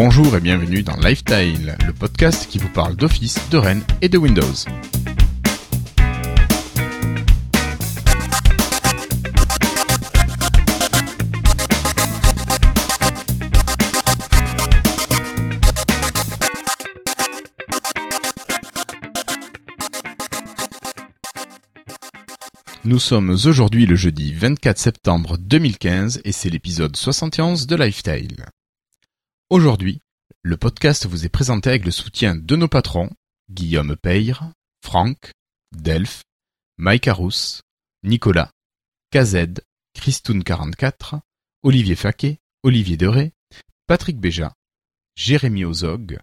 Bonjour et bienvenue dans Lifestyle, le podcast qui vous parle d'Office, de Rennes et de Windows. Nous sommes aujourd'hui le jeudi 24 septembre 2015 et c'est l'épisode 71 de Lifestyle. Aujourd'hui, le podcast vous est présenté avec le soutien de nos patrons, Guillaume Peyre, Franck, Delph, Mike Arous, Nicolas, KZ, Christoun44, Olivier Faquet, Olivier Deré, Patrick Béja, Jérémy Ozog,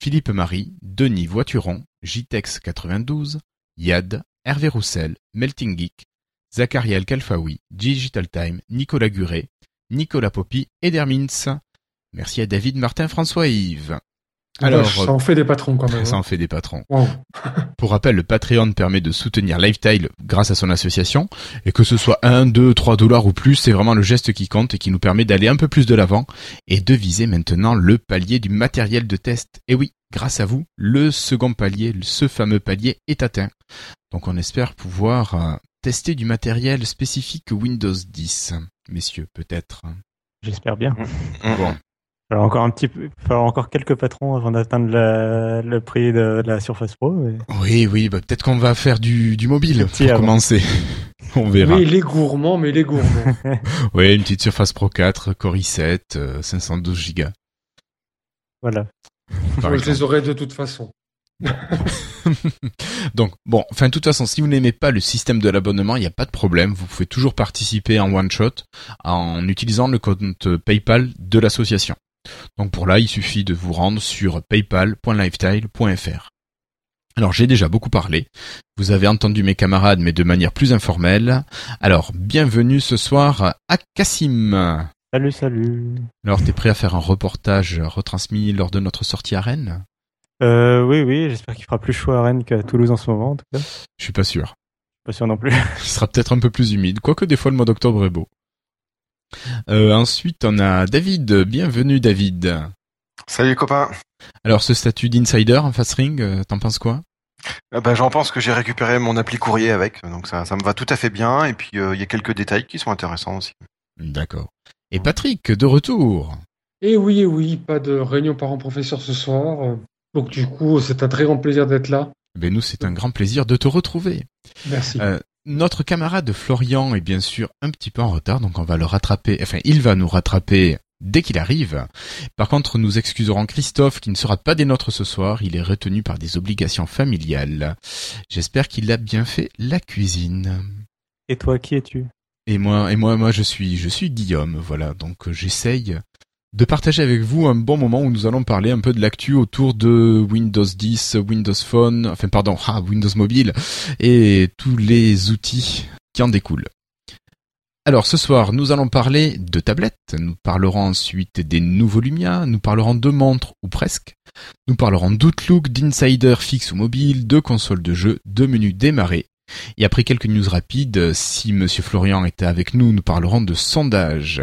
Philippe Marie, Denis Voituron, JTEX92, Yad, Hervé Roussel, Melting Geek, Zachariel Kalfaoui, Digital Time, Nicolas Guret, Nicolas Poppy et Dermins. Merci à David, Martin, François et Yves. Alors, ça en fait des patrons quand même. Ça hein. en fait des patrons. Pour rappel, le Patreon permet de soutenir Lifestyle grâce à son association, et que ce soit 1, 2, 3 dollars ou plus, c'est vraiment le geste qui compte et qui nous permet d'aller un peu plus de l'avant et de viser maintenant le palier du matériel de test. Et oui, grâce à vous, le second palier, ce fameux palier est atteint. Donc on espère pouvoir euh, tester du matériel spécifique Windows 10, messieurs, peut-être. J'espère bien. Bon. Alors encore un petit peu, encore quelques patrons avant d'atteindre le prix de, la Surface Pro. Oui, oui, bah, peut-être qu'on va faire du, mobile pour commencer. On verra. Oui, les gourmands, mais les gourmands. oui, une petite Surface Pro 4, Core i7, 512 Go. Voilà. je les aurai de toute façon. Donc bon, enfin de toute façon, si vous n'aimez pas le système de l'abonnement, il n'y a pas de problème. Vous pouvez toujours participer en one shot en utilisant le compte PayPal de l'association. Donc pour là, il suffit de vous rendre sur paypal.lifestyle.fr. Alors j'ai déjà beaucoup parlé. Vous avez entendu mes camarades, mais de manière plus informelle. Alors bienvenue ce soir à Cassim. Salut, salut. Alors t'es prêt à faire un reportage retransmis lors de notre sortie à Rennes? Euh, oui, oui, j'espère qu'il fera plus chaud à Rennes qu'à Toulouse en ce moment, en tout cas. Je suis pas sûr. Pas sûr non plus. Il sera peut-être un peu plus humide, quoique des fois le mois d'octobre est beau. Euh, ensuite, on a David. Bienvenue, David. Salut, copain. Alors, ce statut d'insider en fast ring, euh, t'en penses quoi? Euh, ben, J'en pense que j'ai récupéré mon appli courrier avec, donc ça, ça me va tout à fait bien, et puis il y a quelques détails qui sont intéressants aussi. D'accord. Et Patrick, de retour. Eh oui, eh oui, pas de réunion parents-professeurs ce soir. Donc du coup, c'est un très grand plaisir d'être là. Ben nous, c'est un grand plaisir de te retrouver. Merci. Euh, notre camarade Florian est bien sûr un petit peu en retard, donc on va le rattraper. Enfin, il va nous rattraper dès qu'il arrive. Par contre, nous excuserons Christophe qui ne sera pas des nôtres ce soir. Il est retenu par des obligations familiales. J'espère qu'il a bien fait la cuisine. Et toi, qui es-tu? Et moi, et moi, moi, je suis, je suis Guillaume. Voilà, donc j'essaye de partager avec vous un bon moment où nous allons parler un peu de l'actu autour de Windows 10, Windows Phone, enfin pardon, ah, Windows Mobile et tous les outils qui en découlent. Alors ce soir, nous allons parler de tablettes, nous parlerons ensuite des nouveaux Lumia, nous parlerons de montres ou presque, nous parlerons d'Outlook, d'Insider fixe ou mobile, de consoles de jeux, de menus démarrés. Et après quelques news rapides, si Monsieur Florian était avec nous, nous parlerons de sondage.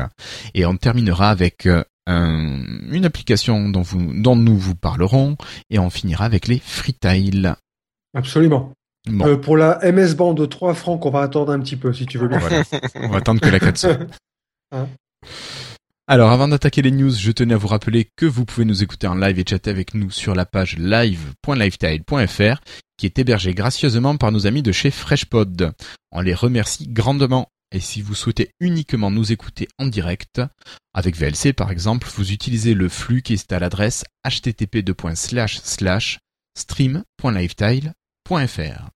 Et on terminera avec euh, une application dont, vous, dont nous vous parlerons et on finira avec les freetiles. Absolument. Euh, pour la MS Band de 3 francs, on va attendre un petit peu si tu veux bien. on va attendre que la 4 hein Alors, avant d'attaquer les news, je tenais à vous rappeler que vous pouvez nous écouter en live et chatter avec nous sur la page live.lifetile.fr qui est hébergée gracieusement par nos amis de chez FreshPod. On les remercie grandement. Et si vous souhaitez uniquement nous écouter en direct, avec VLC par exemple, vous utilisez le flux qui est à l'adresse http://stream.lifetile.fr.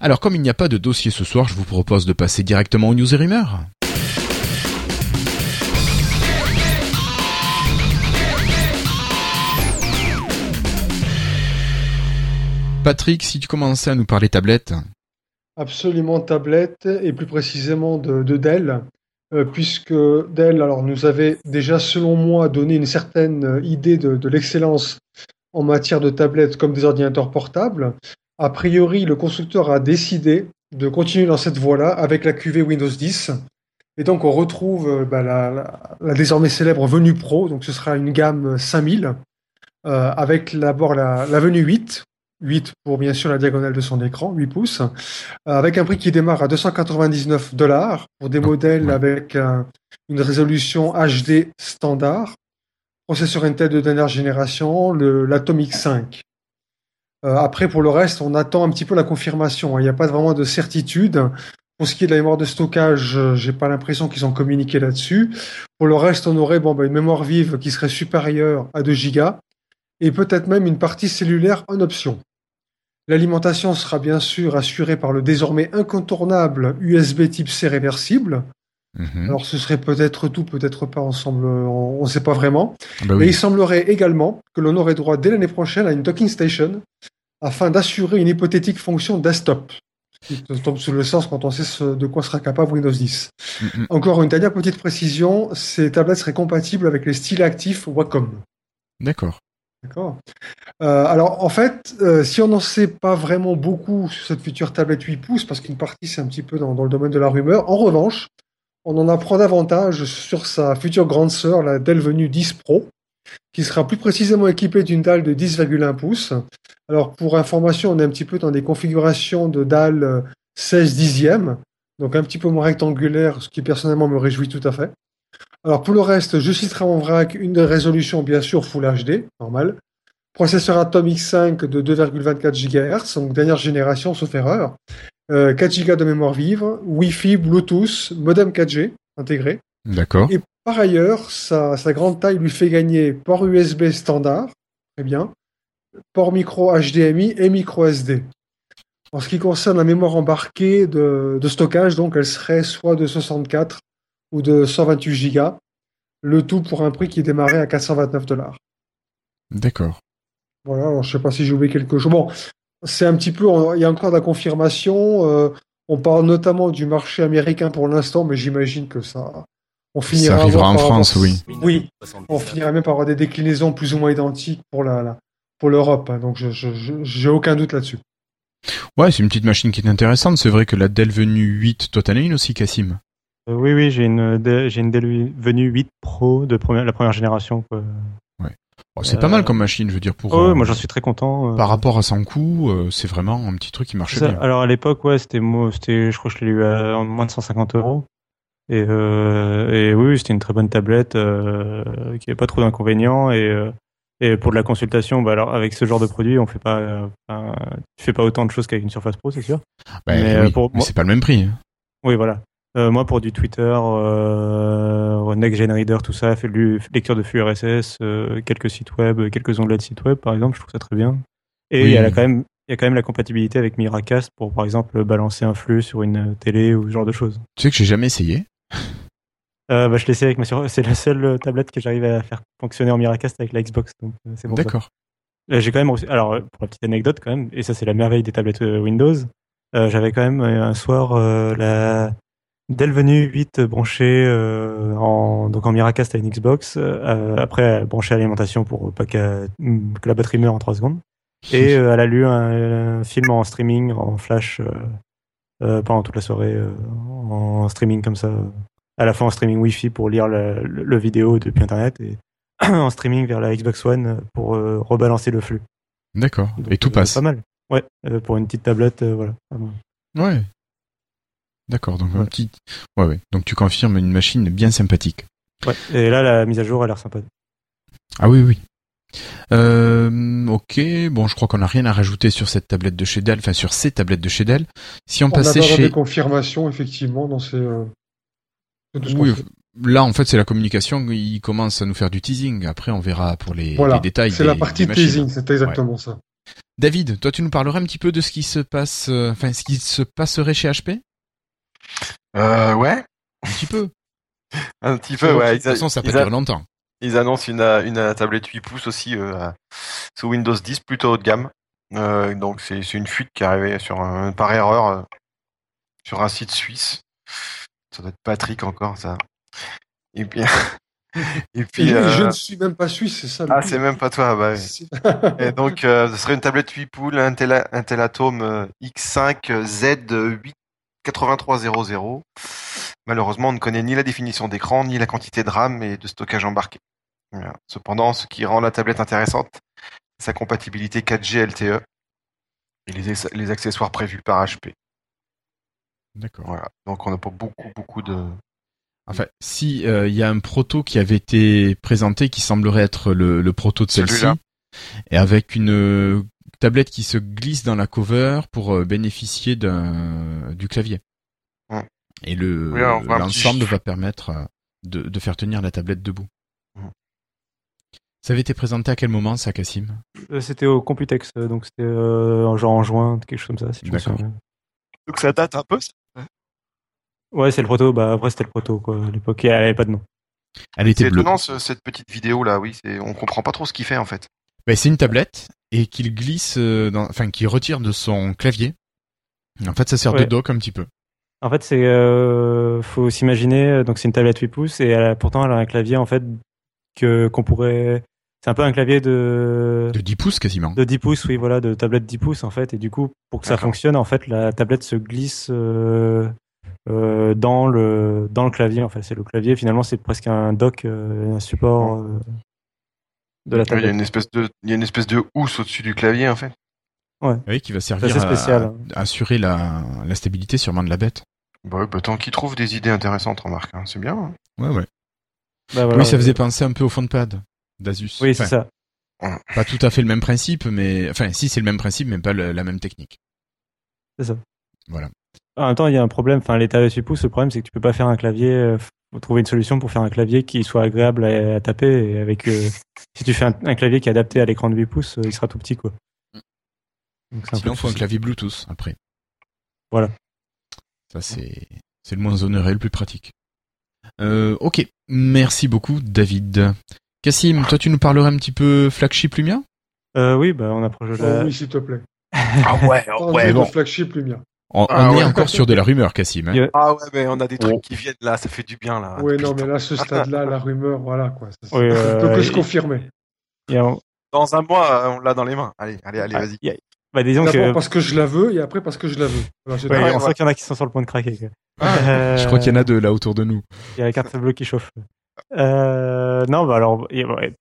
Alors comme il n'y a pas de dossier ce soir, je vous propose de passer directement aux news et rumeurs. Patrick, si tu commençais à nous parler tablette. Absolument tablette et plus précisément de, Dell, euh, puisque Dell nous avait déjà, selon moi, donné une certaine idée de, l'excellence en matière de tablettes comme des ordinateurs portables. A priori, le constructeur a décidé de continuer dans cette voie-là avec la QV Windows 10 Et donc on retrouve bah, la, désormais célèbre Venue Pro, donc ce sera une gamme 5000, avec d'abord la Venue 8, 8 pour bien sûr la diagonale de son écran, 8 pouces, avec un prix qui démarre à 299 dollars pour des modèles avec une résolution HD standard, processeur Intel de dernière génération, l'Atomic 5. Euh, après, pour le reste, on attend un petit peu la confirmation. Hein. Il n'y a pas vraiment de certitude. Pour ce qui est de la mémoire de stockage, euh, j'ai pas l'impression qu'ils ont communiqué là-dessus. Pour le reste, on aurait bon, bah, une mémoire vive qui serait supérieure à 2 Go et peut-être même une partie cellulaire en option. L'alimentation sera bien sûr assurée par le désormais incontournable USB type C réversible. Mhm. Alors ce serait peut-être tout, peut-être pas ensemble, on ne sait pas vraiment. Ah bah Mais il semblerait également que l'on aurait droit dès l'année prochaine à une docking station afin d'assurer une hypothétique fonction desktop. Qui tombe sous le sens quand on sait de quoi sera capable Windows 10. Mhm. Encore une dernière petite précision, ces tablettes seraient compatibles avec les styles actifs Wacom. D'accord. D'accord. Euh, alors en fait, euh, si on n'en sait pas vraiment beaucoup sur cette future tablette 8 pouces, parce qu'une partie c'est un petit peu dans, le domaine de la rumeur, en revanche, on en apprend davantage sur sa future grande sœur, la Dell Venue 10 Pro, qui sera plus précisément équipée d'une dalle de 10,1 pouces. Alors pour information, on est un petit peu dans des configurations de dalle 16 dixièmes, donc un petit peu moins rectangulaire, ce qui personnellement me réjouit tout à fait. Alors pour le reste, je citerai en vrac une résolution bien sûr Full HD, normal. Processeur Atomic 5 de 2,24 GHz, donc dernière génération sauf erreur. 4 euh, Go de mémoire vive, Wi-Fi, Bluetooth, modem 4G intégré. D'accord. Et par ailleurs, sa, grande taille lui fait gagner port USB standard, très bien, port micro HDMI et micro SD. En ce qui concerne la mémoire embarquée de, de stockage, donc elle serait soit de 64 ou de 128 Go, le tout pour un prix qui démarrait à 429 dollars. D'accord. Voilà, alors je sais pas si j'ai oublié quelque chose. Bon, c'est un petit peu, il y a encore de la confirmation. Euh, on parle notamment du marché américain pour l'instant, mais j'imagine que ça, on finira. Ça arrivera en France, oui. Oui, on finira même par avoir des déclinaisons plus ou moins identiques pour la, pour l'Europe. Hein, donc, je, j'ai aucun doute là-dessus. Ouais, c'est une petite machine qui est intéressante. C'est vrai que la Dell Venue 8, toi t'en as une aussi, Cassim oui, oui, j'ai une, j'ai une Dell Venue 8 Pro de première, la première génération. Quoi. Ouais. c'est pas mal comme machine, je veux dire. Pour, oh, moi j'en suis très content. Euh. Par rapport à son coût, euh, c'est vraiment un petit truc qui marche bien. Alors à l'époque, ouais, c'était, c'était, je crois que je l'ai eu à moins de 150 euros. Et, et oui, c'était une très bonne tablette euh, qui n'avait pas trop d'inconvénients. Et, et pour de la consultation, bah alors avec ce genre de produit, on fait pas, tu fais pas autant de choses qu'avec une Surface Pro, c'est sûr. Bah, mais, mais c'est pas le même prix. Hein. Oui, voilà. Euh, moi, pour du Twitter, euh, Next Gen Reader, tout ça, fait de lecture de flux RSS, euh, quelques sites web, quelques onglets de sites web, par exemple, je trouve ça très bien. Et il y a quand même, il y a quand même la compatibilité avec Miracast pour, par exemple, balancer un flux sur une télé ou ce genre de choses. Tu sais que j'ai jamais essayé. Euh, bah, je l'essaie avec ma sur... C'est la seule tablette que j'arrive à faire fonctionner en Miracast avec la Xbox. Donc c'est bon. D'accord. J'ai quand même alors pour la petite anecdote quand même, et ça c'est la merveille des tablettes Windows. J'avais quand même un soir la Dell Venue 8 branché euh, en donc en Miracast à une Xbox. Euh, après branché à l'alimentation pour pas que, la batterie meure en 3 secondes. Et euh, elle a lu un, film en streaming en flash pendant toute la soirée en streaming comme ça. À la fois en streaming Wi-Fi pour lire le, vidéo depuis internet et en streaming vers la Xbox One pour rebalancer le flux. D'accord. Et tout passe. Pas mal. Ouais. pour une petite tablette, voilà. Ouais. D'accord, donc un petit. Ouais, ouais. Donc tu confirmes une machine bien sympathique. Ouais. Et là, la mise à jour a l'air sympa. Ah oui, oui. Euh, ok, bon, je crois qu'on n'a rien à rajouter sur cette tablette de chez Dell, enfin sur ces tablettes de chez Dell. Si on, passait chez. des confirmations, effectivement, dans ces. Euh, oui, là, en fait, c'est la communication. Il commence à nous faire du teasing. Après, on verra pour les, détails. C'est la partie teasing, c'est exactement ça. David, toi, tu nous parlerais un petit peu de ce qui se passe, euh, enfin, ce qui se passerait chez HP euh, ouais. Un petit peu. un petit peu, ouais. De toute façon, ça peut durer longtemps. Ils annoncent une, une tablette 8 pouces aussi euh, sous Windows 10, plutôt haut de gamme. Euh, donc c'est une fuite qui est arrivée sur un, par erreur euh, sur un site suisse. Ça doit être Patrick encore, ça. Et puis, et puis je ne suis même pas suisse, c'est ça. Ah, c'est même pas toi. Bah, et donc, ce serait une tablette 8 pouces, Intel, Intel Atom X5 Z8 8300 Malheureusement, on ne connaît ni la définition d'écran, ni la quantité de RAM et de stockage embarqué. Voilà. Cependant, ce qui rend la tablette intéressante, c'est sa compatibilité 4G LTE et les, les accessoires prévus par HP. D'accord. Voilà. Donc on n'a pas beaucoup, beaucoup de. Enfin, si il y a un proto qui avait été présenté, qui semblerait être le, le proto de celle-ci, et avec une euh, tablette qui se glisse dans la cover pour euh, bénéficier d'un du clavier. Ouais. Et le Oui, l'ensemble petit- va permettre euh, de, de faire tenir la tablette debout. Ça avait été présenté à quel moment, ça, Cassim? Euh, C'était au Computex, donc c'était euh, genre en juin, quelque chose comme ça. Si je me D'accord. souviens. Donc ça date un peu. ça? Ouais, c'est le proto. Bah après c'était le proto quoi. À l'époque, elle avait pas de nom. Elle était C'est bleue. étonnant ce- cette petite vidéo là, oui. C'est... On comprend pas trop ce qu'il fait en fait. Ben, c'est une tablette et qu'il glisse, euh, dans, enfin, qu'il retire de son clavier. En fait, ça sert de dock un petit peu. En fait, c'est euh, faut s'imaginer. euh, Donc c'est une tablette 8 pouces et elle a- pourtant elle a un clavier en fait que qu'on pourrait. C'est un peu un clavier de De 10 pouces quasiment. de 10 pouces, oui, voilà, de tablette 10 pouces en fait. Et du coup, pour que ça fonctionne, en fait, la tablette se glisse euh, euh, dans le dans le clavier. En fait, c'est le clavier. Finalement, c'est presque un dock, un support de la Il y a une espèce de, il y a une espèce de housse au-dessus du clavier en fait. Oui, qui va servir à, hein. à assurer la, la stabilité sûrement de la bête. Bah, oui, bah, tant qu'il trouve des idées intéressantes, remarque, hein, c'est bien. hein. Ouais, ouais. Bah, voilà, oui, ça euh, faisait penser un peu au pad d'Asus. Oui, c'est ça. Pas tout à fait le même principe, mais enfin, si c'est le même principe, mais pas le- la même technique. C'est ça. Voilà. En même temps, il y a un problème. Enfin, les tablettes 8 pouces, le problème, c'est que tu peux pas faire un clavier. Trouver une solution pour faire un clavier qui soit agréable à, à taper. Et avec, euh, si tu fais un, un clavier qui est adapté à l'écran de 8 pouces, euh, il sera tout petit, quoi. Donc, un peu Sinon, faut un clavier Bluetooth après. Voilà. Ça, c'est c'est le moins onéreux et le plus pratique. Euh, ok, merci beaucoup, David. Cassim, toi, tu nous parlerais un petit peu flagship Lumia? Euh, oui, bah, on approche de Oh la. oui, s'il te plaît. Ah ouais, Parle ouais, de bon. flagship Lumia. On, Ah, on est encore sur de la rumeur, Cassim. hein. Ah ouais, mais on a des trucs Oh. qui viennent là, ça fait du bien là. Ouais, depuis non, mais là, ce stade-là, la rumeur, voilà, quoi. Ça, Oui, euh, peut que se confirmer. Dans un mois, euh, on l'a dans les mains. Allez, allez, allez, ah, vas-y. Bah, D'abord que. parce que je la veux et après parce que je la veux. Voilà, c'est Ouais, tout. Ouais, on ouais. sent qu'il y en a qui sont sur le point de craquer. quoi. Je crois qu'il y en a deux là autour de nous. Il y a la carte bleue qui chauffe. Euh, non, bah alors,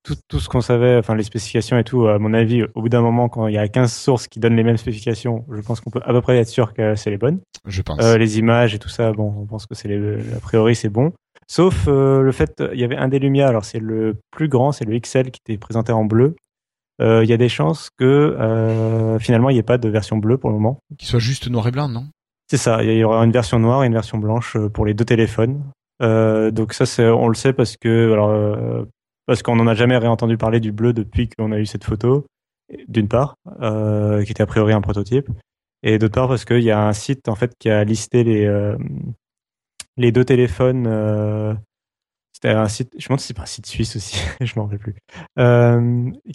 tout, tout ce qu'on savait, enfin les spécifications et tout, à mon avis, au bout d'un moment, quand il y a 15 sources qui donnent les mêmes spécifications, je pense qu'on peut à peu près être sûr que c'est les bonnes. Je pense. Euh, les images et tout ça, bon, on pense que c'est les, a priori c'est bon. Sauf euh, le fait, il y avait un des Lumia, alors c'est le plus grand, c'est le XL qui était présenté en bleu. Il y a des chances que finalement il n'y ait pas de version bleue pour le moment. Qu'il soit juste noir et blanc, non? C'est ça, il y aura une version noire et une version blanche pour les deux téléphones. Euh, donc ça, c'est, on le sait parce que, alors, euh, parce qu'on n'en a jamais réentendu parler du bleu depuis qu'on a eu cette photo, d'une part, euh, qui était a priori un prototype, et d'autre part parce qu'il y a un site en fait qui a listé les les deux téléphones. c'était un site, je me demande si c'est un site suisse aussi, je m'en rappelle plus.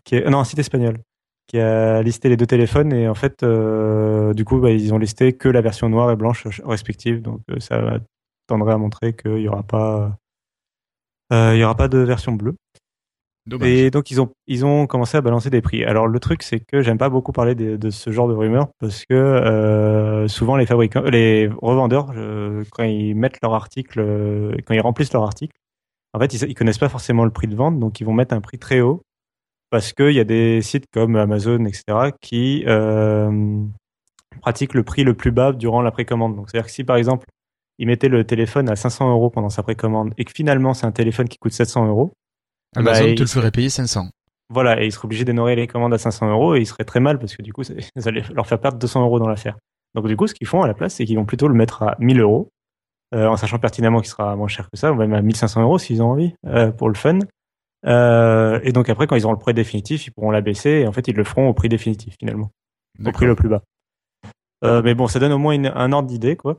Qui non, un site espagnol qui a listé les deux téléphones et en fait, du coup, bah, ils ont listé que la version noire et blanche respective. Donc, ça tendrait à montrer qu'il y aura pas, euh, il y aura pas de version bleue. Dommage. Et donc ils ont ils ont commencé à balancer des prix. Alors le truc c'est que j'aime pas beaucoup parler de, de ce genre de rumeurs parce que euh, souvent les fabricants, les revendeurs euh, quand ils mettent leur article, euh, quand ils remplissent leur article, en fait ils, ils connaissent pas forcément le prix de vente donc ils vont mettre un prix très haut parce qu'il y a des sites comme Amazon etc qui euh, pratiquent le prix le plus bas durant la précommande. Donc c'est à dire que si par exemple ils mettaient le téléphone à 500 euros pendant sa précommande et que finalement c'est un téléphone qui coûte 700 euros Amazon bah, te il le ferait payer 500. voilà, et ils seraient obligés d'honorer les commandes à 500 euros et ils seraient très mal parce que du coup, ça allait leur faire perdre 200 euros dans l'affaire. Donc du coup, ce qu'ils font à la place, c'est qu'ils vont plutôt le mettre à 1000 euros, euh, en sachant pertinemment qu'il sera moins cher que ça, ou même à 1500 euros s'ils ont envie, euh, pour le fun. Euh, et donc après, quand ils auront le prix définitif, ils pourront l'abaisser et en fait, ils le feront au prix définitif finalement, au prix le plus bas. Euh, mais bon, ça donne au moins une- un ordre d'idée, quoi.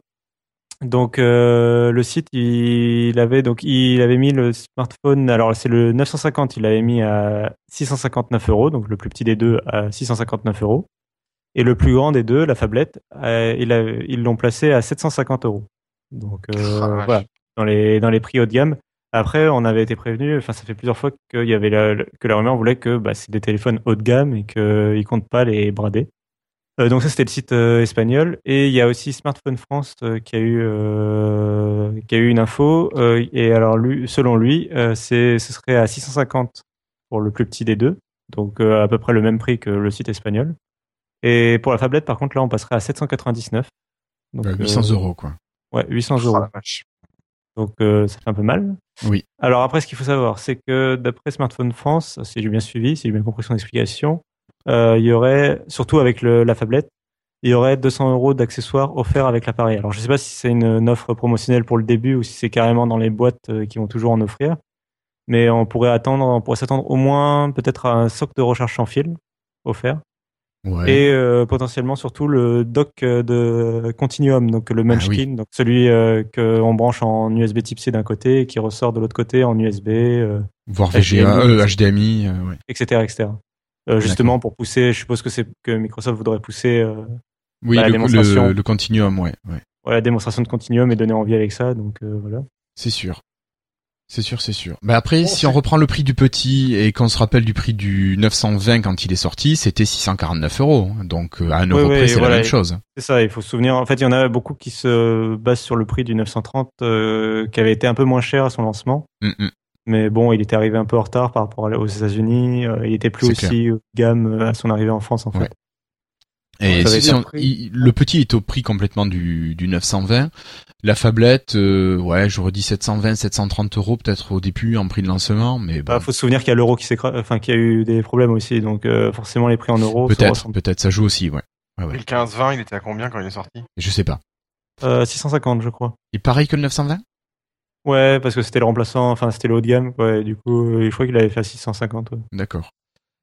Donc euh, le site, il avait donc il avait mis le smartphone. Alors c'est le 950, il l'avait mis à 659 euros, donc le plus petit des deux à 659 euros, et le plus grand des deux, la fablette, euh, ils l'ont placé à 750 euros. Donc euh, Ah, voilà, dans les dans les prix haut de gamme. Après, on avait été prévenu. Enfin, ça fait plusieurs fois qu'il y avait la, que la rumeur voulait que bah, c'est des téléphones haut de gamme et qu'ils comptent pas les brader. Euh, donc ça c'était le site euh, espagnol. Et il y a aussi Smartphone France euh, qui a eu euh, qui a eu une info. Euh, et alors lui, selon lui c'est ce serait à 650 pour le plus petit des deux. Donc à peu près le même prix que le site espagnol. Et pour la tablette par contre là on passerait à 799 donc 800 euros quoi. ouais 800 euros. Donc ça fait un peu mal. Oui. Alors après ce qu'il faut savoir c'est que d'après Smartphone France si j'ai bien suivi si j'ai bien compris son explication euh, il y aurait, surtout avec le, la tablette, il y aurait 200 euros d'accessoires offerts avec l'appareil. Alors je ne sais pas si c'est une, offre promotionnelle pour le début ou si c'est carrément dans les boîtes euh, qui vont toujours en offrir, mais on pourrait attendre, on pourrait s'attendre au moins peut-être à un socle de recharge sans fil offert. Ouais. Et euh, potentiellement surtout le dock de Continuum, donc le Munchkin, Ah donc celui euh, qu'on branche en USB Type C d'un côté et qui ressort de l'autre côté en USB, euh, voire VGA, euh, HDMI, ouais. etc., etc. Euh, justement pour pousser, je suppose que c'est que Microsoft voudrait pousser euh, oui, bah, la le, démonstration. le, le, continuum, ouais, ouais. Ouais, la démonstration de continuum et donner envie avec ça, donc euh, voilà. C'est sûr. C'est sûr, c'est sûr. Mais après, bon, si on reprend le prix du petit et qu'on se rappelle du prix du 920 quand il est sorti, c'était 649 euros. Donc à un euro ouais, près, c'est voilà, la même chose. C'est ça. Il faut se souvenir. En fait, il y en a beaucoup qui se basent sur le prix du 930, euh, qui avait été un peu moins cher à son lancement. Mm -mm. Mais bon, il était arrivé un peu en retard par rapport aux États-Unis. Euh, il était plus aussi clair. haut de gamme à son arrivée en France, en fait. Ouais. Et si on- il- le petit est au prix complètement du, du 920. La fablette, euh, ouais, j'aurais dit 720, 730 euros peut-être au début en prix de lancement, mais Il bon, faut se souvenir qu'il y a l'euro qui s'écrase, enfin, qu'il y a eu des problèmes aussi. Donc, euh, forcément, les prix en euros. peut-être, peut-être ça joue aussi, ouais. Ouais, ouais. Et le 15-20, il était à combien quand il est sorti? Je sais pas. Euh, 650, je crois. Et pareil que le 920 Ouais, parce que c'était le remplaçant, enfin, c'était le haut de gamme. Ouais, du coup, euh, je crois qu'il avait fait à 650. ouais. D'accord.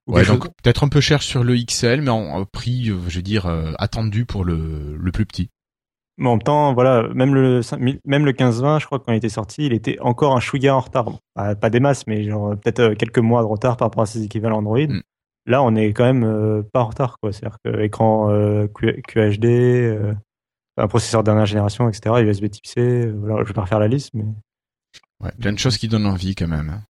Ou Ouais, donc chose- peut-être un peu cher sur le XL, mais en, prix, euh, je veux dire, euh, attendu pour le, le plus petit. Mais en même temps, voilà, même le, 5000 même le 15-20, je crois quand il était sorti, il était encore un chouïa en retard. Bon, pas, pas des masses, mais genre peut-être quelques mois de retard par rapport à ses équivalents Android. Mm. Là, on est quand même euh, pas en retard, quoi. C'est-à-dire que écran euh, Q- QHD, un processeur dernière génération, etc., USB Type C. voilà, je vais pas refaire la liste, mais Ouais, plein de choses qui donnent envie quand même. hein.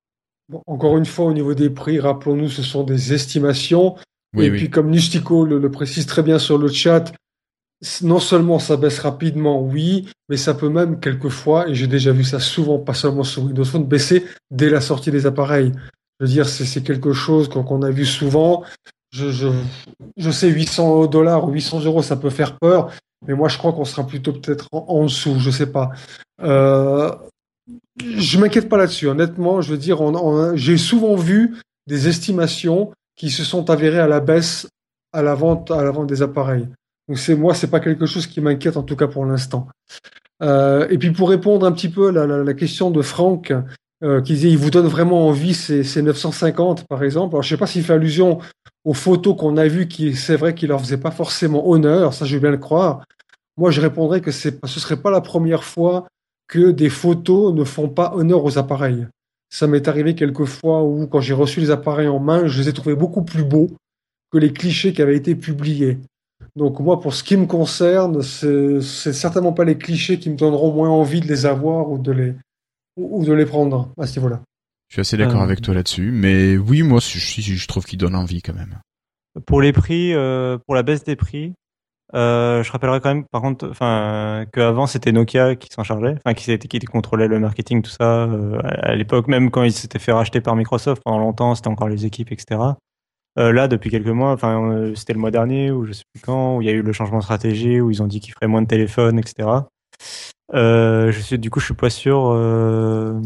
Bon, encore une fois, au niveau des prix, rappelons-nous, ce sont des estimations. Oui, et oui. puis, comme Nustico le, le précise très bien sur le chat, non seulement ça baisse rapidement, oui, mais ça peut même quelquefois, et j'ai déjà vu ça souvent, pas seulement sur Windows Phone, baisser dès la sortie des appareils. Je veux dire, c'est quelque chose qu'on qu'on a vu souvent. Je, je, je sais, 800 dollars ou 800 euros, ça peut faire peur, mais moi, je crois qu'on sera plutôt peut-être en, en dessous, je sais pas. Euh, je m'inquiète pas là-dessus, honnêtement. Je veux dire, j'ai souvent vu des estimations qui se sont avérées à la baisse à la vente, à la vente des appareils. Donc c'est moi, c'est pas quelque chose qui m'inquiète en tout cas pour l'instant. Euh, et puis pour répondre un petit peu à la, question de Franck, euh, qui disait il vous donne vraiment envie ces, ces 950 par exemple. Alors je sais pas s'il fait allusion aux photos qu'on a vues, qui c'est vrai qu'il leur faisait pas forcément honneur, ça je veux bien le croire. Moi je répondrais que c'est, ce serait pas la première fois que des photos ne font pas honneur aux appareils. Ça m'est arrivé quelques fois où, quand j'ai reçu les appareils en main, je les ai trouvés beaucoup plus beaux que les clichés qui avaient été publiés. Donc moi, pour ce qui me concerne, c'est certainement pas les clichés qui me donneront moins envie de les avoir ou de les ou ou de les prendre à ce niveau-là. Je suis assez d'accord Euh, avec toi là-dessus, mais oui, moi, je, trouve qu'il donne envie quand même. Pour les prix, euh, pour la baisse des prix, euh, je rappellerai quand même, par contre, enfin, qu'avant c'était Nokia qui s'en chargeait, enfin, qui, qui contrôlait le marketing, tout ça. euh, à l'époque, même quand ils s'étaient fait racheter par Microsoft pendant longtemps, c'était encore les équipes, etc. Euh, là, depuis quelques mois, enfin, euh, c'était le mois dernier ou je sais plus quand, où il y a eu le changement de stratégie, où ils ont dit qu'ils feraient moins de téléphones, etc. Euh, je suis, du coup, je suis pas sûr. Euh,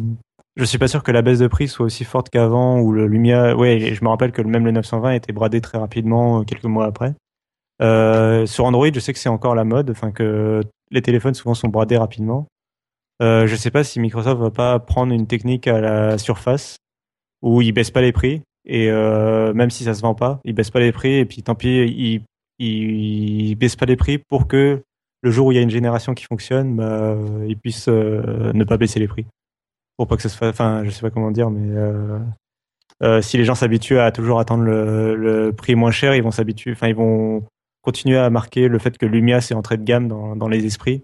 je suis pas sûr que la baisse de prix soit aussi forte qu'avant, où le Lumia. Ouais, je me rappelle que même le 920 était bradé très rapidement quelques mois après. Euh, sur Android, je sais que c'est encore la mode, enfin que les téléphones souvent sont bradés rapidement. Euh, je sais pas si Microsoft va pas prendre une technique à la surface où ils baissent pas les prix et euh, même si ça se vend pas, ils baissent pas les prix et puis tant pis, ils, ils, baissent pas les prix pour que le jour où il y a une génération qui fonctionne, bah, ils puissent ne pas baisser les prix pour pas que ça se fasse. Enfin, je sais pas comment dire, mais si les gens s'habituent à toujours attendre le, le prix moins cher, ils vont s'habituer. Enfin, ils vont continuer à marquer le fait que Lumia c'est entrée de gamme dans, dans les esprits.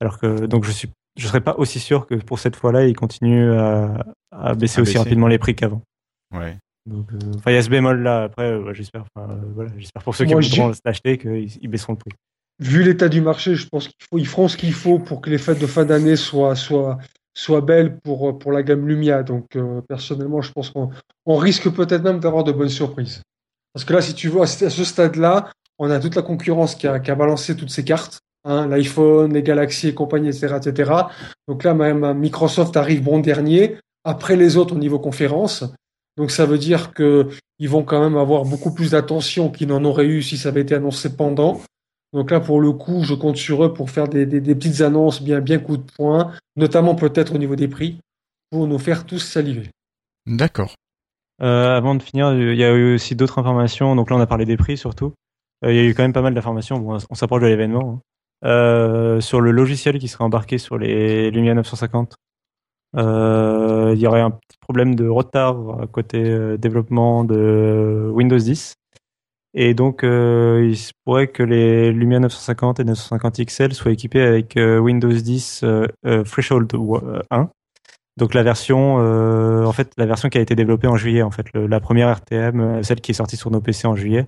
Alors que donc je suis je serais pas aussi sûr que pour cette fois-là ils continuent à, à baisser À aussi baisser. rapidement les prix qu'avant. Ouais. Donc, euh, enfin, il y a ce bémol là. Après, euh, j'espère, euh, voilà, j'espère pour ceux qui voudront l'acheter qu'ils ils baisseront le prix. Vu l'état du marché, je pense qu'ils faut- ils feront ce qu'il faut pour que les fêtes de fin d'année soient, soient, soient belles pour, pour la gamme Lumia. Donc, euh, personnellement, je pense qu'on on risque peut-être même d'avoir de bonnes surprises. Parce que là, si tu veux, ce à ce stade-là, on a toute la concurrence qui a, qui a balancé toutes ses cartes. Hein, L'iPhone, les Galaxy et compagnie, etc., etc. Donc là, même Microsoft arrive bon dernier, après les autres au niveau conférence. Donc ça veut dire que ils vont quand même avoir beaucoup plus d'attention qu'ils n'en auraient eu si ça avait été annoncé pendant. Donc là, pour le coup, je compte sur eux pour faire des, des, des petites annonces bien, bien coup de poing, notamment peut-être au niveau des prix, pour nous faire tous saliver. D'accord. Euh, avant de finir, il y a eu aussi d'autres informations. Donc là, on a parlé des prix surtout. Euh, il y a eu quand même pas mal d'informations. On s'approche de l'événement. hein. Euh, sur le logiciel qui serait embarqué sur les Lumia 950. Euh, il y aurait un petit problème de retard côté développement de Windows 10. Et donc, il se pourrait que les Lumia 950 et 950 XL soient équipés avec Windows 10 euh, euh, Threshold 1. Donc la version, en fait, la version qui a été développée en juillet, en fait, la première RTM, celle qui est sortie sur nos PC en juillet,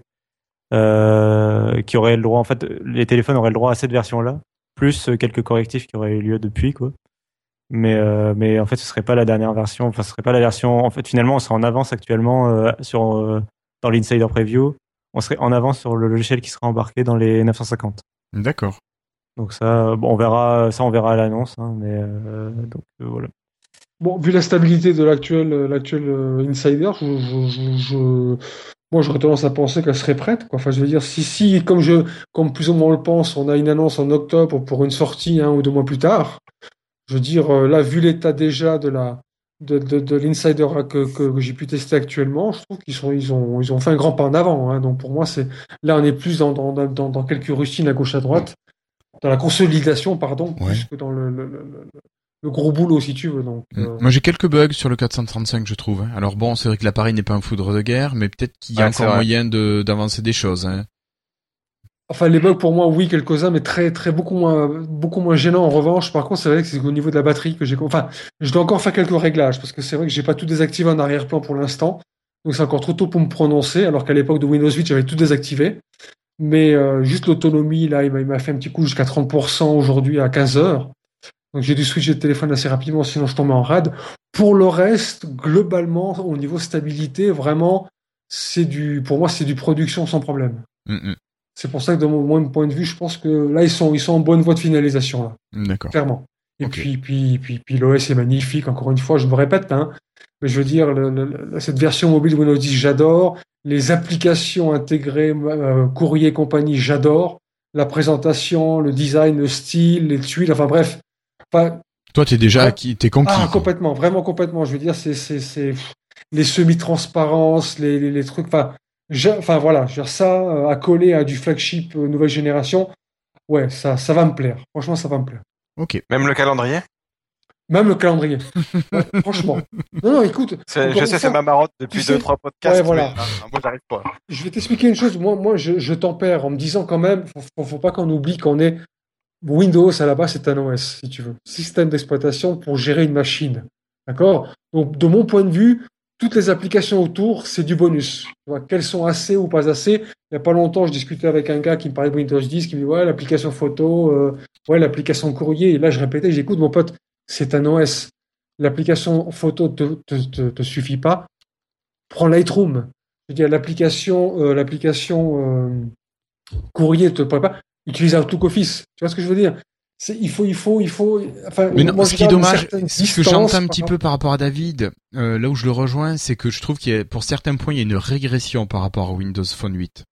euh, qui aurait le droit, en fait, les téléphones auraient le droit à cette version-là, plus quelques correctifs qui auraient eu lieu depuis, quoi. Mais, euh, mais en fait, ce serait pas la dernière version. Enfin, ce serait pas la version. En fait, finalement, on serait en avance actuellement euh, sur euh, dans l'insider preview. On serait en avance sur le logiciel qui sera embarqué dans les 950. D'accord. Donc ça, bon, on verra. Ça, on verra à l'annonce. Hein, mais euh, donc euh, voilà. Bon, vu la stabilité de l'actuel l'actuel euh, Insider, je, je, je, je- moi j'aurais tendance à penser qu'elle serait prête. Quoi. Enfin, je veux dire, si, si, comme je, comme plus ou moins on le pense, on a une annonce en octobre pour une sortie un ou deux mois plus tard. Je veux dire, euh, là, vu l'état déjà de la de, de, de l'insider que, que, que j'ai pu tester actuellement, je trouve qu'ils sont ils ont ils ont fait un grand pas en avant. Hein. Donc pour moi, c'est là on est plus dans dans, dans, dans quelques rustines à gauche à droite, dans la consolidation, pardon, Ouais. plus que dans le, le, le, le- gros boulot si tu veux. Donc euh, Moi j'ai quelques bugs sur le 435 je trouve. hein. Alors bon, c'est vrai que l'appareil n'est pas un foudre de guerre, mais peut-être qu'il y a Ouais, encore moyen de d'avancer des choses. Hein. Enfin, les bugs pour moi, oui, quelques-uns, mais très, très beaucoup moins, beaucoup moins gênants. En revanche, par contre, c'est vrai que c'est au niveau de la batterie que j'ai, enfin, je dois encore faire quelques réglages parce que c'est vrai que j'ai pas tout désactivé en arrière-plan pour l'instant. Donc c'est encore trop tôt pour me prononcer, alors qu'à l'époque de Windows 8, j'avais tout désactivé. Mais euh, juste l'autonomie, là, il m'a il m'a fait un petit coup jusqu'à 30% aujourd'hui à 15 heures. Donc j'ai dû switcher de téléphone assez rapidement, sinon je tombais en rade. Pour le reste, globalement, au niveau stabilité, vraiment, c'est du, pour moi, c'est du production sans problème. Mm, C'est pour ça que de mon, point de vue, je pense que là, ils sont, ils sont en bonne voie de finalisation, là, mm. D'accord. clairement. Et puis, puis, puis, puis l'OS est magnifique, encore une fois, je me répète, hein, mais je veux dire, le- le- le- cette version mobile Windows 10, j'adore. Les applications intégrées, euh, courrier et compagnie, j'adore. La présentation, le design, le style, les tuiles, enfin bref. Enfin, Toi t'es déjà Ouais. acquis, t'es conquis. ah, complètement, vraiment complètement. Je veux dire, c'est, c'est, les semi-transparences, les, les, les trucs. Enfin, enfin voilà, je veux dire ça à coller à du flagship euh, nouvelle génération. Ouais, ça, ça va me plaire. Franchement, ça va me plaire. Ok. Même le calendrier? Même le calendrier. Ouais, franchement. Non, non, écoute. Je sais, c'est ma marotte depuis tu sais- 2-3 podcasts. Ouais, voilà. mais, euh, moi, j'arrive pas. Je vais t'expliquer une chose. Moi, moi, je, je tempère en me disant quand même, faut, faut pas qu'on oublie qu'on est Windows à la base, c'est un OS, si tu veux, système d'exploitation pour gérer une machine. D'accord? Donc, de mon point de vue, toutes les applications autour, c'est du bonus. Qu'elles sont assez ou pas assez. Il y a pas longtemps, je discutais avec un gars qui me parlait de Windows 10, qui me dit ouais, l'application photo, euh, ouais, l'application courrier. Et là, je répétais, j'écoute mon pote, c'est un OS. L'application photo te, te, suffit pas. Prends Lightroom. Je veux dire, l'application, euh, l'application euh, courrier te pourrait pas. Utilise Outlook Office. Tu vois ce que je veux dire? Il faut, il faut, il faut. Enfin, Mais non, moi, ce qui est dommage, ce que j'entends un petit peu par rapport à David, euh, là où je le rejoins, c'est que je trouve qu'il y a, pour certains points, il y a une régression par rapport à Windows Phone 8.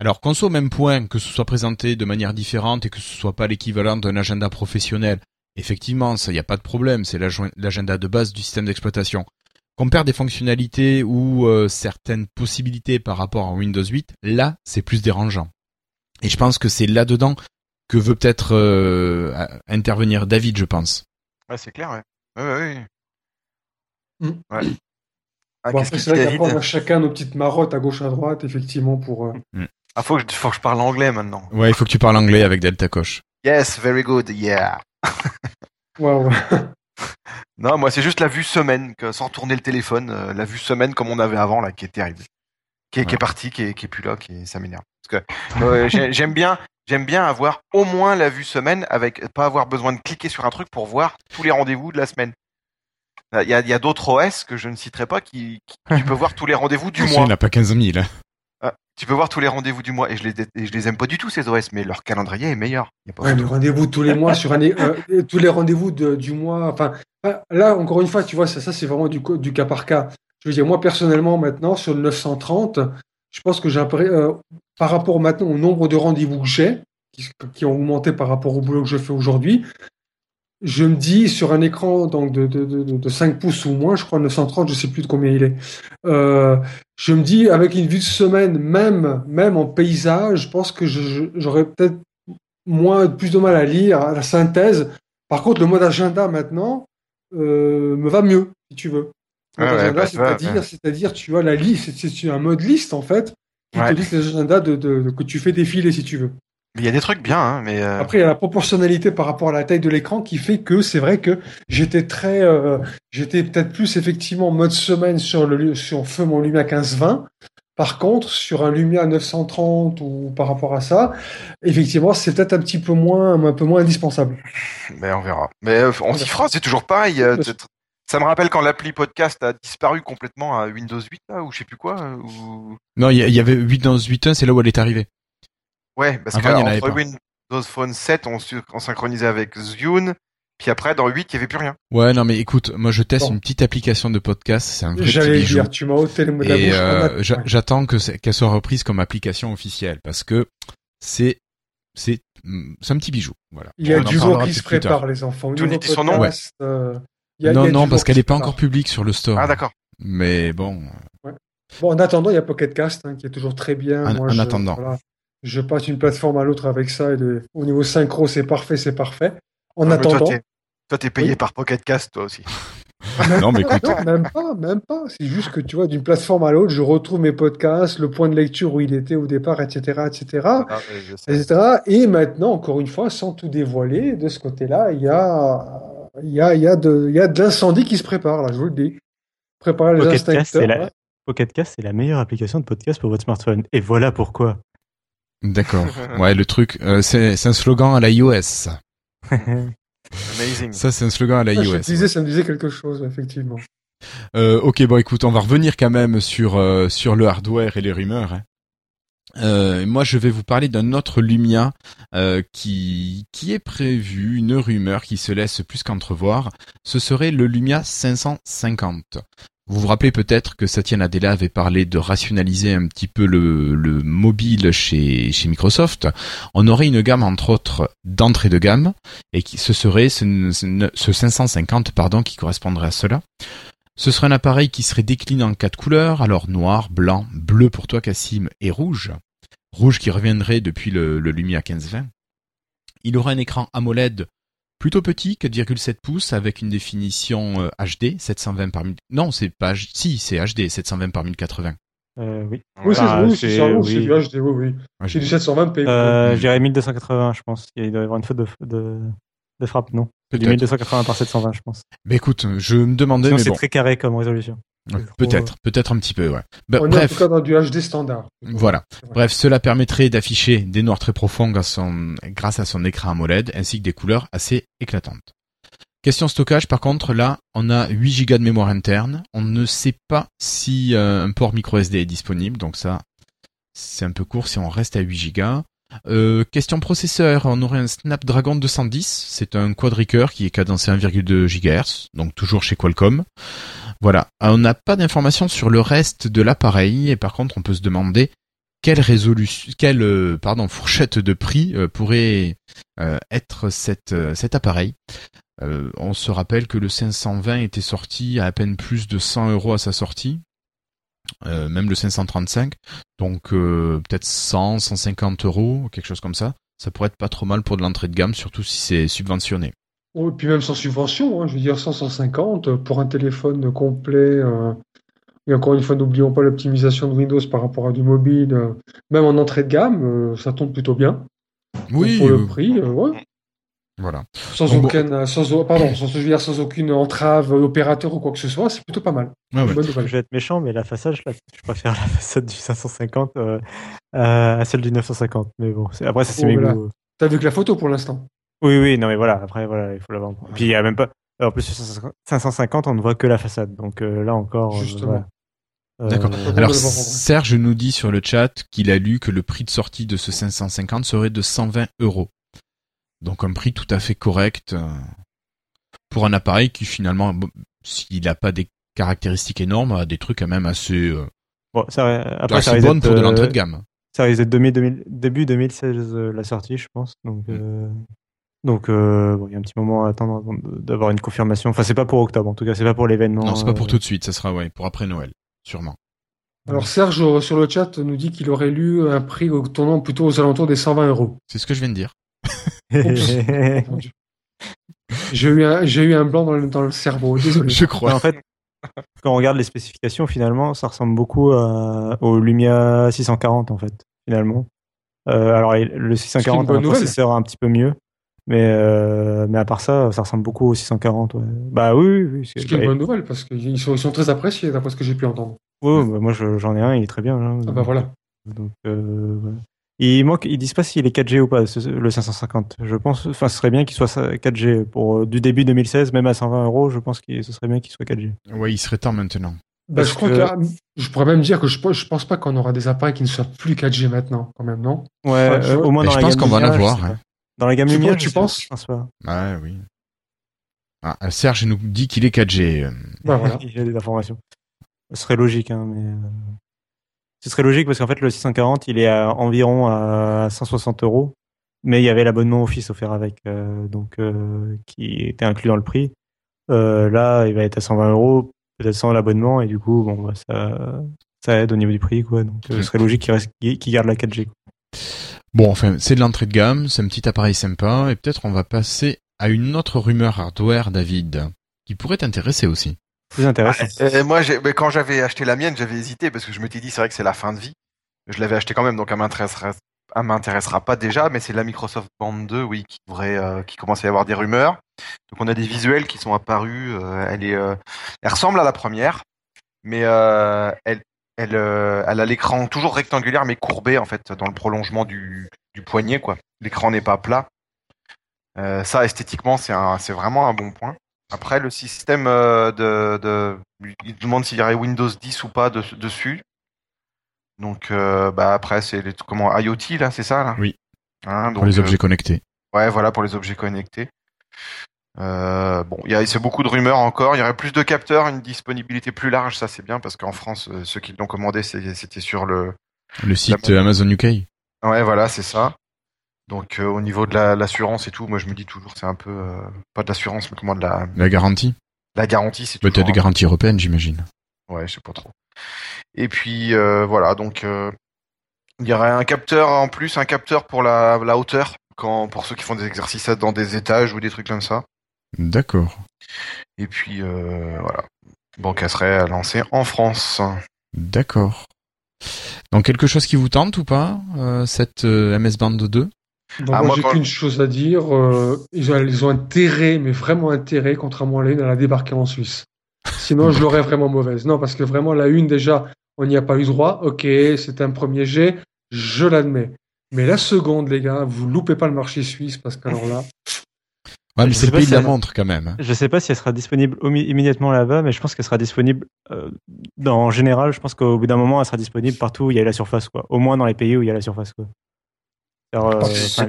Alors qu'on soit au même point, que ce soit présenté de manière différente et que ce soit pas l'équivalent d'un agenda professionnel, effectivement, ça y a pas de problème, c'est l'ag- l'agenda de base du système d'exploitation. Qu'on perd des fonctionnalités ou euh, certaines possibilités par rapport à Windows 8, là, c'est plus dérangeant. Et je pense que c'est là-dedans que veut peut-être euh, intervenir David, je pense. Ouais, c'est clair, ouais. Ouais, ouais, Mm. ouais. Ouais. Ah, Bon, après, c'est vrai qu'après, on a chacun nos petites marottes à gauche à droite, effectivement, pour. euh, Ah, faut que, je, faut que je parle anglais maintenant. Ouais, il faut que tu parles anglais avec Delta Coche. Yes, very good, yeah. Ouais. Non, moi c'est juste la vue semaine, que, sans tourner le téléphone, euh, la vue semaine comme on avait avant là, qui est terrible, qui est, qui est partie, qui est, qui est plus là, qui ça m'énerve. Parce que euh, j'ai- j'aime bien, j'aime bien avoir au moins la vue semaine avec pas avoir besoin de cliquer sur un truc pour voir tous les rendez-vous de la semaine. Euh, Il y a, il y a d'autres OS que je ne citerai pas qui, qui tu peux voir tous les rendez-vous du Il mois. n'y en a pas 15 000. hein. Ah, tu peux voir tous les rendez-vous du mois et je les, et je les aime pas du tout ces OS, mais leur calendrier est meilleur. Il y a pas Ouais, photo. le rendez-vous tous les mois sur un, euh, tous les rendez-vous de- du mois. Enfin, ah, là encore une fois, tu vois, ça, ça c'est vraiment du cas par cas. Je veux dire, moi personnellement maintenant sur le 930, je pense que j'ai euh, par rapport maintenant au nombre de rendez-vous que j'ai, qui, ont augmenté par rapport au boulot que je fais aujourd'hui, je me dis sur un écran donc de, de, de, de 5 pouces ou moins, je crois 930, je sais plus de combien il est. Euh, je me dis avec une vue de semaine, même même en paysage, je pense que j'aurais peut-être moins plus de mal à lire à la synthèse. Par contre, le mode agenda maintenant euh, me va mieux, si tu veux. Ouais, bah, vois, c'est-à-dire, ouais. c'est-à-dire, tu as la liste, c'est un mode liste en fait, qui Ouais. te liste les agendas de, de- de- que tu fais défiler, si tu veux. Mais il y a des trucs bien, hein, mais euh, Après, il y a la proportionnalité par rapport à la taille de l'écran qui fait que c'est vrai que j'étais très, euh, j'étais peut-être plus effectivement en mode semaine sur le sur feu mon Lumia 1520. Par contre, sur un Lumia 930 ou par rapport à ça, effectivement, c'est peut-être un petit peu moins, un peu moins indispensable. mais on verra. Mais euh, on s'y fera, c'est toujours pareil. Ça me rappelle quand l'appli podcast a disparu complètement à Windows 8 là, ou je sais plus quoi. euh, Ou... Non, il y, avait 8 dans 8.1, c'est là où elle est arrivée. Ouais, parce en qu'entre. Windows Phone 7, on, synchronisait avec Zune, puis après dans 8, il y avait plus rien. Ouais, non, mais écoute, moi je teste Bon. une petite application de podcast, c'est un vrai J'allais dire, tu m'as ôté le mot de la Et bouche. euh, j'attends qu'elle soit reprise comme application officielle parce que c'est c'est mm, c'est un petit bijou. Voilà. Il y a On du lourd qui se prépare, les enfants. Tu son nom euh, y a- il y Non, a non, parce qu'elle n'est pas encore publique sur le store. Ah d'accord. Mais bon, Bon, en attendant, il y a Pocket Cast hein, qui est toujours très bien. En- Moi, en je, attendant. voilà, je passe d'une plateforme à l'autre avec ça. Et de- au niveau synchro, c'est parfait, c'est parfait. En Ah, attendant, Toi, t'es payé Oui. par Pocket Cast, toi aussi. non, mais écoute, non, même pas, même pas. C'est juste que tu vois, d'une plateforme à l'autre, je retrouve mes podcasts, le point de lecture où il était au départ, etc., etc., Ah, etc. Et maintenant, encore une fois, sans tout dévoiler, de ce côté-là, il y a, il y a, il y a de, il y a de l'incendie qui se prépare là. Je vous le dis. Préparer les Pocket instincteurs. c'est la... ouais. Pocket Cast, c'est la meilleure application de podcast pour votre smartphone. Et voilà pourquoi. d'accord. Ouais, le truc, euh, c'est c'est un slogan à la iOS. Amazing. Ça, c'est un slogan à la Ah, ça me disait quelque chose, effectivement. Euh, ok, bon, écoute, on va revenir quand même sur euh, sur le hardware et les rumeurs. hein. Euh, moi, je vais vous parler d'un autre Lumia euh, qui qui est prévu, une rumeur qui se laisse plus qu'entrevoir. Ce serait le Lumia 550. Vous vous rappelez peut-être que Satya Nadella avait parlé de rationaliser un petit peu le, le mobile chez, chez Microsoft. On aurait une gamme entre autres d'entrée de gamme et qui ce serait ce, ce- ce 550 pardon qui correspondrait à cela. Ce serait un appareil qui serait décliné en quatre couleurs, alors noir, blanc, bleu pour toi Cassim et rouge. Rouge qui reviendrait depuis le, le Lumia 1520. Il aura un écran AMOLED plutôt petit, 4,7 pouces, avec une définition euh, HD, 720 par 1000... Non, c'est pas... H- Si, c'est HD, 720 par 1080. Euh, oui. Oui, c'est Ah, oui, c'est- oui, du HD, oui, oui. Je- du 720p. Euh, je dirais 1280, je pense. Il doit y avoir une faute de, de, de frappe, non C'est du Peut-être. 1280 par 720, je pense. Mais écoute, je me demandais, Sinon, mais c'est bon, très carré comme résolution. peut-être, peut-être un petit peu, ouais. Bah, On est en tout cas dans du HD standard. Voilà. Bref, cela permettrait d'afficher des noirs très profonds grâce, à son- grâce à son écran AMOLED ainsi que des couleurs assez éclatantes. Question stockage, par contre, là, on a 8 Go de mémoire interne. On ne sait pas si euh, un port micro SD est disponible, donc ça, c'est un peu court si on reste à 8 Go. Euh, question processeur, on aurait un Snapdragon 210, c'est un quadricœur qui est cadencé à 1,2 GHz, donc toujours chez Qualcomm. Voilà, on n'a pas d'informations sur le reste de l'appareil, et par contre on peut se demander quelle résolution, quelle euh, pardon fourchette de prix euh, pourrait euh, être cet appareil. On se rappelle que le 520 était sorti à à peine plus de 100 euros à sa sortie, euh, même le 535, donc euh, peut-être 100, 150 euros, quelque chose comme ça. Ça pourrait être pas trop mal pour de l'entrée de gamme, surtout si c'est subventionné. Oh, et puis même sans subvention, hein, je veux dire 100, 150 euh, pour un téléphone complet. euh, et encore une fois, n'oublions pas l'optimisation de Windows par rapport à du mobile. même en entrée de gamme, ça tombe plutôt bien. Donc, pour le prix, ouais. Voilà. Sans bon. aucune, sans, au- pardon, sans, je veux dire, sans aucune entrave opérateur ou quoi que ce soit, c'est plutôt pas mal. Ouais, ouais. Bonne nouvelle. Je vais être méchant, mais la façade, je, la- je préfère la façade du 550 euh, à celle du 950. Mais bon, après, ça c'est Oh, mes voilà. goûts. T'as vu que la photo pour l'instant. Oui, oui, non, mais voilà, après, voilà, il faut l'avoir. Et Puis il y a même pas. En plus, sur 550, on ne voit que la façade. Donc euh, là encore. euh, Justement. voilà. Euh, D'accord. Alors. Serge nous dit sur le chat qu'il a lu que le prix de sortie de ce 550 serait de 120 euros. Donc un prix tout à fait correct euh, pour un appareil qui finalement, bon, s'il n'a pas des caractéristiques énormes, a des trucs quand même assez, euh, Bon, ça, après, assez bonnes pour de euh, l'entrée de gamme. Ça risque d'être 2000, 2000 début 2016 euh, la sortie, je pense. Donc, Mm. euh, donc euh, bon, il y a un petit moment à attendre avant d'avoir une confirmation. Enfin, c'est pas pour octobre, en tout cas, c'est pas pour l'événement. Non, c'est pas pour euh, tout de suite, ça sera ouais, pour après Noël, sûrement. Alors Serge euh, sur le chat nous dit qu'il aurait lu un prix tournant plutôt aux alentours des 120 euros. C'est ce que je viens de dire. J'ai eu un, j'ai eu un blanc dans le, dans le cerveau. Désolé. Je crois. en fait, quand on regarde les spécifications, finalement, ça ressemble beaucoup à- au Lumia 640, en fait, finalement. Euh, alors, le 640 a un nouvelle. processeur un petit peu mieux, mais, euh, mais à part ça, ça ressemble beaucoup au 640. Ouais. Bah oui, oui, oui. c'est- Ce qui est une bah, bonne nouvelle parce qu'ils sont, ils sont très appréciés d'après ce que j'ai pu entendre. ouais, bah, moi, je- j'en ai un, il est très bien. hein. Ah bah voilà. Donc, euh, voilà. Il manque, ils disent pas s'il est 4G ou pas, le 550. Je pense, enfin, ce serait bien qu'il soit ça- 4G pour euh, du début 2016, même à 120 euros. Je pense que ce serait bien qu'il soit 4G. Ouais, il serait temps maintenant. Bah, je crois que- que, je pourrais même dire que je, pense- je pense pas qu'on aura des appareils qui ne soient plus 4G maintenant, quand même, non? Ouais, euh, au moins Mais dans je la pense qu'on va en avoir, hein. Dans la gamme Tu Lumia, penses- je tu penses? Je pense pas. Ouais, oui. Ah, Serge nous dit qu'il est 4G. euh, Bah voilà. Il y a des informations. Ce serait logique, hein, mais. Euh, Ce serait logique parce qu'en fait, le 640, il est à environ à 160 euros. Mais il y avait l'abonnement Office offert avec, euh, donc, euh, qui était inclus dans le prix. Euh, là, il va être à 120 euros, peut-être sans l'abonnement, et du coup, bon, bah, ça, ça aide au niveau du prix, quoi. Donc, euh, ce serait logique qu'il reste, qu'il garde la 4G. quoi. Bon, enfin, c'est de l'entrée de gamme, c'est un petit appareil sympa, et peut-être on va passer à une autre rumeur hardware, David, qui pourrait t'intéresser aussi. Plus intéressant. Moi, quand j'avais acheté la mienne, j'avais hésité parce que je m'étais dit, c'est vrai que c'est la fin de vie. Je l'avais acheté quand même, donc elle m'intéressera, m'intéressera pas déjà, mais c'est la Microsoft Band 2, oui, qui devrait, euh, commence à y avoir des rumeurs. Donc on a des visuels qui sont apparus. euh, euh, elle ressemble à la première, mais elle, a l'écran toujours rectangulaire mais courbé en fait dans le prolongement du, poignet, quoi. L'écran n'est pas plat. Ça, esthétiquement, c'est vraiment un bon point. Après, le système euh, de, de, il demande s'il y aurait Windows 10 ou pas de- dessus. Donc, euh, bah après, c'est les, comment IoT là, c'est ça là? Oui. Hein, Pour les euh, objets connectés. Ouais, voilà pour les objets connectés. Euh, bon, il y a c'est beaucoup de rumeurs encore. Il y aurait plus de capteurs, une disponibilité plus large, ça c'est bien parce qu'en France, ceux qui l'ont commandé, c'était sur le. Le site la- Amazon UK. Ouais, voilà, c'est ça. Donc euh, au niveau de la- l'assurance et tout, moi je me dis toujours, c'est un peu euh, pas de l'assurance, mais comment de la, La garantie. la garantie, c'est Peut-être des garanties européennes, j'imagine. Ouais, je sais pas trop. Et puis euh, voilà, donc euh, il y aurait un capteur en plus, un capteur pour la, la hauteur, quand pour ceux qui font des exercices dans des étages ou des trucs comme ça. D'accord. Et puis euh, voilà. Elle serait lancée en France. D'accord. Donc quelque chose qui vous tente ou pas, cette MS Band 2 Donc Ah, moi, j'ai qu'une chose à dire. euh, ils, ont, ils ont intérêt, mais vraiment intérêt, contrairement à la une, à la débarquer en Suisse. Sinon, je l'aurais vraiment mauvaise. Non, parce que vraiment, la une, déjà, on n'y a pas eu droit. Ok, c'est un premier jet, je l'admets. Mais la seconde, les gars, vous loupez pas le marché suisse, parce qu'alors là, Ouais, mais Je c'est sais le pas pays si de la elle- montre quand même. hein. Je sais pas si elle sera disponible immédiatement là-bas, mais je pense qu'elle sera disponible. Euh, dans, en général, je pense qu'au bout d'un moment, elle sera disponible partout où il y a la surface, quoi. Au moins dans les pays où il y a la surface, quoi. C'est-à-dire, euh, Parce enfin,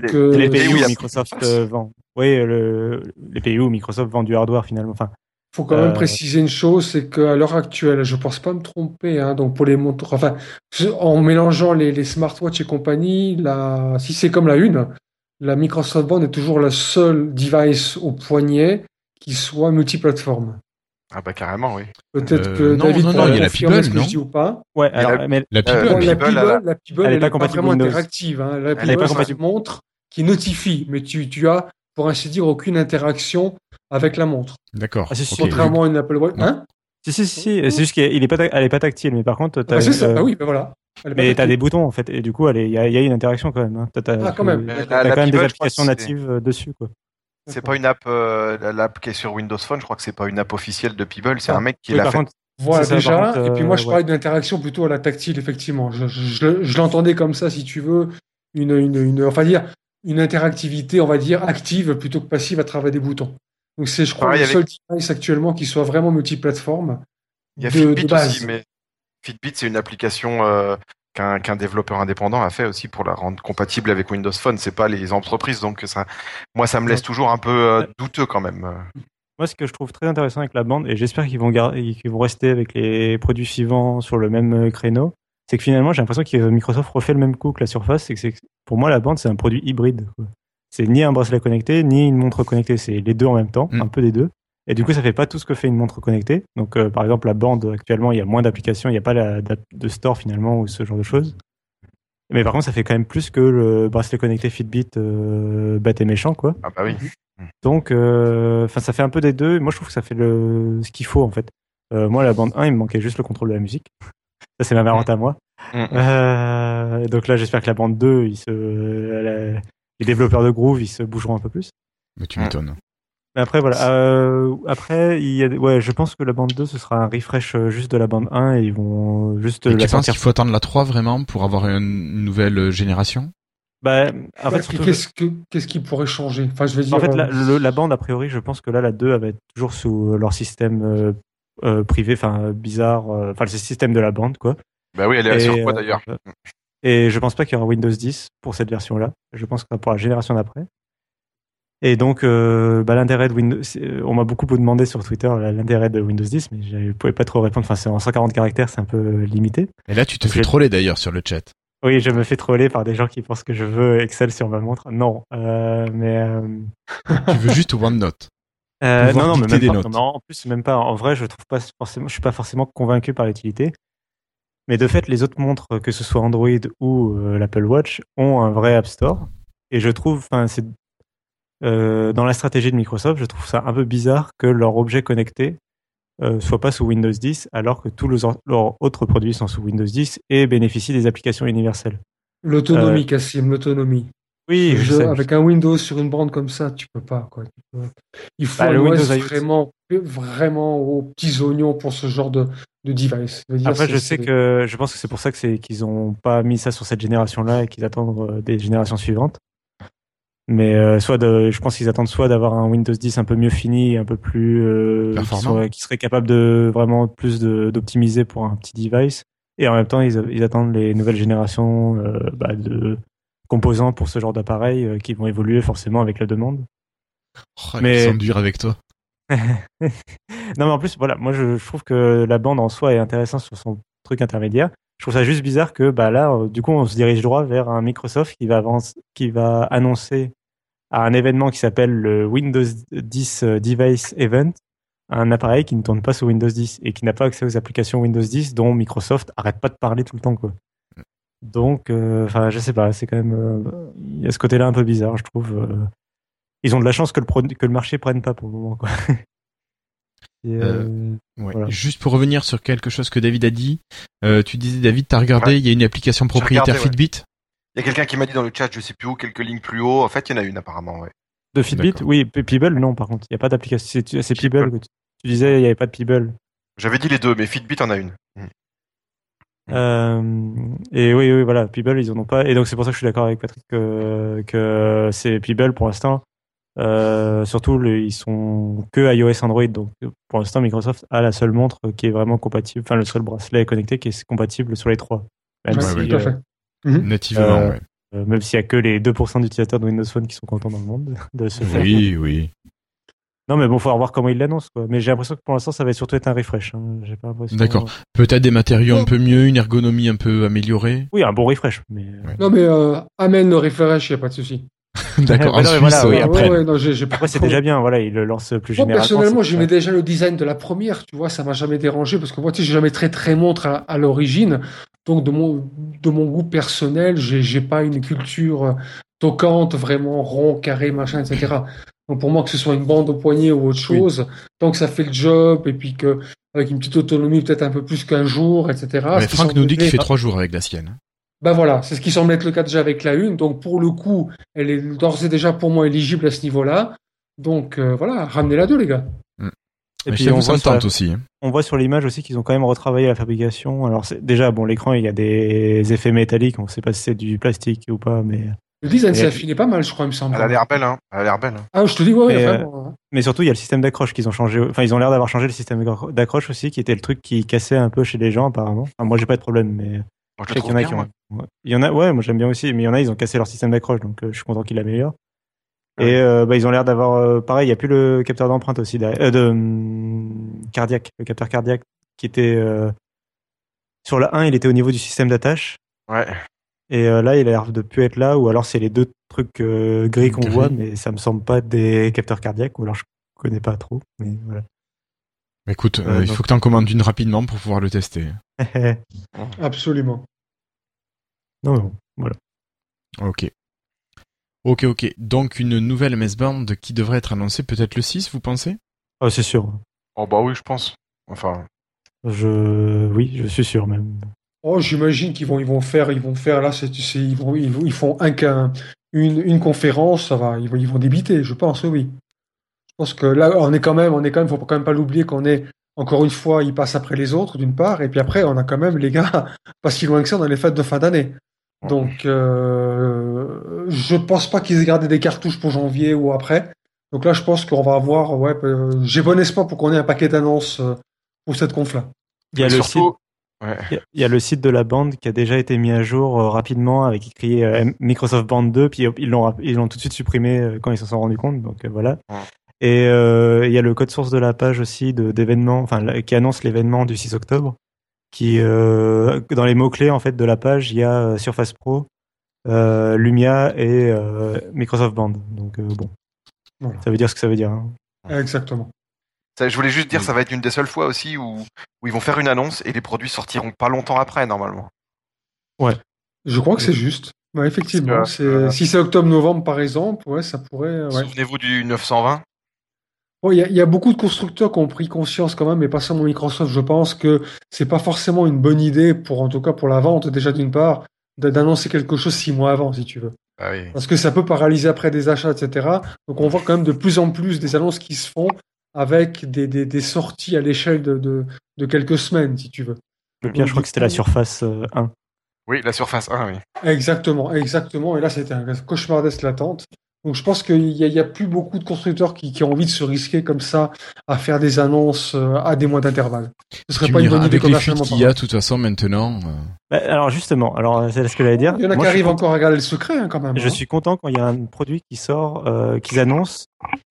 que- les pays où Microsoft euh, vend. Oui, le, les pays où Microsoft vend du hardware finalement. Enfin, faut quand même Euh, préciser une chose, c'est qu'à l'heure actuelle, je pense pas me tromper, hein, donc pour les montres, enfin, en mélangeant les, les smartwatches et compagnie, la, si c'est comme la une, la Microsoft Band est toujours le seul device au poignet qui soit multiplateforme. Ah bah carrément, oui. Peut-être Euh, que non, David non, non, pourra il y a la Peeble, ce que non je dis ou pas. ouais, alors, la- mais La Euh, Peeble, Ouais, la la elle la elle est elle pas n'est pas compatible vraiment Windows. interactive. Hein. La est pas c'est compatible. une montre qui notifie, mais tu, tu as, pour ainsi dire, aucune interaction avec la montre. D'accord. Ah, si, si. Contrairement à une Apple Watch. Non. Hein si, si, si, c'est juste qu'elle est pas, elle est pas tactile, mais par contre, t'as, Ah, c'est ça. euh, Ah oui, ben voilà. Elle est pas mais t'as des boutons en fait, et du coup, elle est- il y a, il y a une interaction quand même. Hein. T'as, Ah, quand même. t'as La- quand la même des applications natives dessus, quoi. C'est pas une app, euh, l'app qui est sur Windows Phone, je crois que c'est pas une app officielle de People, c'est Ah. un mec qui Oui, l'a fait. contre, Voilà ça, déjà. et puis moi, je euh, parlais d'une interaction plutôt à la tactile, effectivement. Je, je- je- je l'entendais comme ça, si tu veux, une, une, une, enfin dire, une interactivité, on va dire, active plutôt que passive à travers des boutons. Donc c'est, je crois, Pareil le avec- seul device actuellement qui soit vraiment multiplateforme. Il y a de- Fitbit de base. aussi, mais Fitbit c'est une application euh, qu'un développeur indépendant a fait aussi pour la rendre compatible avec Windows Phone. C'est pas les entreprises, donc ça, moi ça me laisse toujours un peu euh, douteux quand même. Moi, ce que je trouve très intéressant avec la bande, et j'espère qu'ils vont, garder, qu'ils vont rester avec les produits suivants sur le même euh, créneau, c'est que finalement, j'ai l'impression que Microsoft refait le même coup que la Surface. C'est que c'est- pour moi, la bande, c'est un produit hybride. C'est ni un bracelet connecté, ni une montre connectée. C'est les deux en même temps, Mm. un peu des deux. Et du coup, ça fait pas tout ce que fait une montre connectée. Donc, euh, par exemple, la bande, actuellement, il y a moins d'applications, il n'y a pas la, de store finalement ou ce genre de choses. Mais par contre, ça fait quand même plus que le bracelet connecté Fitbit euh, bête et méchant, quoi. Ah bah oui. Donc, euh, enfin, ça fait un peu des deux. Moi, je trouve que ça fait le ce qu'il faut en fait. Euh, moi, la bande 1, il me manquait juste le contrôle de la musique. Ça, c'est ma variante à moi. Mm. Euh, donc là, j'espère que la bande 2, ils se, la- les développeurs de Groove, ils se bougeront un peu plus. Mais tu Mm. m'étonnes. Mais après, voilà. Euh, après, il y a, ouais, je pense que la bande 2, ce sera un refresh euh, juste de la bande 1 et ils vont juste Et la tu penses qu'il faut attendre la 3 vraiment pour avoir une nouvelle euh, génération? Bah, en fait, surtout, qu'est-ce que qu'est-ce qui pourrait changer? Enfin, je veux dire. En fait, euh, la, le- la bande, a priori, je pense que là, la 2, elle va être toujours sous leur système euh, euh, privé, enfin euh, bizarre, euh, enfin le système de la bande, quoi. Bah oui, elle est Et, sur quoi euh, d'ailleurs? Et je pense pas qu'il y aura Windows 10 pour cette version-là. Je pense que ce sera pour la génération d'après. Et donc, euh, bah, l'intérêt de Windows, euh, on m'a beaucoup demandé sur Twitter la- l'intérêt de Windows 10, mais je pouvais pas trop répondre. Enfin, c'est en 140 caractères, c'est un peu limité. Et là, tu te fais troller d'ailleurs sur le chat. Oui, je me fais troller par des gens qui pensent que je veux Excel sur ma montre. Non, euh, mais euh, tu veux juste OneNote. Euh, non, non, mais même des pas. notes. non, en plus, même pas. En vrai, je trouve pas forcément, je suis pas forcément convaincu par l'utilité. Mais de fait, les autres montres, que ce soit Android ou euh, l'Apple Watch, ont un vrai App Store. Et je trouve, enfin, c'est euh, dans la stratégie de Microsoft, je trouve ça un peu bizarre que leur objet connecté euh, soit pas sous Windows 10, alors que tous leurs leurs autres produits sont sous Windows 10 et bénéficient des applications universelles. L'autonomie, Cassim, l'autonomie. Oui, je sais. avec un Windows sur une bande comme ça, tu peux pas. Quoi. Il faut Bah, le Windows vraiment, vraiment aux petits oignons pour ce genre de, de device. Dire, Après, je sais que je pense que c'est pour ça que c'est qu'ils ont pas mis ça sur cette génération-là et qu'ils attendent euh, des générations suivantes. Mais euh, soit de, je pense qu'ils attendent soit d'avoir un Windows 10 un peu mieux fini, un peu plus euh, qui, Performant. soit- qui serait capable de vraiment plus d'optimiser pour un petit device, et en même temps ils, ils attendent les nouvelles générations euh, bah, de composants pour ce genre d'appareil qui vont évoluer forcément avec la demande. Oh, Mais- dur avec toi. non, mais en plus, voilà, moi je, je trouve que la bande en soi est intéressante sur son truc intermédiaire. Je trouve ça juste bizarre que bah là, euh, du coup, on se dirige droit vers un Microsoft qui va avance, qui va annoncer à un événement qui s'appelle le Windows 10 Device Event un appareil qui ne tourne pas sous Windows 10 et qui n'a pas accès aux applications Windows 10 dont Microsoft arrête pas de parler tout le temps quoi. Donc, euh, enfin, je sais pas, c'est quand même, euh, il y a ce côté-là un peu bizarre, je trouve. euh. ils ont de la chance que le, que le marché prenne pas pour le moment quoi. Et, euh, Ouais. Voilà. Juste pour revenir sur quelque chose que David a dit, euh, tu disais David, t'as regardé, Ouais. il y a une application propriétaire regardé, ouais. Fitbit? Il y a quelqu'un qui m'a dit dans le chat, je sais plus où, quelques lignes plus haut. En fait, il y en a une apparemment, ouais. De Fitbit, oui. Pe- Peeble, non, par contre. Il n'y a pas d'application. C'est c'est Peeble. Peeble que tu, tu disais, il n'y avait pas de Peeble. J'avais dit les deux, mais Fitbit en a une. Mm. Euh, et oui, oui, voilà. Peeble, ils en ont pas. Et donc, c'est pour ça que je suis d'accord avec Patrick que, que c'est Peeble pour l'instant. Euh, surtout, le- ils sont que iOS Android. Donc, pour l'instant, Microsoft a la seule montre qui est vraiment compatible, enfin, le seul bracelet connecté qui est compatible sur les trois. Même Ouais, Ouais, si, ouais, tout à euh, fait. Nativement, Euh, ouais. euh, même s'il y a que les 2% d'utilisateurs de Windows Phone qui sont contents dans le monde de ce. Oui, oui. Non, mais bon, faut voir comment ils l'annoncent, quoi. Mais j'ai l'impression que pour l'instant, ça va surtout être un refresh. Hein. J'ai pas l'impression. D'accord. Peut-être des matériaux un peu mieux, une ergonomie un peu améliorée. Oui, un bon refresh, mais. Ouais. Non, mais euh, amène le refresh, il n'y a pas de souci. D'accord. Ouais, voilà, oui, Ouais, après. ouais, non, Après, c'est déjà bien, voilà, ils le lancent plus Moi, généralement. personnellement, c'est- j'aimais déjà le design de la première, tu vois, ça m'a jamais dérangé parce que moi, tu sais, j'ai jamais très très montre à, à l'origine. Donc, de mon, de mon goût personnel, j'ai, pas une culture toquante, vraiment rond, carré, machin, etc. Donc, pour moi, que ce soit une bande au poignet ou autre chose, tant que ça fait le job et puis que, avec une petite autonomie, peut-être un peu plus qu'un jour, etc. Mais Franck nous dit qu'il fait trois jours avec la sienne. Ben voilà, c'est ce qui semble être le cas déjà avec la une. Donc pour le coup, elle est d'ores et déjà pour moi éligible à ce niveau-là. Donc euh, voilà, ramenez-la deux les gars. Et Mais puis on voit, la, aussi. hein. on voit sur l'image aussi qu'ils ont quand même retravaillé la fabrication. Alors déjà, bon, l'écran, il y a des effets métalliques. On sait pas si c'est du plastique ou pas, mais Le design Et- s'est affiné pas mal, je crois, il me semble. Elle a l'air belle, hein. Elle a l'air belle. hein. Ah, je te dis, ouais, ouais, Mais, euh, vraiment. hein. mais surtout il y a le système d'accroche qu'ils ont changé. Enfin, ils ont l'air d'avoir changé le système d'accro- d'accroche aussi, qui était le truc qui cassait un peu chez les gens apparemment. Enfin, moi, j'ai pas de problème, mais Moi, je le trouve y en a bien, qui ont. ouais. Il y en a, ouais, moi j'aime bien aussi, mais il y en a, ils ont cassé leur système d'accroche, donc euh, je suis content qu'ils l'améliorent. Ouais. Et euh, bah, ils ont l'air d'avoir, euh, pareil, il y a plus le capteur d'empreinte aussi, euh, de hum, cardiaque, le capteur cardiaque qui était euh, sur la 1, il était au niveau du système d'attache, Ouais. et euh, là, il a l'air de plus être là, ou alors c'est les deux trucs euh, gris qu'on voit, mais ça me semble pas des capteurs cardiaques, ou alors je connais pas trop, mais voilà. Écoute, euh, Euh, il donc- faut que tu en commandes une rapidement pour pouvoir le tester. Absolument. Non, bon, voilà. Ok. Ok, ok. Donc une nouvelle MS Band qui devrait être annoncée peut-être le 6, vous pensez? Ah, c'est sûr. Oh, bah oui, je pense. Enfin, Je, oui, je suis sûr même. Oh, j'imagine qu'ils vont, ils vont faire, ils vont faire là, c'est, ils vont, ils, font un, qu'un- une, une conférence, ça va, ils vont, ils vont débiter, je pense, oui. Je pense que là, on est quand même, on est quand même, faut quand même pas l'oublier qu'on est, encore une fois, ils passent après les autres, d'une part, et puis après, on a quand même, les gars, pas si loin que ça, dans les fêtes de fin d'année. Donc, euh, je pense pas qu'ils aient gardé des cartouches pour janvier ou après. Donc là, je pense qu'on va avoir, ouais, euh, j'ai bon espoir pour qu'on ait un paquet d'annonces euh, pour cette conf-là. Il y a et le site. surtout, ouais. Il y a- il y a le site de la bande qui a déjà été mis à jour euh, rapidement avec écrit euh, Microsoft Band 2, puis ils l'ont rap- ils l'ont tout de suite supprimé euh, quand ils s'en sont rendus compte. Donc euh, voilà. Ouais. Et euh, il y a le code source de la page aussi de d'événements, enfin qui annonce l'événement du 6 octobre. Qui euh, dans les mots clés en fait de la page, il y a euh, Surface Pro, euh, Lumia et euh, Microsoft Band. Donc euh, bon, Voilà. ça veut dire ce que ça veut dire. hein. Exactement. Ça, je voulais juste dire, ça va être une des seules fois aussi où, où ils vont faire une annonce et les produits sortiront pas longtemps après, normalement. Je crois que c'est juste. Ouais, effectivement. Que, euh, Si c'est octobre-novembre, par exemple, ouais, ça pourrait. ouais. Souvenez-vous du 920 Bon, Il y, a- il y a beaucoup de constructeurs qui ont pris conscience quand même, mais pas seulement Microsoft. Je pense que c'est pas forcément une bonne idée pour, en tout cas pour la vente, déjà d'une part, d'annoncer quelque chose six mois avant, si tu veux. Ah oui. Parce que ça peut paralyser après des achats, etc. Donc on voit quand même de plus en plus des annonces qui se font avec des, des, des sorties à l'échelle de, de, de quelques semaines, si tu veux. Le pire, je crois que c'était la Surface euh, 1. Oui, la Surface 1, oui. Exactement, exactement. Et là, c'était un cauchemardesque latente. Donc, je pense qu'il y, a- il plus beaucoup de constructeurs qui, qui ont envie de se risquer comme ça à faire des annonces euh, à des mois d'intervalle. Ce serait Tu pas une bonne idée avec les fuites qu'il y a, de toute façon, maintenant... euh, Bah, alors justement, alors c'est ce que j'allais dire. Il y en a Moi, qui arrivent content- encore à garder le secret, hein, quand même. Je hein. suis content quand il y a un produit qui sort, euh, qu'ils annoncent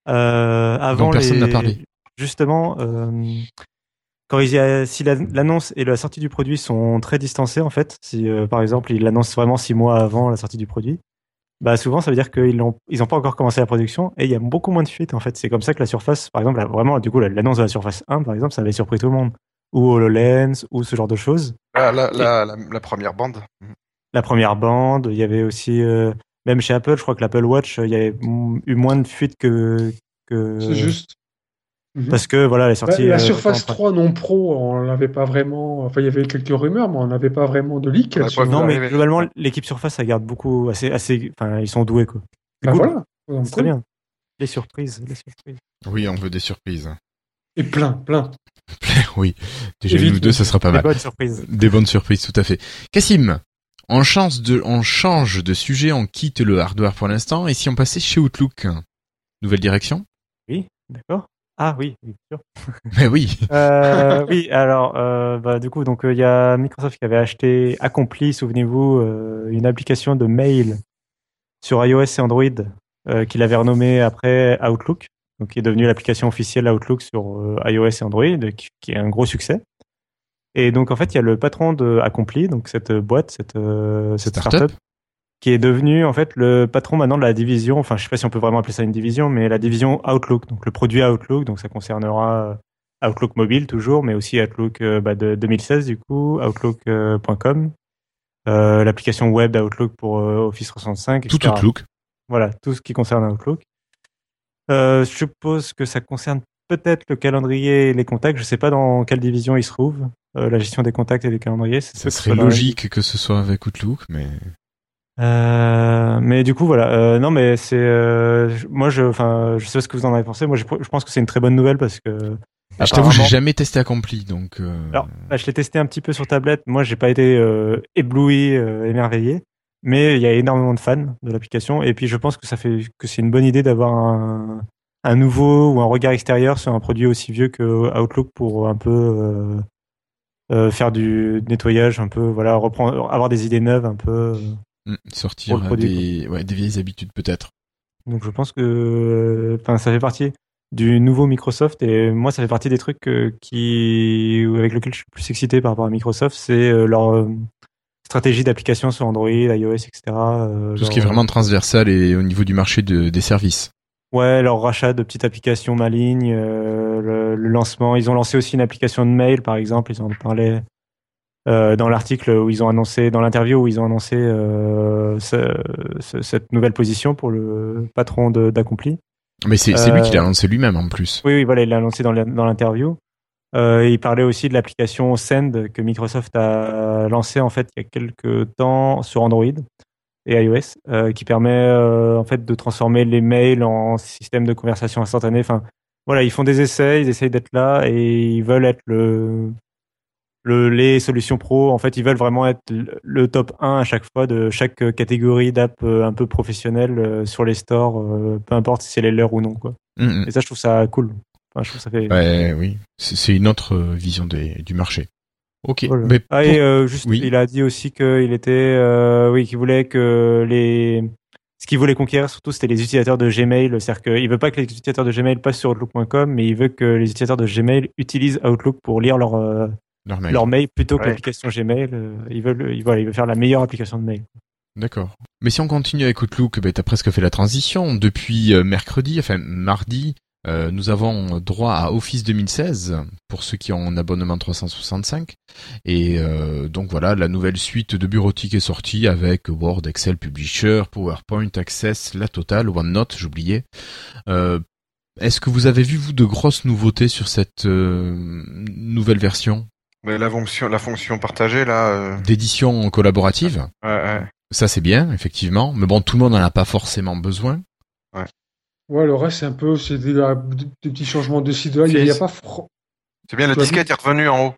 euh, avant Dont personne les- n'a parlé. Justement, euh, quand il y a, si la- l'annonce et la sortie du produit sont très distancés, en fait, si euh, par exemple ils l'annoncent vraiment six mois avant la sortie du produit, bah souvent ça veut dire qu'ils n'ont ils ont pas encore commencé la production et il y a beaucoup moins de fuites. En fait, c'est comme ça que la Surface, par exemple, là, vraiment, du coup, la- l'annonce de la Surface 1, par exemple, ça avait surpris tout le monde, ou HoloLens, ou ce genre de choses. La, la, la, la, la première bande. la première bande. Il y avait aussi, euh, même chez Apple, je crois que l'Apple Watch, euh, il y avait eu moins de fuites que. que C'est juste. Mhm. Parce que voilà, elle est Bah, sortie. la euh, Surface longtemps 3 non pro, on l'avait pas vraiment. Enfin, il y avait quelques rumeurs, mais on n'avait pas vraiment de leak. On a là-dessus. pas après. Non, mais globalement, l'équipe Surface, ça garde beaucoup, assez, assez, enfin, ils sont doués, quoi. Bah cool. voilà. C'est très bien. Les surprises, les surprises. Oui, on veut des surprises. Et plein, plein. oui. Déjà, Évite- nous deux, ça sera pas Des mal. bonnes surprises. Des bonnes surprises, tout à fait. Cassim, on change de, on change de sujet, on quitte le hardware pour l'instant, et si on passait chez Outlook? Nouvelle direction? Oui, d'accord. Ah oui, bien sûr. Mais oui. Euh, oui, alors, euh, bah, du coup, donc il y a Microsoft qui avait acheté Accompli, souvenez-vous, euh, une application de mail sur iOS et Android euh, qu'il avait renommée après Outlook, donc qui est devenue l'application officielle Outlook sur euh, iOS et Android, qui, qui est un gros succès. Et donc en fait, il y a le patron de Accompli, donc cette boîte, cette, euh, cette Startup. startup, qui est devenu en fait le patron maintenant de la division. Enfin, je sais pas si on peut vraiment appeler ça une division, mais la division Outlook, donc le produit Outlook, donc ça concernera euh, Outlook mobile toujours, mais aussi Outlook euh, bah, de 2016 du coup, Outlook.com, euh, l'application web d'Outlook pour euh, Office 365, Tout etc. Outlook. Voilà, tout ce qui concerne Outlook. Euh, je suppose que ça concerne peut-être le calendrier et les contacts. Je sais pas dans quelle division il se trouve. Euh, la gestion des contacts et des calendriers. Ça serait logique que ce soit avec Outlook, mais Euh, mais du coup, voilà. Euh, non, mais c'est euh, moi, je, enfin, je sais ce que vous en avez pensé. Moi, je, je pense que c'est une très bonne nouvelle parce que. Ah, je t'avoue, j'ai jamais testé accompli, donc. euh, Alors, bah, je l'ai testé un petit peu sur tablette. Moi, j'ai pas été euh, ébloui, euh, émerveillé, mais il y a énormément de fans de l'application. Et puis, je pense que ça fait que c'est une bonne idée d'avoir un, un nouveau ou un regard extérieur sur un produit aussi vieux que Outlook pour un peu euh, euh, faire du nettoyage, un peu, voilà, reprendre, avoir des idées neuves, un peu. Sortir Pour le produit, des, ouais, des vieilles habitudes peut-être. Donc je pense que enfin ça fait partie du nouveau Microsoft et moi ça fait partie des trucs euh, qui avec lesquels je suis plus excité par rapport à Microsoft, c'est euh, leur euh, stratégie d'application sur Android, iOS, etc. Tout ce qui est vraiment transversal et au niveau du marché de- des services. Ouais, leur rachat de petites applications malignes, euh, le, le lancement. Ils ont lancé aussi une application de mail, par exemple. Ils en parlaient euh, dans l'article où ils ont annoncé, dans l'interview où ils ont annoncé euh, ce- ce- cette nouvelle position pour le patron d'Accompli. Mais c'est lui Euh, qui l'a lancé lui-même en plus. Oui, oui, voilà, il l'a annoncé dans l'interview. Euh, il parlait aussi de l'application Send que Microsoft a lancée en fait il y a quelques temps sur Android et iOS, euh, qui permet euh, en fait de transformer les mails en système de conversation instantané. Enfin, voilà, ils font des essais, ils essayent d'être là et ils veulent être le, le les solutions pro. En fait, ils veulent vraiment être le- top 1 à chaque fois de chaque catégorie d'app euh, un peu professionnelle euh, sur les stores, euh, peu importe si c'est les leurs ou non. Quoi. Hmm, hmm. Et ça, je trouve ça cool. Enfin, je trouve ça fait. Ouais, oui, c'est une autre vision des, du marché. Ok, Voilà. mais Ah, pour- et euh, juste, Oui. il a dit aussi qu'il était, euh, oui, qu'il voulait que les, ce qu'il voulait conquérir surtout, c'était les utilisateurs de Gmail. C'est-à-dire qu'il veut pas que les utilisateurs de Gmail passent sur Outlook.com, mais il veut que les utilisateurs de Gmail utilisent Outlook pour lire leur euh, leur mail. leur mail plutôt que Ouais. l'application Gmail. Euh, Il veut, il, voilà, il veut faire la meilleure application de mail. D'accord. Mais si on continue avec Outlook, ben, t'as presque fait la transition. Depuis euh, mercredi, enfin mardi, euh, nous avons droit à Office 2016 pour ceux qui ont un abonnement 365. Et euh, donc voilà, la nouvelle suite de bureautique est sortie avec Word, Excel, Publisher, PowerPoint, Access, la totale, OneNote, j'oubliais. Euh, Est-ce que vous avez vu vous de grosses nouveautés sur cette euh, nouvelle version? Mais la fonction, la fonction partagée là. euh, d'édition collaborative ouais, ouais. Ça c'est bien, effectivement. Mais bon, tout le monde n'en a pas forcément besoin. Ouais, le reste, c'est un peu, c'est des, petits changements de site. Là, il n'y a, il y a C'est- pas. fro- C'est bien, la disquette est revenue en haut.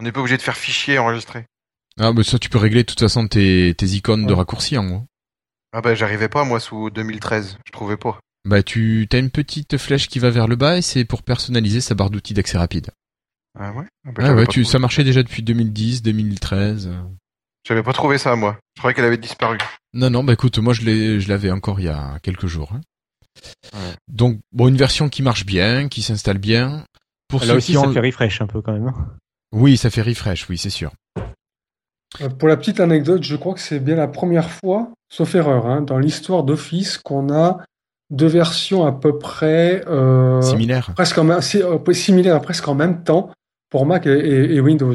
On n'est pas obligé de faire fichier enregistré. Ah, mais ça, tu peux régler de toute façon tes, tes icônes de Ouais. raccourci en haut. Ah bah j'arrivais pas moi sous 2013, je trouvais pas. Bah, tu as une petite flèche qui va vers le bas et c'est pour personnaliser sa barre d'outils d'accès rapide. Ah ouais? Ah bah, Ah ouais, tu, ça marchait déjà depuis 2010, 2013. J'avais pas trouvé ça moi. Je croyais qu'elle avait disparu. Non, non, bah écoute, moi je l'ai, je l'avais encore il y a quelques jours. hein. Ouais. Donc, bon, une version qui marche bien, qui s'installe bien. Pour Là ceux aussi, qui ça ont... fait refresh un peu quand même. Oui, ça fait refresh, oui, c'est sûr. Euh, Pour la petite anecdote, je crois que c'est bien la première fois, sauf erreur, hein, dans l'histoire d'Office qu'on a deux versions à peu près euh, Similaire. presque en euh, similaires presque en même temps pour Mac et, et- et Windows.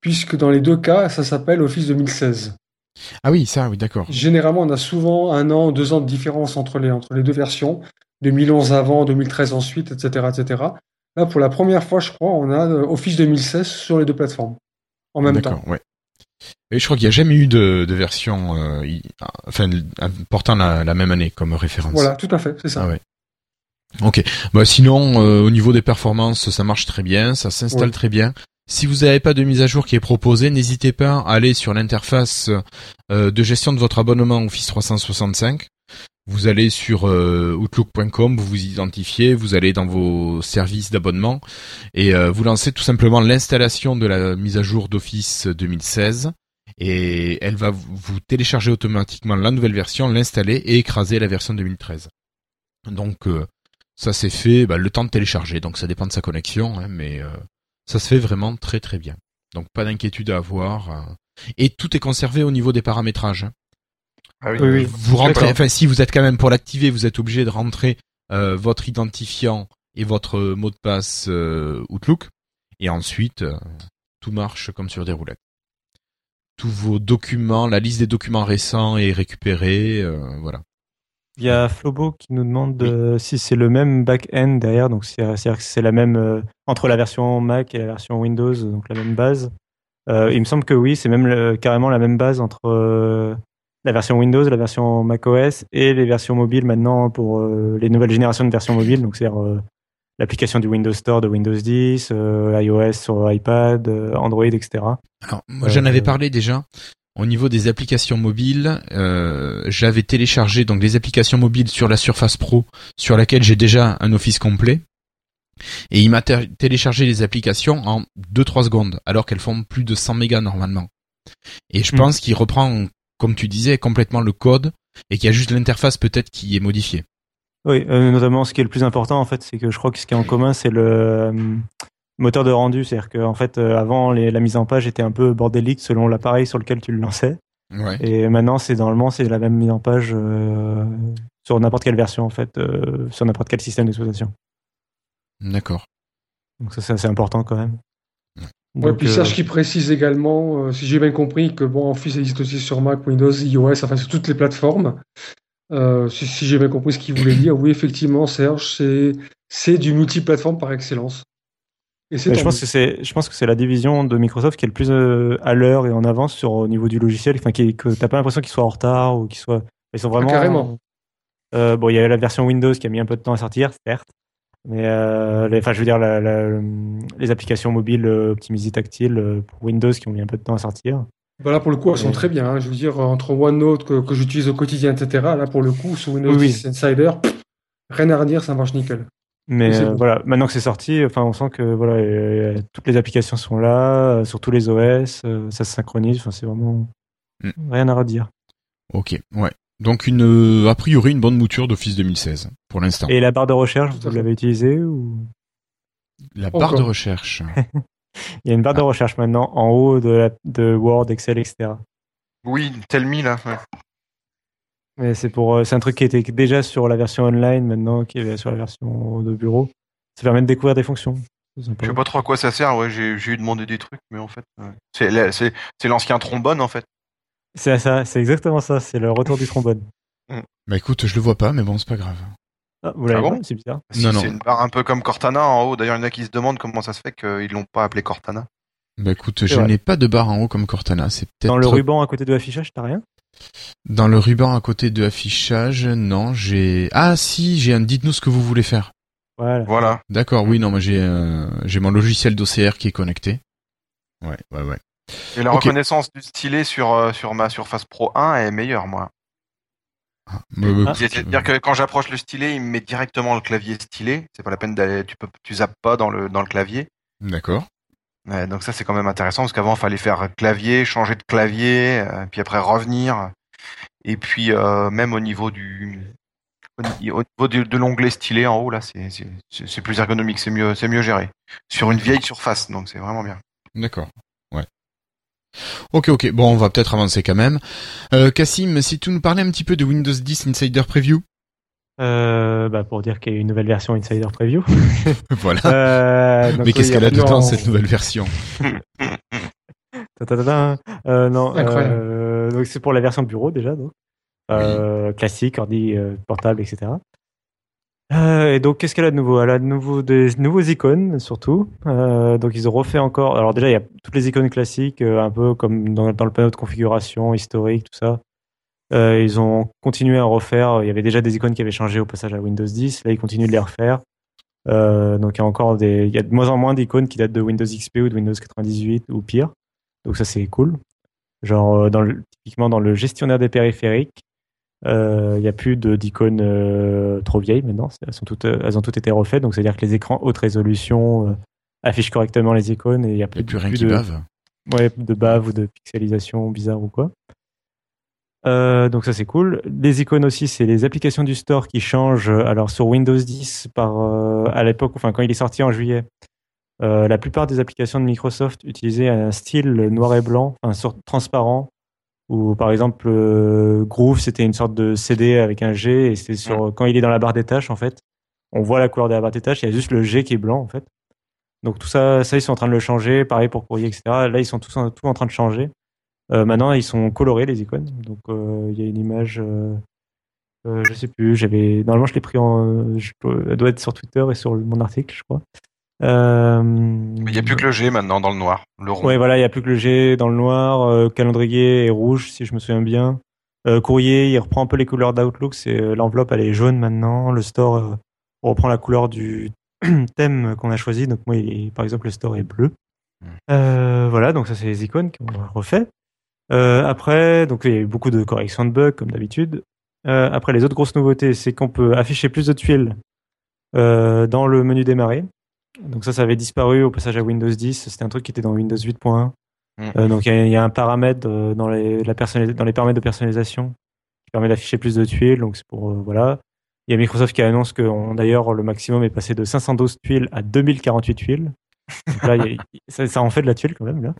Puisque dans les deux cas, ça s'appelle Office 2016. Ah oui, ça, oui, d'accord. Généralement, on a souvent un an, deux ans de différence entre les, entre les deux versions. 2011 avant, 2013 ensuite, etc., etc. Là, pour la première fois, je crois, on a euh, Office 2016 sur les deux plateformes. En même temps. D'accord, ouais. Et je crois qu'il n'y a jamais eu de, de version, euh, enfin, portant la, la même année comme référence. Voilà, tout à fait, c'est ça. Ah ouais. Ok. Bah sinon, euh, au niveau des performances, ça marche très bien, ça s'installe Ouais. très bien. Si vous n'avez pas de mise à jour qui est proposée, n'hésitez pas à aller sur l'interface euh, de gestion de votre abonnement Office 365. Vous allez sur euh, outlook.com, vous vous identifiez, vous allez dans vos services d'abonnement et euh, vous lancez tout simplement l'installation de la mise à jour d'Office 2016 et elle va vous- vous télécharger automatiquement la nouvelle version, l'installer et écraser la version 2013. Donc euh, ça s'est fait bah, le temps de télécharger, donc ça dépend de sa connexion, hein, mais euh, ça se fait vraiment très très bien. Donc pas d'inquiétude à avoir. euh. Et tout est conservé au niveau des paramétrages. hein. Ah oui. Oui, oui. Vous rentrez, enfin si vous êtes quand même pour l'activer, vous êtes obligé de rentrer euh, votre identifiant et votre mot de passe euh, Outlook, et ensuite euh, tout marche comme sur des roulettes. Tous vos documents, la liste des documents récents est récupérée, euh, voilà. Il y a Flobo qui nous demande euh, si c'est le même back-end derrière, donc c'est- c'est-à-dire que c'est la même euh, entre la version Mac et la version Windows, donc la même base. Euh, il me semble que oui, c'est même le- carrément la même base entre euh, la version Windows, la version macOS et les versions mobiles maintenant pour les nouvelles générations de versions mobiles. Donc c'est euh, l'application du Windows Store de Windows 10, euh, iOS sur iPad, Android, etc. Alors, moi, j'en avais parlé déjà. Au niveau des applications mobiles, euh, j'avais téléchargé donc les applications mobiles sur la Surface Pro, sur laquelle j'ai déjà un Office complet. Et il m'a téléchargé les applications en 2-3 secondes, alors qu'elles font plus de 100 mégas normalement. Et je Hmm. pense qu'il reprend, comme tu disais, complètement le code, et qu'il y a juste l'interface peut-être qui est modifiée. Oui, euh, notamment ce qui est le plus important en fait, c'est que je crois que ce qui est en commun, c'est le euh, moteur de rendu. C'est-à-dire que en fait, euh, avant, les- la mise en page était un peu bordélique selon l'appareil sur lequel tu le lançais. Ouais. Et maintenant, c'est normalement c'est la même mise en page euh, sur n'importe quelle version en fait, euh, sur n'importe quel système d'exploitation. D'accord. Donc ça, c'est assez important quand même. Ouais, Donc, puis euh, sache qu'il précise également, euh, si j'ai bien compris, que bon, Office existe aussi sur Mac, Windows, iOS, enfin sur toutes les plateformes. Euh, si si j'ai bien compris ce qu'il voulait dire, oui, effectivement, Serge, c'est c'est du multiplateforme par excellence. Et je pense que c'est, je pense que c'est la division de Microsoft qui est le plus euh, à l'heure et en avance sur au niveau du logiciel. Enfin, qui, que t'as pas l'impression qu'ils soient en retard ou qu'ils soient, ils sont vraiment. Ah, carrément. Euh, bon, il y a la version Windows qui a mis un peu de temps à sortir, certes. Mais euh, les, enfin, je veux dire, la- la- les applications mobiles optimisées tactiles pour Windows qui ont mis un peu de temps à sortir. Voilà, pour le coup, elles sont très bien. hein. Je veux dire, entre OneNote que, que j'utilise au quotidien, etc., là, pour le coup, sur Windows Oui, oui. 10 Insider, pff, rien à redire, ça marche nickel. Mais euh, voilà, maintenant que c'est sorti, enfin, on sent que voilà, toutes les applications sont là, euh, sur tous les OS, euh, ça se synchronise. Enfin, c'est vraiment Mm. rien à redire. Ok, ouais. Donc une, euh, a priori, une bonne mouture d'Office 2016, pour l'instant. Et la barre de recherche, vous l'avez utilisée ou? La barre Encore. de recherche. Il y a une barre de Ah. recherche maintenant en haut de, la- de Word, Excel, etc. Oui, Telmi là. ouais. Mais c'est pour, euh, c'est un truc qui était déjà sur la version online maintenant, qui est sur la version de bureau. Ça permet de découvrir des fonctions. Je sais pas trop à quoi ça sert. Ouais, j'ai j'ai eu demandé des trucs, mais en fait, euh, c'est la- c'est c'est l'ancien trombone en fait. C'est ça, c'est exactement ça. C'est le retour du trombone. Bah écoute, je le vois pas, mais bon, c'est pas grave. Ah, vous l'avez Ah bon pas C'est bizarre. Si, Non, non. C'est une barre un peu comme Cortana en haut. D'ailleurs, il y en a qui se demandent comment ça se fait qu'ils l'ont pas appelé Cortana. Bah écoute, je vrai. n'ai pas de barre en haut comme Cortana. C'est peut-être Dans le ruban à côté de l'affichage, t'as rien? Dans le ruban à côté de affichage. Non, j'ai. Ah si, j'ai un. Dites-nous ce que vous voulez faire. Voilà. Voilà. D'accord, oui, non, moi j'ai euh, j'ai mon logiciel d'OCR qui est connecté. Ouais, ouais, ouais. Et la reconnaissance du stylet sur euh, sur ma Surface Pro 1 est meilleure, moi. Euh, Ah. C'est-à-dire que quand j'approche le stylet, il me met directement le clavier stylé. C'est pas la peine d'aller, tu peux, tu zappes pas dans le dans le clavier. D'accord. Ouais, donc ça c'est quand même intéressant parce qu'avant il fallait faire clavier, changer de clavier, euh, puis après revenir. Et puis euh, même au niveau du au ni- au niveau de, l'onglet stylé en haut là, c'est plus ergonomique, c'est mieux c'est mieux géré sur une vieille surface, donc c'est vraiment bien. D'accord. Ouais. Ok, ok. Bon, on va peut-être avancer quand même. Euh, Cassim, si tu nous parlais un petit peu de Windows 10 Insider Preview. Euh, bah, pour dire qu'il y a une nouvelle version Insider Preview. voilà. Euh, Mais oui, qu'est-ce qu'elle a dedans, non. cette nouvelle version? Euh, non, Incroyable. euh, donc c'est pour la version bureau déjà, donc. Euh, classique, ordi portable, etc. Et donc, qu'est-ce qu'elle a de nouveau? Elle a de nouveau des nouveaux icônes, surtout. Donc, ils ont refait encore. Alors, déjà, il y a toutes les icônes classiques, un peu comme dans, dans le panneau de configuration, historique, tout ça. Euh, ils ont continué à refaire. Il y avait déjà des icônes qui avaient changé au passage à Windows 10. Là, ils continuent de les refaire. Euh, donc, il y a encore des. Il y a de moins en moins d'icônes qui datent de Windows XP ou de Windows 98 ou pire. Donc, ça, c'est cool. Genre, euh, dans le, typiquement, dans le gestionnaire des périphériques, euh, il n'y a plus d'icônes trop vieilles maintenant. Elles, sont toutes, elles ont toutes été refaites. Donc, c'est-à-dire que les écrans haute résolution affichent correctement les icônes et il n'y a plus, a plus rien qui de, bave. ouais, de bave ou de pixelisation bizarre ou quoi. Euh, donc ça c'est cool. Les icônes aussi, c'est les applications du store qui changent. Alors sur Windows 10, par euh, à l'époque, enfin quand il est sorti en juillet, euh, la plupart des applications de Microsoft utilisaient un style noir et blanc, un sort transparent. Ou par exemple euh, Groove, c'était une sorte de CD avec un G et c'est sur quand il est dans la barre des tâches en fait, on voit la couleur de la barre des tâches. Il y a juste le G qui est blanc en fait. Donc tout ça, ça ils sont en train de le changer. Pareil pour courrier, etc. Là ils sont tous en, tout en train de changer. Euh, maintenant ils sont colorés les icônes. Donc euh, il y a une image. Euh, euh, je sais plus. J'avais normalement je l'ai pris en. Je, elle doit être sur Twitter et sur mon article, je crois. Euh, Mais il y a plus que le G maintenant dans le noir, le rond. Ouais, voilà, il y a plus que le G dans le noir, euh, calendrier est rouge si je me souviens bien. Courrier, il reprend un peu les couleurs d'Outlook. C'est l'enveloppe, elle est jaune maintenant. Le store euh, reprend la couleur du thème qu'on a choisi. Donc moi, il est- par exemple, le store est bleu. Euh, voilà, donc ça c'est les icônes qu'on refait. Euh, après, donc il y a eu beaucoup de corrections de bugs comme d'habitude. Euh, après, les autres grosses nouveautés, c'est qu'on peut afficher plus de tuiles euh, dans le menu démarrer. Donc ça, ça avait disparu au passage à Windows 10. C'était un truc qui était dans Windows 8.1. Mm. Donc il y, a- il y a un paramètre dans les, la dans les paramètres de personnalisation qui permet d'afficher plus de tuiles. Donc c'est pour voilà. Il y a Microsoft qui annonce que d'ailleurs le maximum est passé de 512 tuiles à 2048 tuiles. Donc là, a- ça, ça en fait de la tuile quand même là.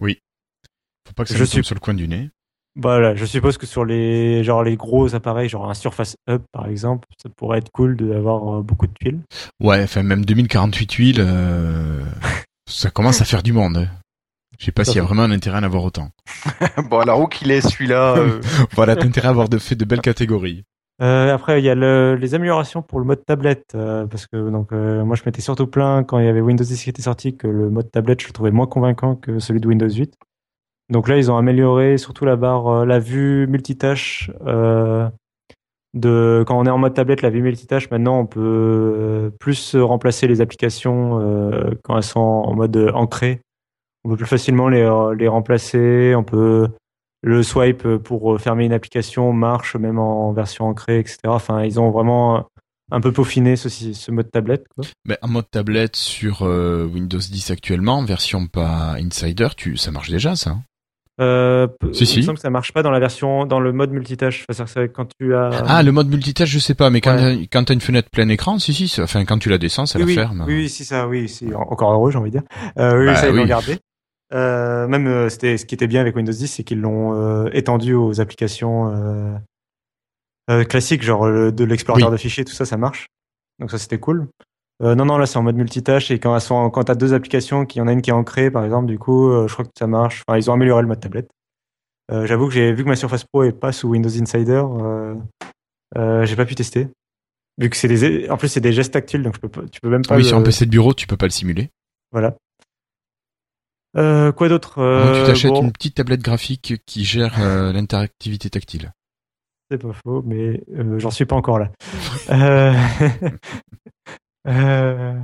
Faut pas que ça Je suis- sur le coin du nez. Voilà, je suppose que sur les genre les gros appareils, genre un Surface Hub par exemple, ça pourrait être cool d'avoir euh, beaucoup de tuiles. Ouais, enfin même 2048 huiles, euh, ça commence à faire du monde. hein. Je sais pas s'il y a vraiment un intérêt à en avoir autant. bon, alors où qu'il est celui-là euh, Voilà, t'as intérêt à avoir de fait de belles catégories. Euh, après, il y a le- les améliorations pour le mode tablette, euh, parce que donc euh, moi je m'étais surtout plaint quand il y avait Windows 10 qui était sorti que le mode tablette je le trouvais moins convaincant que celui de Windows 8. Donc là, ils ont amélioré surtout la barre, euh, la vue multitâche. Euh, de quand on est en mode tablette, la vue multitâche, maintenant on peut euh, plus remplacer les applications quand elles sont en mode ancré. On peut plus facilement les, remplacer. On peut le swipe pour fermer une application marche même en version ancrée, etc. Enfin, ils ont vraiment un peu peaufiné ce, mode tablette. Quoi. Mais en mode tablette sur Windows 10 actuellement, version pas Insider, tu, ça marche déjà ça. Euh, Si, il si. me semble que ça marche pas dans la version, dans le mode multitâche. Enfin, c'est-à-dire que quand tu as Ah, le mode multitâche, je sais pas, mais quand Ouais. quand t'as une fenêtre plein écran, si si, enfin quand tu la descends, ça oui, la oui, ferme. Oui, oui, si ça, oui, c'est encore heureux, j'ai envie de dire. Euh, oui, Bah, ça ils l'ont oui. gardé. Euh, même euh, c'était ce qui était bien avec Windows 10, c'est qu'ils l'ont étendu aux applications classiques, genre le- de l'explorateur de fichiers, tout ça, ça marche. Donc ça, c'était cool. Euh, non, non, là, c'est en mode multitâche et quand sont, quand t'as deux applications, qu'il y en a une qui est ancrée, par exemple, du coup, euh, je crois que ça marche. Enfin, ils ont amélioré le mode tablette. Euh, J'avoue que j'ai vu que ma Surface Pro est pas sous Windows Insider, j'ai pas pu tester. Vu que c'est des, en plus c'est des gestes tactiles, donc je peux pas, tu peux même pas. oui, le- sur un PC de bureau, tu peux pas le simuler. voilà. Quoi d'autre tu t'achètes bon, une petite tablette graphique qui gère l'interactivité tactile. C'est pas faux, mais j'en suis pas encore là. euh...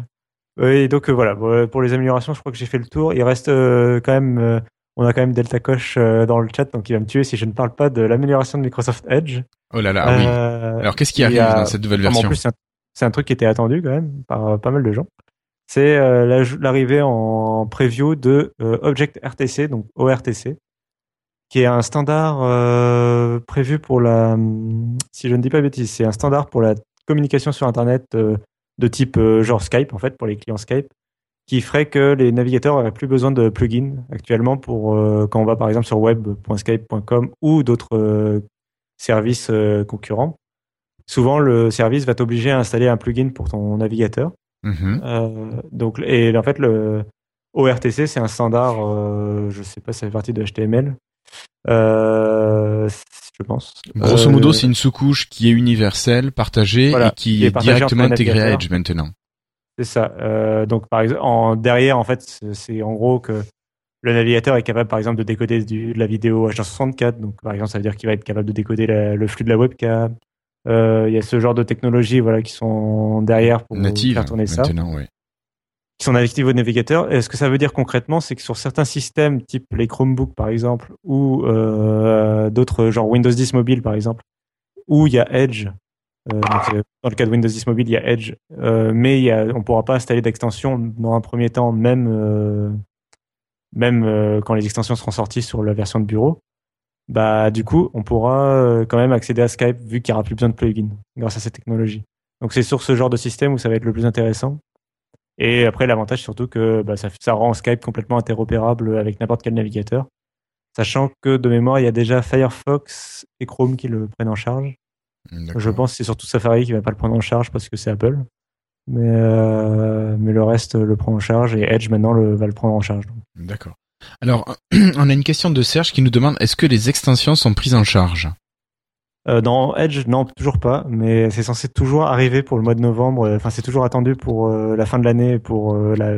Oui, donc euh, voilà. Pour les améliorations, je crois que j'ai fait le tour. Il reste euh, quand même, euh, on a quand même Delta Coche dans le chat, donc il va me tuer si je ne parle pas de l'amélioration de Microsoft Edge. Oh là là, oui. Alors qu'est-ce qui arrive a- dans cette nouvelle version En plus, c'est un, truc qui était attendu quand même par pas mal de gens. C'est l'arrivée en preview de Object RTC, donc ORTC, qui est un standard prévu pour la, si je ne dis pas de bêtises, c'est un standard pour la communication sur Internet euh, de type euh, genre Skype en fait pour les clients Skype, qui ferait que les navigateurs n'auraient plus besoin de plugins actuellement pour euh, quand on va par exemple sur web.skype.com ou d'autres euh, services concurrents. Souvent, le service va t'obliger à installer un plugin pour ton navigateur. Mhm. Euh, donc, et en fait, le ORTC, c'est un standard, euh, je sais pas, ça fait partie de HTML. Euh, je pense. Grosso Euh, modo, c'est une sous-couche qui est universelle, partagée Voilà, et qui qui est directement intégrée à. Edge maintenant. C'est ça. Euh, donc, par exemple, en, derrière, en fait, c'est- en gros que le navigateur est capable, par exemple, de décoder du- de la vidéo H264. Donc, par exemple, ça veut dire qu'il va être capable de décoder la- le flux de la webcam. Il y a ce genre de technologies, voilà, qui sont derrière pour Native faire tourner ça. maintenant, ouais. Qui sont natives au navigateur. Et ce que ça veut dire concrètement, c'est que sur certains systèmes, type les Chromebooks par exemple, ou euh, d'autres, genre Windows 10 mobile par exemple, où il y a Edge, euh, euh, dans le cas de Windows 10 mobile, il y a Edge, euh, mais y a, on ne pourra pas installer d'extension dans un premier temps, même, euh, même euh, quand les extensions seront sorties sur la version de bureau. Bah, du coup, on pourra quand même accéder à Skype vu qu'il n'y aura plus besoin de plugins grâce à cette technologie. Donc, c'est sur ce genre de système où ça va être le plus intéressant. Et après, l'avantage surtout que bah, ça, ça rend Skype complètement interopérable avec n'importe quel navigateur. Sachant que de mémoire, il y a déjà Firefox et Chrome qui le prennent en charge. Je pense que c'est surtout Safari qui va pas le prendre en charge parce que c'est Apple. Mais, euh, mais le reste le prend en charge et Edge maintenant le, va le prendre en charge. D'accord. Alors, on a une question de Serge qui nous demande est-ce que les extensions sont prises en charge? Euh, dans Edge, non, toujours pas, mais c'est censé toujours arriver pour le mois de novembre. euh, Enfin, c'est toujours attendu pour euh, la fin de l'année pour euh, la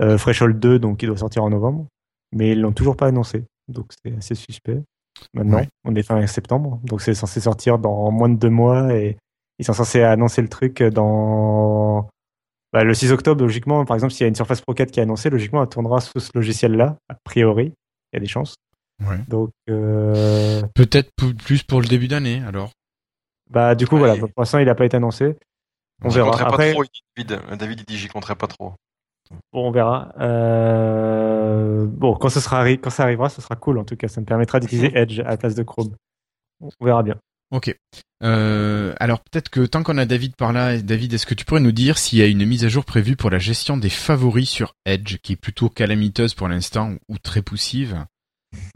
euh, Threshold 2, donc qui doit sortir en novembre. Mais ils l'ont toujours pas annoncé, donc c'est assez suspect. Maintenant, Ouais. on est fin septembre, donc c'est censé sortir dans moins de deux mois et ils sont censés annoncer le truc dans bah, le 6 octobre. Logiquement, par exemple, s'il y a une Surface Pro 4 qui est annoncée, logiquement, elle tournera sous ce logiciel-là, a priori. Il y a des chances. Ouais. Donc, euh, Peut-être plus pour le début d'année, alors. bah, du coup, Ouais. voilà. Pour l'instant, il n'a pas été annoncé. On verra. Après, trop, David. David, il dit j'y compterais pas trop. Bon, on verra. Euh, Bon, quand, ce sera arri- quand ça arrivera, ce sera cool. En tout cas, ça me permettra d'utiliser Edge à la place de Chrome. On verra bien. Ok. Euh, alors peut-être que tant qu'on a David par là, David, est-ce que tu pourrais nous dire s'il y a une mise à jour prévue pour la gestion des favoris sur Edge, qui est plutôt calamiteuse pour l'instant ou très poussive?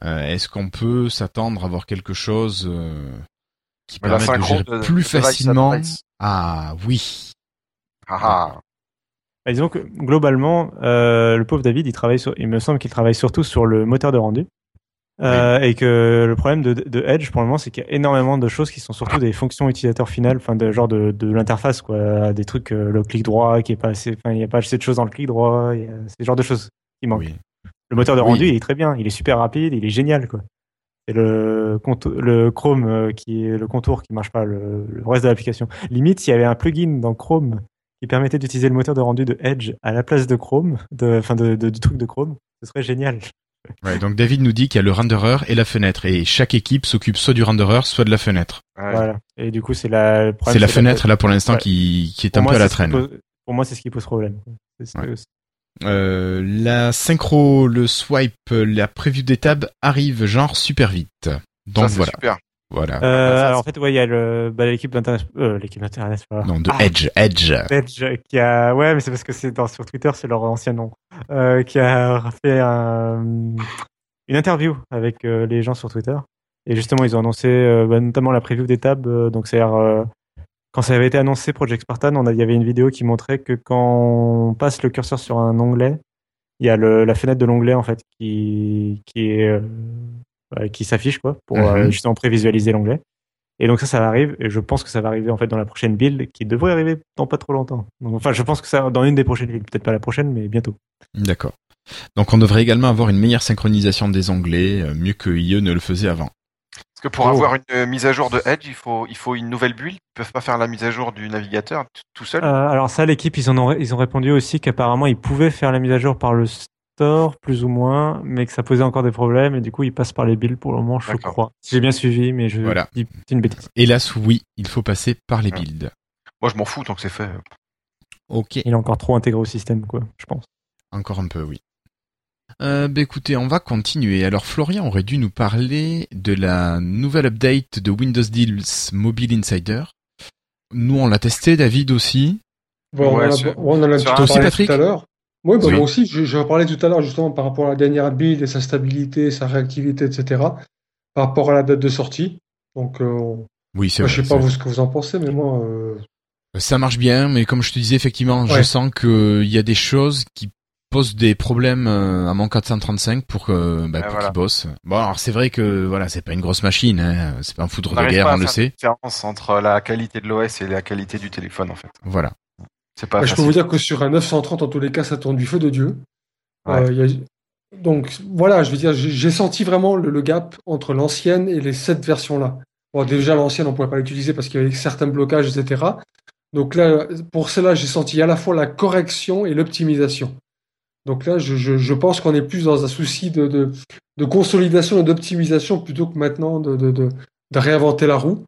Est-ce qu'on peut s'attendre à voir quelque chose euh, qui permette de gérer de- plus de facilement. Ah oui. Ah ah. Disons que globalement, euh, le pauvre David, il travaille sur, il me semble qu'il travaille surtout sur le moteur de rendu. Euh, Et que le problème de, de Edge pour le moment, c'est qu'il y a énormément de choses qui sont surtout des fonctions utilisateurs finales, enfin de genre de, de l'interface, quoi, des trucs, euh, le clic droit qui est pas assez, enfin il n'y a pas assez de choses dans le clic droit, y a- c'est le genre de choses qui manquent. Oui. Le moteur de Oui. rendu, il est très bien, il est super rapide, il est génial, quoi. Et le, contour- le Chrome euh, qui est le contour qui marche pas, le, le reste de l'application. Limite, s'il y avait un plugin dans Chrome qui permettait d'utiliser le moteur de rendu de Edge à la place de Chrome, de, enfin de, de- du truc de Chrome, ce serait génial. Ouais, donc David nous dit qu'il y a le renderer et la fenêtre, et chaque équipe s'occupe soit du renderer, soit de la fenêtre. Ouais. Voilà. Et du coup, c'est la. C'est la fenêtre là pour l'instant Ouais. qui, qui est Pour un moi, peu à la traîne. pose- Pour moi, c'est ce qui pose problème. C'est ce que- Euh, la synchro, le swipe, la preview des tabs arrive genre super vite. Donc Ça, c'est voilà, super. voilà. Euh, ça, alors en fait, ouais, il y a le, bah, l'équipe d'internet, euh, l'équipe d'internet, voilà. Non, de Ah, Edge, Edge. Edge qui a ouais mais c'est parce que c'est dans sur Twitter c'est leur ancien nom euh, qui a fait un- une interview avec euh, les gens sur Twitter et justement ils ont annoncé euh, bah, notamment la preview des tabs euh, donc c'est quand ça avait été annoncé Project Spartan on a, il y avait une vidéo qui montrait que quand on passe le curseur sur un onglet il y a le, la fenêtre de l'onglet en fait qui qui est euh, qui s'affiche quoi pour euh, Mhm. justement prévisualiser l'onglet et donc ça, ça arrive, et je pense que ça va arriver en fait dans la prochaine build, qui devrait arriver dans pas trop longtemps. Donc, enfin, je pense que ça dans une des prochaines builds, peut-être pas la prochaine, mais bientôt. D'accord. Donc on devrait également avoir une meilleure synchronisation des onglets, euh, mieux que IE ne le faisait avant. Parce que pour Oh. avoir une euh, mise à jour de Edge, il faut, il faut une nouvelle build. Ils peuvent pas faire la mise à jour du navigateur tout seul. Euh, alors ça, l'équipe, ils en ont, ils ont répondu aussi qu'apparemment ils pouvaient faire la mise à jour par le store, plus ou moins, mais que ça posait encore des problèmes, et du coup ils passent par les builds pour le moment, je crois. Si j'ai bien suivi, mais je Voilà. dis c'est une bêtise. Hélas, oui, il faut passer par les Ouais. builds. Moi, je m'en fous tant que c'est fait. Ok. Il est encore trop intégré au système, quoi, je pense. Encore un peu, oui. Euh, bah écoutez, on va continuer. Alors Florian aurait dû nous parler de la nouvelle update de Windows Deals Mobile Insider. Nous, on l'a testé, David aussi. Bon, Ouais, on, en a- sur- on en a Toi aussi, Patrick tout à l'heure. Oui, bah, Oui. moi aussi, je, je parlais tout à l'heure justement par rapport à la dernière build et sa stabilité, sa réactivité, etc. Par rapport à la date de sortie. Donc, euh, Oui, c'est moi, vrai. je sais pas vous ce que vous en pensez, mais moi, euh, Ça marche bien, mais comme je te disais, effectivement, je sens qu'il y a des choses qui posent des problèmes euh, à mon 435 pour que bah, pour voilà. qu'il bosse. Bon, alors c'est vrai que voilà, c'est pas une grosse machine, hein, c'est pas un foudre On de guerre, pas à on le sait. la différence entre la qualité de l'OS et la qualité du téléphone, en fait. Voilà. C'est pas bah, je peux vous dire que sur un 930, en tous les cas, ça tourne du feu de Dieu. Ouais. Euh, il y a- Donc, voilà, je veux dire, j'ai senti vraiment le, le gap entre l'ancienne et les sept versions-là. Bon, déjà, l'ancienne, on ne pouvait pas l'utiliser parce qu'il y avait certains blocages, etc. Donc là, pour cela, j'ai senti à la fois la correction et l'optimisation. Donc là, je, je- je pense qu'on est plus dans un souci de, de, de consolidation et d'optimisation plutôt que maintenant de, de, de, de réinventer la roue.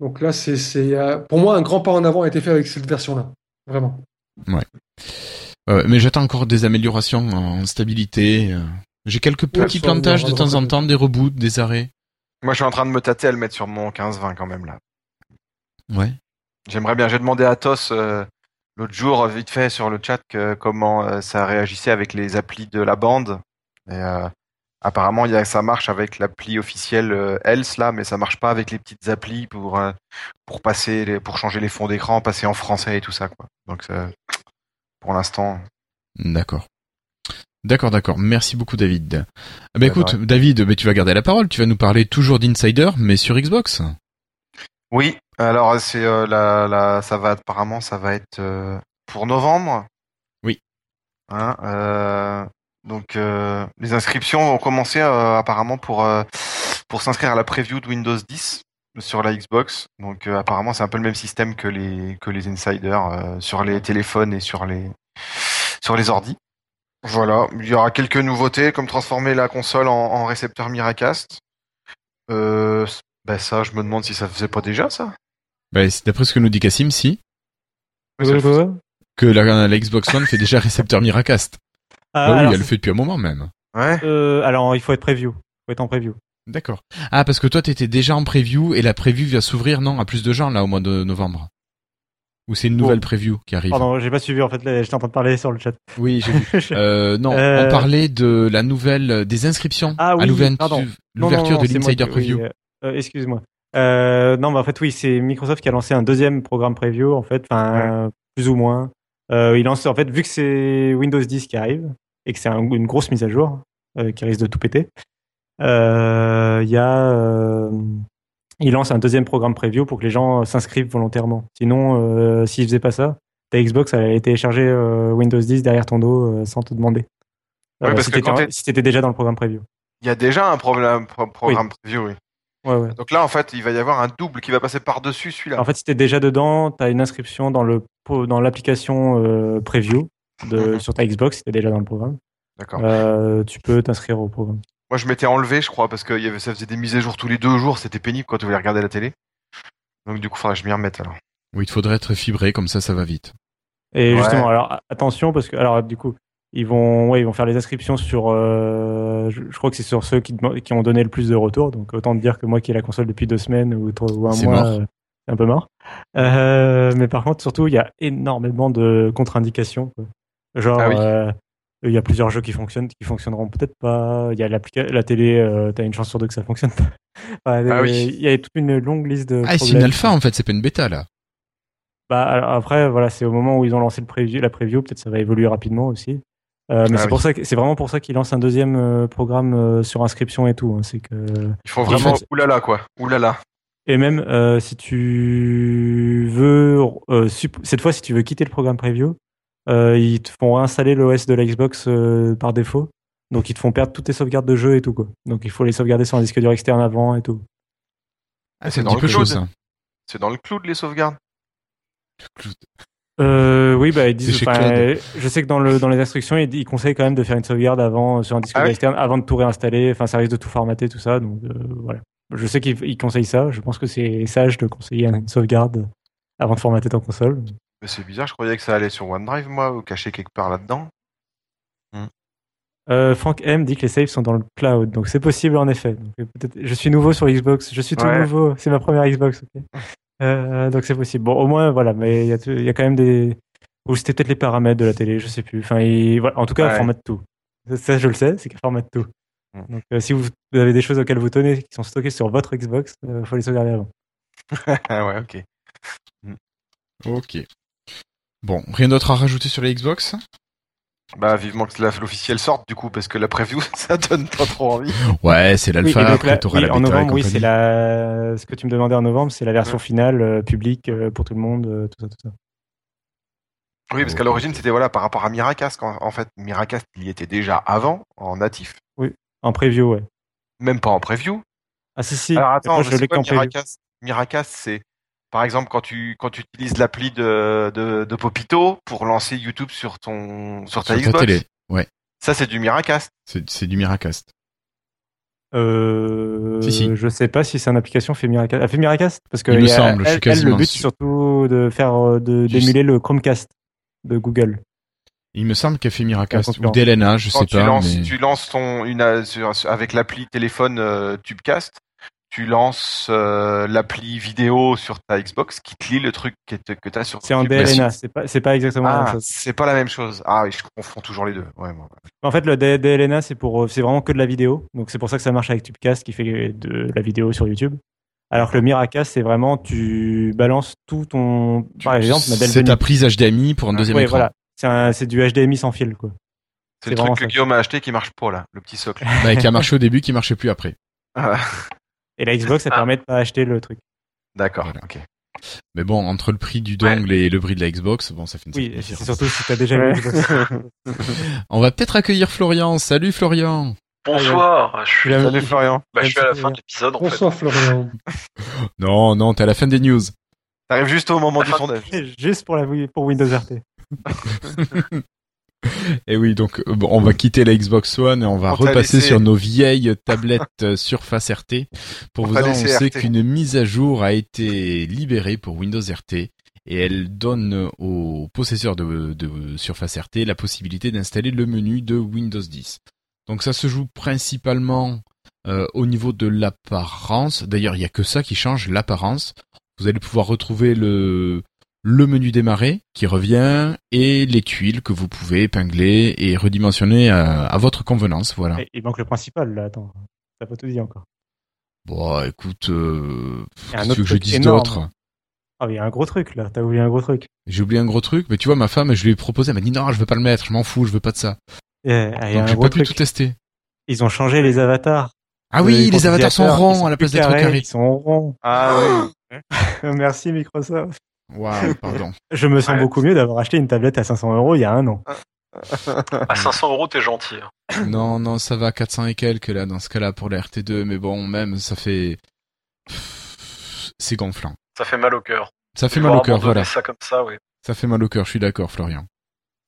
Donc là, c'est, c'est, euh, pour moi, un grand pas en avant a été fait avec cette version-là. Vraiment. Euh, mais j'attends encore des améliorations en stabilité. euh. J'ai quelques petits plantages de temps en temps, des reboots, des arrêts. Moi, je suis en train de me tâter à le mettre sur mon 15-20 quand même, là. Ouais. J'aimerais bien. J'ai demandé à Tos euh, l'autre jour, vite fait, sur le chat, que, comment euh, ça réagissait avec les applis de la bande. Et euh, apparemment, il y a, ça marche avec l'appli officielle euh, Else, là, mais ça marche pas avec les petites applis pour, euh, pour passer, les- pour changer les fonds d'écran, passer en français et tout ça, quoi. Donc, ça- pour l'instant, D'accord. D'accord, d'accord. Merci beaucoup, David. Ah bah Ouais, écoute. David, bah, tu vas garder la parole. Tu vas nous parler toujours d'Insider, mais sur Xbox. Oui, alors c'est euh, la, la, ça va apparemment ça va être euh, pour novembre. Oui. Hein, euh, donc les inscriptions ont commencé euh, apparemment pour pour s'inscrire à la preview de Windows 10 sur la Xbox. Donc apparemment c'est un peu le même système que les que les insiders sur les téléphones et sur les sur les ordis. Voilà, il y aura quelques nouveautés comme transformer la console en, en récepteur Miracast. Euh, ben ça, je me demande si ça faisait pas déjà ça. Bah, c'est d'après ce que nous dit Cassim, si. Mais ça le faisait. Que la, la Xbox One fait déjà récepteur Miracast. Ah, bah oui, elle le fait depuis un moment même. Ouais. euh, alors, il faut être preview. faut être en preview. D'accord. Ah, parce que toi, t'étais déjà en preview et la preview va s'ouvrir, non, à plus de gens, là, au mois de novembre. Ou c'est une nouvelle preview qui arrive. Pardon, j'ai pas suivi en fait. J'étais en train de parler sur le chat. Oui, j'ai vu. Euh, non, Euh, on parlait de la nouvelle, des inscriptions Ah à oui. Non, l'ouverture de l'Insider Preview. oui, euh, euh, Excuse-moi. Euh, non, mais en fait, oui, c'est Microsoft qui a lancé un deuxième programme preview, en fait, enfin, plus ou moins. Euh, il lance, en fait, vu que c'est Windows 10 qui arrive et que c'est un- une grosse mise à jour euh, qui risque de tout péter, euh, il y a, euh, il lance un deuxième programme preview pour que les gens s'inscrivent volontairement. Sinon, euh, s'ils faisaient pas ça, ta Xbox allait télécharger euh, Windows 10 derrière ton dos euh, sans te demander. Ouais, parce si que quand si t'étais déjà dans le programme preview. Il y a déjà un problème, pro- programme preview, oui. Ouais, ouais. Donc là, en fait, il va y avoir un double qui va passer par-dessus celui-là. En fait, si t'es déjà dedans, t'as une inscription dans le dans l'application euh, preview de, Mhm. sur ta Xbox. Si t'es déjà dans le programme, D'accord. euh, tu peux t'inscrire au programme. Moi, je m'étais enlevé, je crois, parce que il y avait, ça faisait des mises à jour tous les deux jours. C'était pénible quand tu voulais regarder la télé. Donc, du coup, faudrait que je m'y remette alors. Oui, il te faudrait être fibré, comme ça, ça va vite. Et Ouais. justement, alors a- attention parce que alors du coup, ils vont ouais, ils vont faire les inscriptions sur. euh, je, je crois que c'est sur ceux qui ont donné le plus de retours. Donc autant te dire que moi qui ai la console depuis deux semaines ou, trois- ou un mois, euh, c'est un peu mort. Euh, mais par contre, surtout, il y a énormément de contre-indications. Genre, Ah oui. euh, il y a plusieurs jeux qui fonctionnent, qui fonctionneront peut-être pas. Il y a la télé, euh, t'as une chance sur deux que ça fonctionne pas. Enfin, Ah oui. Il y a toute une longue liste de. Ah, c'est une alpha, en fait, c'est pas une bêta, là. Bah, alors après, voilà, c'est au moment où ils ont lancé le preview, la preview, peut-être ça va évoluer rapidement aussi. Euh, mais Ah c'est oui. pour ça que c'est vraiment pour ça qu'ils lancent un deuxième euh, programme euh, sur inscription et tout. hein. c'est que Il faut En vraiment fait- oulala quoi. Oulala. et même euh, si tu veux euh, cette fois si tu veux quitter le programme preview, euh, ils te font réinstaller l'OS de la Xbox euh, par défaut. Donc ils te font perdre toutes tes sauvegardes de jeu et tout quoi. Donc il faut les sauvegarder sur un disque dur externe avant et tout. Ah, c'est dans petit le cloud. ça. C'est dans le cloud les sauvegardes. Euh, oui, bah, ils disent, je sais que dans, le, dans les instructions, ils, ils conseillent quand même de faire une sauvegarde avant, euh, sur un disque Ah externe, avant de tout réinstaller. Enfin, ça risque de tout formater, tout ça. Donc, euh, voilà. Je sais qu'ils ils conseillent ça. Je pense que c'est sage de conseiller une sauvegarde avant de formater ta console. Mais c'est bizarre, je croyais que ça allait sur OneDrive moi ou caché quelque part là-dedans. Euh, Frank M dit que les saves sont dans le cloud. Donc, c'est possible en effet. Donc, je suis nouveau sur Xbox. Je suis tout Ouais. nouveau. C'est ma première Xbox. ok. Euh, donc, c'est possible. Bon, au moins, voilà. Mais il y, a y quand même des. Ou c'était peut-être les paramètres de la télé, je sais plus. Enfin, il- voilà. en tout cas, Ouais. elle formate tout. Ça, ça, je le sais, c'est qu'elle formate tout. Mm. Donc, euh, si vous avez des choses auxquelles vous tenez qui sont stockées sur votre Xbox, il faut les sauvegarder avant. ah ouais, ok. Ok. Bon, rien d'autre à rajouter sur la Xbox? Bah vivement que la- l'officiel sorte du coup parce que la preview ça donne pas trop envie. Ouais, c'est Oui, l'alpha, après oui, la en bêta novembre, oui, c'est la. Ce que tu me demandais en novembre, c'est la version Ouais. finale euh, publique euh, pour tout le monde, euh, tout ça, tout ça. Oui, parce qu'à l'origine c'était voilà par rapport à Miracast en fait Miracast il y était déjà avant en natif, En preview, ouais. même pas en preview. Ah si si. Alors attends, je je sais l'ai. Miracast? Miracast c'est par exemple quand tu quand tu utilises l'appli de, de de Popito pour lancer YouTube sur ton sur ta Sur ta Xbox. télé. Ouais, Ça c'est du Miracast. c'est du Miracast. Euh, Si, si. Je sais pas si c'est une application fait Miracast. Elle fait Miracast parce que Il me semble, je suis elle, le but c'est surtout de faire euh, de d'émuler le Chromecast de Google. Il me semble qu'elle fait Miracast. Ou d'Elena, je Quand sais tu pas. lances mais... tu lances ton une euh, sur- avec l'appli téléphone euh, Tubecast, tu lances euh, l'appli vidéo sur ta Xbox qui te lit le truc que t- que t'as sur C'est en Tubecast. DLNA, c'est pas c'est pas exactement la même Ah, chose. c'est pas la même chose. Ah oui, je confonds toujours les deux. Ouais. En fait, le DLNA c'est pour euh, c'est vraiment que de la vidéo, donc c'est pour ça que ça marche avec Tubecast qui fait de la vidéo sur YouTube. Alors que le Miracast c'est vraiment tu balances tout ton par exemple ma c'est ta prise HDMI pour un deuxième Ouais, écran. voilà. C'est un- c'est du HDMI sans fil quoi. C'est C'est le truc que ça. Guillaume a acheté qui marche pas là, le petit socle. Bah, qui a marché au début, qui marchait plus après. Ah, Et la Xbox ça Ah. permet de pas acheter le truc. D'accord. Voilà. Ok. Mais bon, entre le prix du dongle et le prix de la Xbox, bon, ça fait une Oui, différence. surtout si t'as déjà une Xbox. On va peut-être accueillir Florian. Salut Florian. Bonsoir, je suis, Salut Florian. bah, je suis à la fin de l'épisode en fait. Bonsoir Florian. Non, non, t'es à la fin des news. T'arrives juste au moment du sondage. Juste pour la pour Windows RT. Et oui, donc euh, bon, on va quitter la Xbox One et on va On repasser laissé- sur nos vieilles tablettes euh, Surface RT pour On vous annoncer qu'une mise à jour a été libérée pour Windows RT et elle donne aux possesseurs de, de Surface RT la possibilité d'installer le menu de Windows 10. Donc ça se joue principalement euh, au niveau de l'apparence. D'ailleurs, il n'y a que ça qui change, l'apparence. Vous allez pouvoir retrouver le le menu démarrer qui revient et les tuiles que vous pouvez épingler et redimensionner à, à votre convenance. Voilà. Et Il manque le principal là. Attends, t'as pas tout dit encore. Bon, écoute, euh, un qu'est-ce que autre que je dise d'autre? Ah, mais il y a un gros truc là. T'as oublié un gros truc. J'ai oublié un gros truc, mais tu vois, ma femme, je lui ai proposé, elle m'a dit non, je veux pas le mettre, je m'en fous, je veux pas de ça. Eh, a Donc j'ai pas pu tout tester. Ils ont changé les avatars. Ah Euh, oui, les avatars sont ronds sont à la place d'être carrés. Ils sont ronds. Ah oui. Merci Microsoft. Waouh, pardon. Je me sens Ouais. beaucoup mieux d'avoir acheté une tablette à 500 euros il y a un an. À 500 euros, t'es gentil. hein. non, non, ça va 400 et quelques là dans ce cas-là pour la RT2, mais bon, même ça fait, c'est gonflant. Ça fait mal au cœur. Ça fait mal au cœur, voilà. ça comme ça, oui. Ça fait mal au cœur, je suis d'accord, Florian.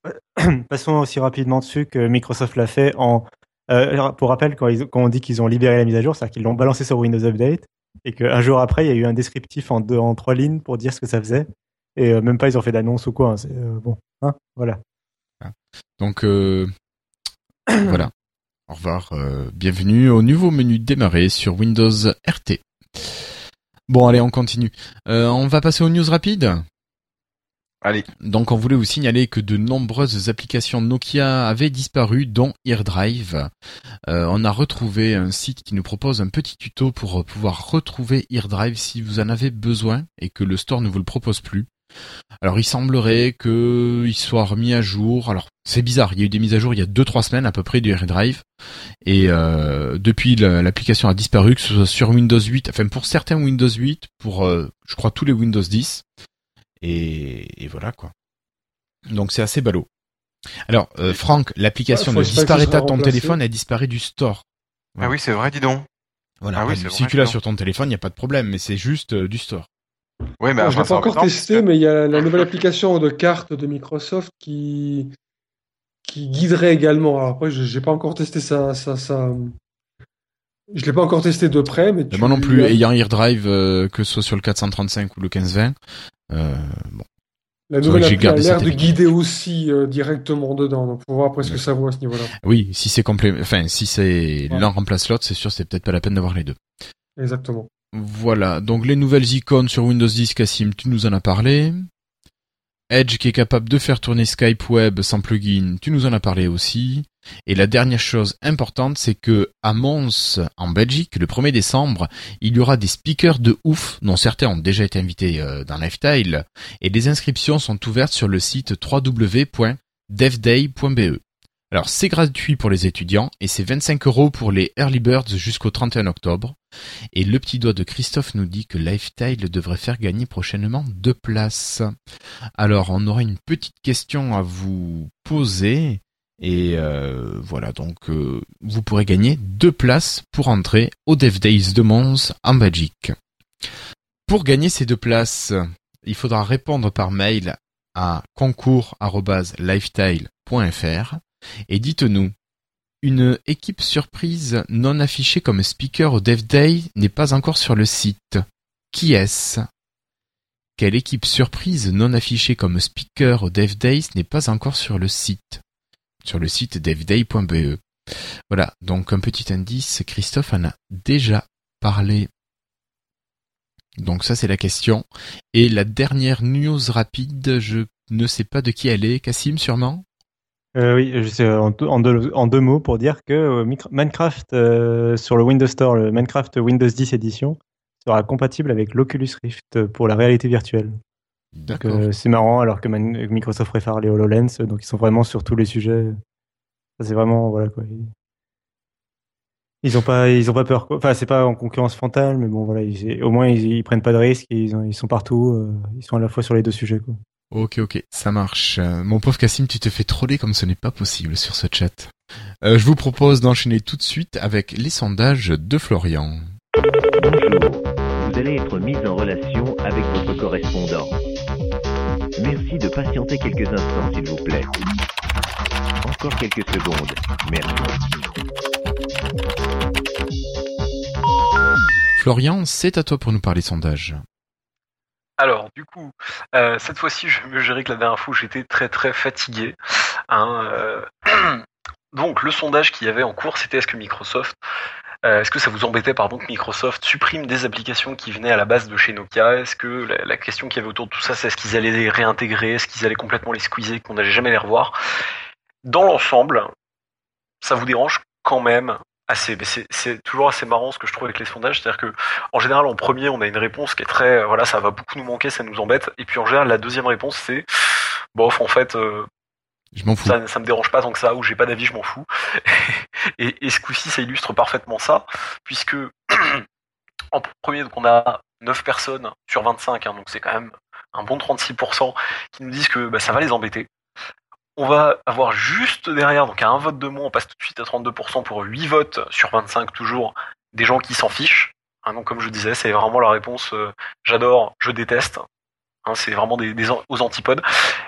Passons aussi rapidement dessus que Microsoft l'a fait en. euh, pour rappel, quand, ils, quand on dit qu'ils ont libéré la mise à jour, c'est-à-dire qu'ils l'ont balancé sur Windows Update et qu'un jour après, il y a eu un descriptif en deux, en trois lignes pour dire ce que ça faisait. Et euh, même pas ils ont fait d'annonce ou quoi. hein, euh, bon, hein, voilà. Donc euh, voilà. Au revoir. bienvenue au nouveau menu démarrer sur Windows RT. Bon, allez, on continue. On va passer aux news rapides. Donc, on voulait vous signaler que de nombreuses applications Nokia avaient disparu, dont AirDrive. Euh, on a retrouvé un site qui nous propose un petit tuto pour pouvoir retrouver AirDrive si vous en avez besoin et que le store ne vous le propose plus. Alors, il semblerait que il soit remis à jour. Alors, c'est bizarre. Il y a eu des mises à jour il y a deux trois semaines à peu près du AirDrive. Et euh, depuis, la- l'application a disparu, que ce soit sur Windows 8, enfin pour certains Windows 8, pour euh, je crois tous les Windows 10. Et, et voilà quoi. Donc c'est assez ballot. Alors, euh, Franck, l'application Ouais, faut ne disparaît pas de ton téléphone, elle disparaît du store. Ah oui, c'est vrai, dis donc. Voilà. Ah Après, si vrai, tu l'as sur ton téléphone, il n'y a pas de problème, mais c'est juste euh, du store. Oui, mais enfin, je l'ai pas encore testé, que- mais il y a la nouvelle application de cartes de Microsoft qui, qui guiderait également. Alors après, je n'ai pas encore testé ça. ça, ça... Je l'ai pas encore testé de près, mais tu... Moi non plus, ayant AirDrive, euh, que ce soit sur le 435 ou le 1520, euh, bon. La nouvelle appli a l'air de guider aussi euh, directement dedans. Donc, faut voir après ce que ça vaut à ce niveau-là. Oui, si c'est complet, enfin, si c'est Ouais. l'un remplace l'autre, c'est sûr, c'est peut-être pas la peine d'avoir les deux. Exactement. Voilà, donc les nouvelles icônes sur Windows 10, Cassim, tu nous en as parlé. Edge qui est capable de faire tourner Skype Web sans plugin, tu nous en as parlé aussi. Et la dernière chose importante, c'est que à Mons, en Belgique, le 1er décembre, il y aura des speakers de ouf, dont certains ont déjà été invités euh, dans Lifestyle, et les inscriptions sont ouvertes sur le site www.devday.be. Alors c'est gratuit pour les étudiants et c'est 25 euros pour les early birds jusqu'au 31 octobre. Et le petit doigt de Christophe nous dit que Lifestyle devrait faire gagner prochainement deux places. Alors, on aura une petite question à vous poser. Et euh, voilà, donc euh, vous pourrez gagner deux places pour entrer au Dev Days de Mons en Belgique. Pour gagner ces deux places, il faudra répondre par mail à concours.lifestyle.fr et dites-nous une équipe surprise non affichée comme speaker au Dev Day n'est pas encore sur le site. Qui est-ce? Quelle équipe surprise non affichée comme speaker au Dev Days n'est pas encore sur le site? Sur le site devday.be. Voilà, donc un petit indice, Christophe en a déjà parlé. Donc ça c'est la question. Et la dernière news rapide, je ne sais pas de qui elle est, Cassim sûrement? Euh, oui, je sais, en, deux- mots pour dire que euh, Minecraft euh, sur le Windows Store, le Minecraft Windows 10 Edition, sera compatible avec l'Oculus Rift pour la réalité virtuelle. Euh, c'est marrant alors que Microsoft préfère les HoloLens, donc ils sont vraiment sur tous les sujets. C'est vraiment voilà quoi. Ils- Ils ont pas, ils ont pas peur. quoi. Enfin, c'est pas en concurrence frontale, mais bon voilà, ils- au moins ils, ils prennent pas de risques, ils, ont- ils sont partout, euh, ils sont à la fois sur les deux sujets quoi. Ok, ok, ça marche. Euh, mon pauvre Cassim, tu te fais troller comme ce n'est pas possible sur ce chat. Euh, je vous propose d'enchaîner tout de suite avec les sondages de Florian. Bonjour, vous allez être mis en relation avec votre correspondant. Merci de patienter quelques instants, s'il vous plaît. Encore quelques secondes. Merci. Florian, c'est à toi pour nous parler sondage. Alors, du coup, euh, cette fois-ci, je vais mieux gérer que la dernière fois j'étais très très fatigué. hein, euh. Donc, le sondage qu'il y avait en cours, c'était est-ce que Microsoft, euh, est-ce que ça vous embêtait, pardon, que Microsoft supprime des applications qui venaient à la base de chez Nokia? Est-ce que la, question qu'il y avait autour de tout ça, c'est est-ce qu'ils allaient les réintégrer? Est-ce qu'ils allaient complètement les squeezer, qu'on n'allait jamais les revoir? Dans l'ensemble, ça vous dérange quand même assez? C'est- toujours assez marrant ce que je trouve avec les sondages, c'est-à-dire que en général, en premier, on a une réponse qui est très, voilà, ça va beaucoup nous manquer, ça nous embête. Et puis en général, la deuxième réponse, c'est, bof, en fait, euh, Ça, ça me dérange pas tant que ça, ou j'ai pas d'avis, je m'en fous. et, et ce coup-ci, ça illustre parfaitement ça, puisque en premier, donc on a 9 personnes sur 25, hein, donc c'est quand même un bon 36% qui nous disent que bah, ça va les embêter. On va avoir juste derrière, donc à un vote de moins, on passe tout de suite à 32% pour 8 votes sur 25 toujours, des gens qui s'en fichent. Hein, donc comme je disais, c'est vraiment la réponse euh, j'adore, je déteste. Hein, c'est vraiment des, aux antipodes.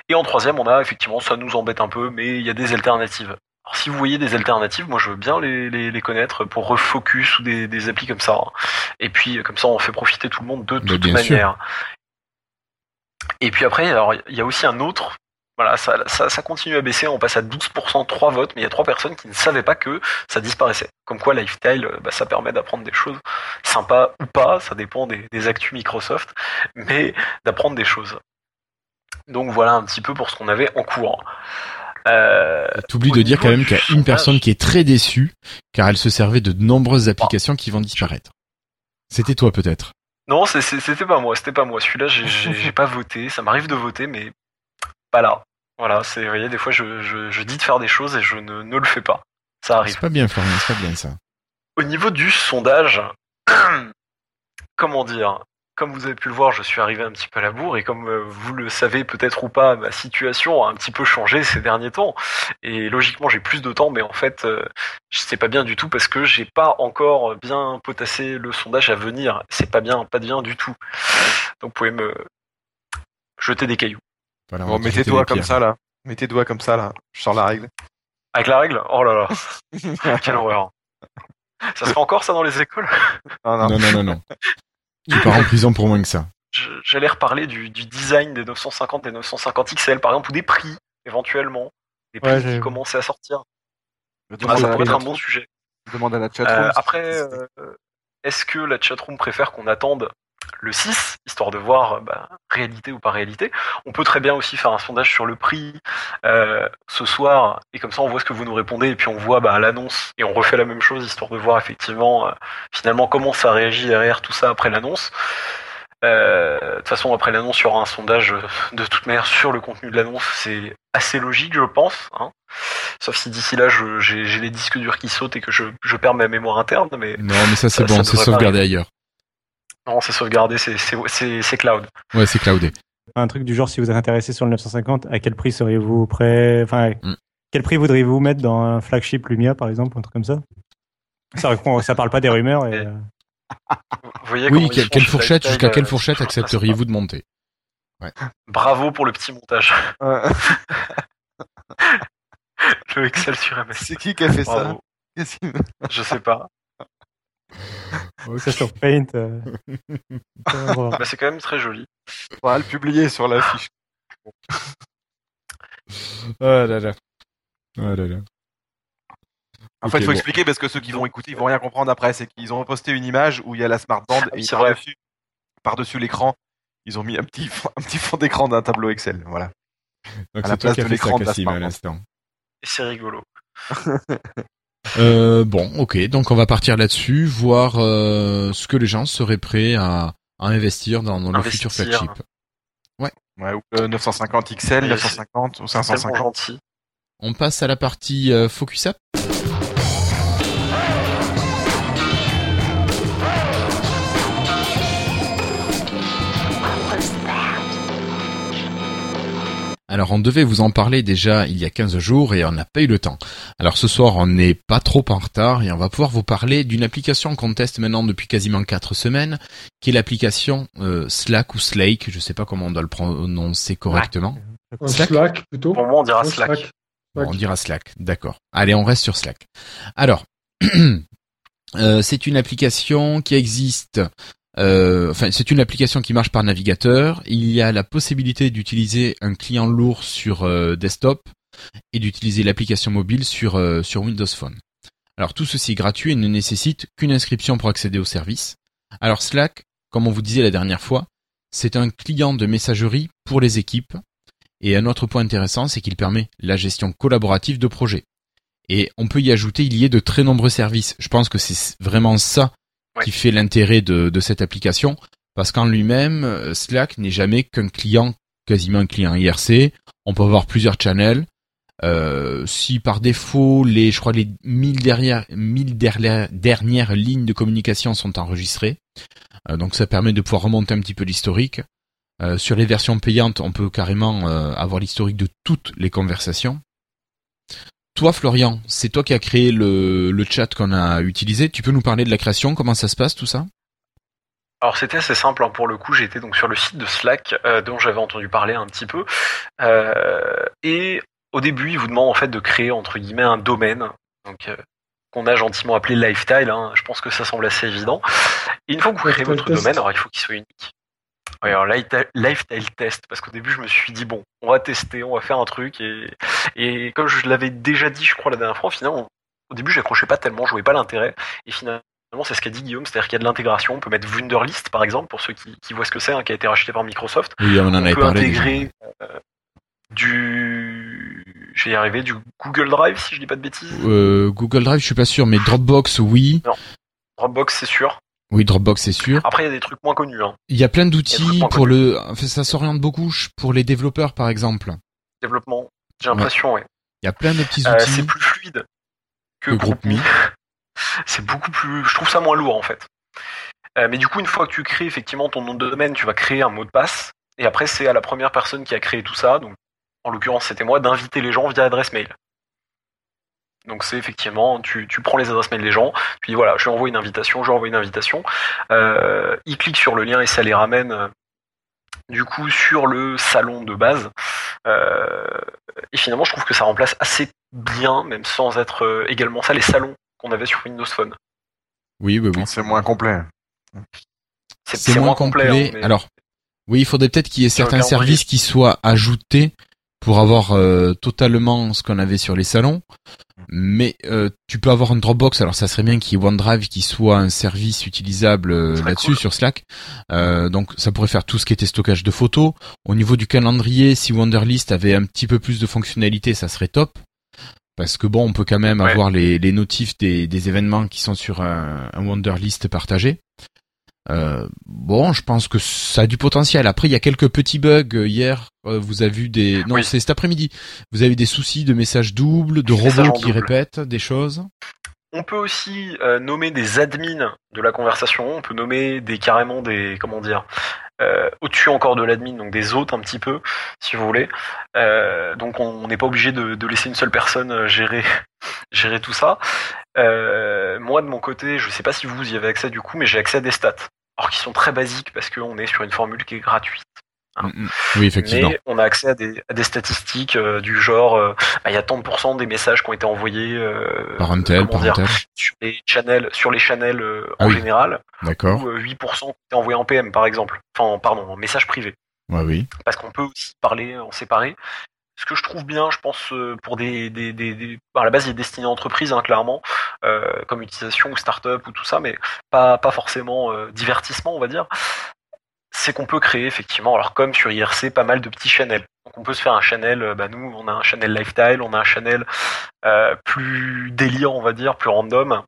Et en troisième, on a effectivement, ça nous embête un peu, mais il y a des alternatives. Alors si vous voyez des alternatives, moi je veux bien les, les, les connaître pour refocus ou des, des applis comme ça. hein. Et puis comme ça, on fait profiter tout le monde de toute sûr. manière. Et puis après, alors il y a aussi un autre. Voilà, ça, ça, ça continue à baisser, on passe à 12%, 3 votes, mais il y a trois personnes qui ne savaient pas que ça disparaissait. Comme quoi, Lifestyle, euh, bah, ça permet d'apprendre des choses sympas ou pas, ça dépend des, des actus Microsoft, mais d'apprendre des choses. Donc voilà un petit peu pour ce qu'on avait en cours. Euh, T'oublies de dire quand même qu'il y a une personne qui est très déçue car elle se servait de nombreuses applications qui vont disparaître. C'était toi peut-être. Non, c'était pas moi, c'était pas moi. Celui-là, j'ai pas voté. Ça m'arrive de voter, mais pas là. Voilà, c'est, vous voyez, des fois, je, je, je dis de faire des choses et je ne, ne le fais pas. Ça arrive. C'est pas bien Florian, c'est pas bien ça. Au niveau du sondage, comment dire Comme vous avez pu le voir, je suis arrivé un petit peu à la bourre et comme euh, vous le savez peut-être ou pas, ma situation a un petit peu changé ces derniers temps. Et logiquement, j'ai plus de temps, mais en fait, euh, sais pas bien du tout parce que j'ai pas encore bien potassé le sondage à venir. C'est pas bien, pas bien du tout. Donc, vous pouvez me jeter des cailloux. Voilà, on Bon, va mets te tes jeter doigts comme ça là. Mets tes doigts comme ça là. Je sors la règle. Avec la règle? Oh là là, quelle horreur. Ça se fait encore ça dans les écoles? Non, non. Non, non, non, non. Tu pars en prison pour moins que ça. J'allais reparler du, du design des 950 et 950 XL par exemple ou des prix éventuellement, des prix Ouais, qui commençaient à sortir. Je Ah, ça pourrait être un bon sujet. je demande à la chatroom. Euh, après, euh, est-ce que la chatroom préfère qu'on attende le 6, histoire de voir euh, bah, réalité ou pas réalité On peut très bien aussi faire un sondage sur le prix euh, ce soir, et comme ça on voit ce que vous nous répondez, et puis on voit bah, l'annonce, et on refait la même chose, histoire de voir effectivement euh, finalement comment ça réagit derrière tout ça après l'annonce. Euh, De toute façon, après l'annonce, il y aura un sondage de toute manière sur le contenu de l'annonce. C'est assez logique, je pense. Hein. Sauf si d'ici là, j'ai les disques durs qui sautent et que je, je perds ma mémoire interne. Mais Non, mais ça c'est bon, c'est sauvegardé ailleurs. Non, c'est sauvegardé, c'est- cloud. Ouais, c'est cloudé. Un truc du genre, si vous êtes intéressé sur le 950, à quel prix seriez-vous prêt Enfin, Mm. quel prix voudriez-vous mettre dans un flagship Lumia, par exemple, un truc comme ça? Ça, parle pas des rumeurs. Et, euh, Vous voyez Oui, quelle, fourchette, jusqu'à quelle euh, fourchette accepteriez-vous de monter? Bravo pour le petit montage. Le Excel sur MS. C'est qui qui a fait ça? Bravo. Je sais pas. Ça sur Paint. euh. Bah, c'est quand même très joli. On va le publier sur l'affiche. Oh là là. Oh là là. En fait, il faut bon. expliquer parce que ceux qui vont écouter, ils vont rien comprendre après. C'est qu'ils ont posté une image où il y a la smart band oui, et c'est vrai. par-dessus, par-dessus l'écran, ils ont mis un petit, fond- un petit fond d'écran d'un tableau Excel. Voilà. Donc À c'est la toi place qui as de ça, l'écran de la Cassim, à l'instant. Et c'est rigolo. Euh, bon, ok, donc on va partir là-dessus, voir euh, ce que les gens seraient prêts à, à investir dans, dans le futur flagship. Ouais, ou le 950 XL, Mais 950 ou Tellement 550. gentil. On passe à la partie euh, Focus Up. Alors on devait vous en parler déjà il y a 15 jours et on n'a pas eu le temps. Alors ce soir on n'est pas trop en retard et on va pouvoir vous parler d'une application qu'on teste maintenant depuis quasiment 4 semaines, qui est l'application euh, Slack ou Slake, je sais pas comment on doit le prononcer correctement. Slack, plutôt. Pour moi, on dira Slack. Bon, on dira Slack, d'accord. Allez, on reste sur Slack. Alors, euh, c'est une application qui existe. Euh, enfin, c'est une application qui marche par navigateur. Il y a la possibilité d'utiliser un client lourd sur euh, desktop et d'utiliser l'application mobile sur euh, sur Windows Phone. Alors tout ceci est gratuit et ne nécessite qu'une inscription pour accéder au service. Alors Slack, comme on vous disait la dernière fois, c'est un client de messagerie pour les équipes et un autre point intéressant, c'est qu'il permet la gestion collaborative de projets. Et on peut y ajouter, il y a de très nombreux services. Je pense que c'est vraiment ça Qui fait l'intérêt de, de cette application, parce qu'en lui-même, euh, Slack n'est jamais qu'un client, quasiment un client IRC. On peut avoir plusieurs channels. Euh, si par défaut, les, je crois les 1000 dernières, 1000 dernières, dernières lignes de communication sont enregistrées, euh, donc ça permet de pouvoir remonter un petit peu l'historique. Euh, sur les versions payantes, on peut carrément euh, avoir l'historique de toutes les conversations. Toi, Florian, c'est toi qui as créé le, le chat qu'on a utilisé. Tu peux nous parler de la création, comment ça se passe, tout ça? Alors c'était assez simple hein, pour le coup, j'étais donc sur le site de Slack euh, dont j'avais entendu parler un petit peu. Euh, et au début, il vous demande en fait de créer entre guillemets un domaine. Donc euh, qu'on a gentiment appelé Lifestyle, hein, je pense que ça semble assez évident. Et une fois que vous créez votre test. domaine, alors il faut qu'il soit unique. Ouais, alors Lifestyle Test, parce qu'au début je me suis dit bon, on va tester, on va faire un truc, et, et comme je l'avais déjà dit je crois la dernière fois, finalement, au début j'accrochais pas tellement, je voyais pas l'intérêt, et finalement c'est ce qu'a dit Guillaume, c'est-à-dire qu'il y a de l'intégration, on peut mettre Wunderlist par exemple, pour ceux qui, qui voient ce que c'est, hein, qui a été racheté par Microsoft, Oui, on en on avait peut parlé. intégrer euh, du... Y arriver, du Google Drive si je dis pas de bêtises. Euh, Google Drive, je suis pas sûr, mais Dropbox, oui. Dropbox c'est sûr. Oui, Dropbox, c'est sûr. Après il y a des trucs moins connus. Hein. Il y a plein d'outils pour le. Enfin, ça s'oriente beaucoup pour les développeurs, par exemple. Développement, j'ai l'impression, ouais. Il y a plein de petits Euh, outils. c'est plus fluide que Que GroupMe. GroupMe. c'est beaucoup plus. Je trouve ça moins lourd en fait. Euh, mais du coup, une fois que tu crées effectivement ton nom de domaine, tu vas créer un mot de passe. Et après, c'est à la première personne qui a créé tout ça, donc en l'occurrence c'était moi, d'inviter les gens via adresse mail. Donc c'est effectivement, tu, tu prends les adresses mail des gens, tu dis voilà, je lui envoie une invitation, je lui envoie une invitation. Euh, ils cliquent sur le lien et ça les ramène euh, du coup sur le salon de base. Euh, et finalement, je trouve que ça remplace assez bien, même sans être euh, également ça, les salons qu'on avait sur Windows Phone. Oui, oui, oui. C'est moins complet. C'est moins complet. hein, mais- Alors, oui, il faudrait peut-être qu'il y ait certains services qui soient ajoutés pour avoir euh, totalement ce qu'on avait sur les salons. Mais euh, tu peux avoir un Dropbox, alors ça serait bien qu'il y ait OneDrive qui soit un service utilisable euh, là-dessus cool. sur Slack. Euh, donc ça pourrait faire tout ce qui était stockage de photos. Au niveau du calendrier, si Wonderlist avait un petit peu plus de fonctionnalités, ça serait top. Parce que bon, on peut quand même Ouais. avoir les, les notifs des, des événements qui sont sur un, un Wonderlist partagé. Euh, bon, je pense que ça a du potentiel. Après, il y a quelques petits bugs. Hier, euh, vous avez vu des... Non, Oui. c'est cet après-midi. Vous avez des soucis de messages doubles, de robots qui double. répètent des choses. On peut aussi euh, nommer des admins de la conversation. On peut nommer des carrément des comment dire euh, au-dessus encore de l'admin, donc des hôtes un petit peu, si vous voulez. Euh, donc on n'est pas obligé de, de laisser une seule personne euh, gérer gérer tout ça. Euh, moi de mon côté, je sais pas si vous y avez accès du coup, mais j'ai accès à des stats, alors qui sont très basiques parce qu'on est sur une formule qui est gratuite. Mm, mm. Oui, effectivement. Mais on a accès à des, à des statistiques euh, du genre, euh, bah, il y a tant de pourcents des messages qui ont été envoyés euh, Par un tel, comment par un dire, tel. sur les channels, sur les channels Ah en oui. général, D'accord. ou euh, 8% qui ont été envoyés en PM par exemple, enfin pardon, en message privé, Ouais, oui. parce qu'on peut aussi parler en séparé. Ce que je trouve bien, je pense, euh, pour des, des, des, des- bah, à la base, il est destiné à entreprise, hein, clairement, euh, comme utilisation ou start-up ou tout ça, mais pas, forcément euh, divertissement, on va dire. C'est qu'on peut créer effectivement, alors comme sur IRC, pas mal de petits channels. Donc on peut se faire un channel, bah nous, on a un channel lifestyle, on a un channel plus délire, on va dire, plus random.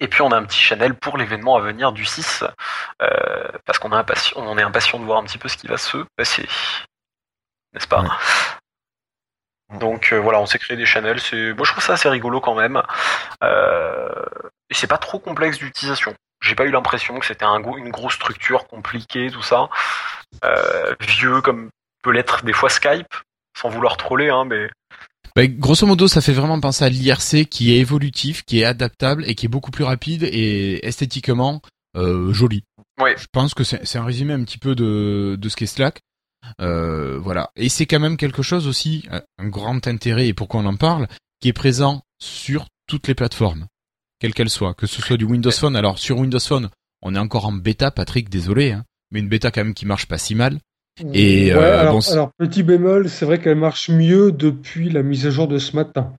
Et puis on a un petit channel pour l'événement à venir du 6, euh, parce qu'on est impatient de voir un petit peu ce qui va se passer, n'est-ce pas? Donc euh, voilà, on s'est créé des channels. C'est, moi je trouve ça assez rigolo quand même. Euh, et c'est pas trop complexe d'utilisation. J'ai pas eu l'impression que c'était un une grosse structure compliquée, tout ça. Euh, vieux comme peut l'être des fois Skype. sans vouloir troller, hein, mais Bah, grosso modo, ça fait vraiment penser à l'IRC qui est évolutif, qui est adaptable et qui est beaucoup plus rapide et esthétiquement joli. Ouais. Je pense que c'est c'est un résumé un petit peu de, de ce qu'est Slack. Euh, voilà. Et c'est quand même quelque chose aussi, un- un grand intérêt et pourquoi on en parle, qui est présent sur toutes les plateformes, quelles qu'elles soient, que ce soit du Windows Phone. Alors sur Windows Phone, on est encore en bêta, Patrick, désolé, hein, mais une bêta quand même qui marche pas si mal. Et, ouais, euh, alors, bon, c'est- alors, petit bémol, c'est vrai qu'elle marche mieux depuis la mise à jour de ce matin.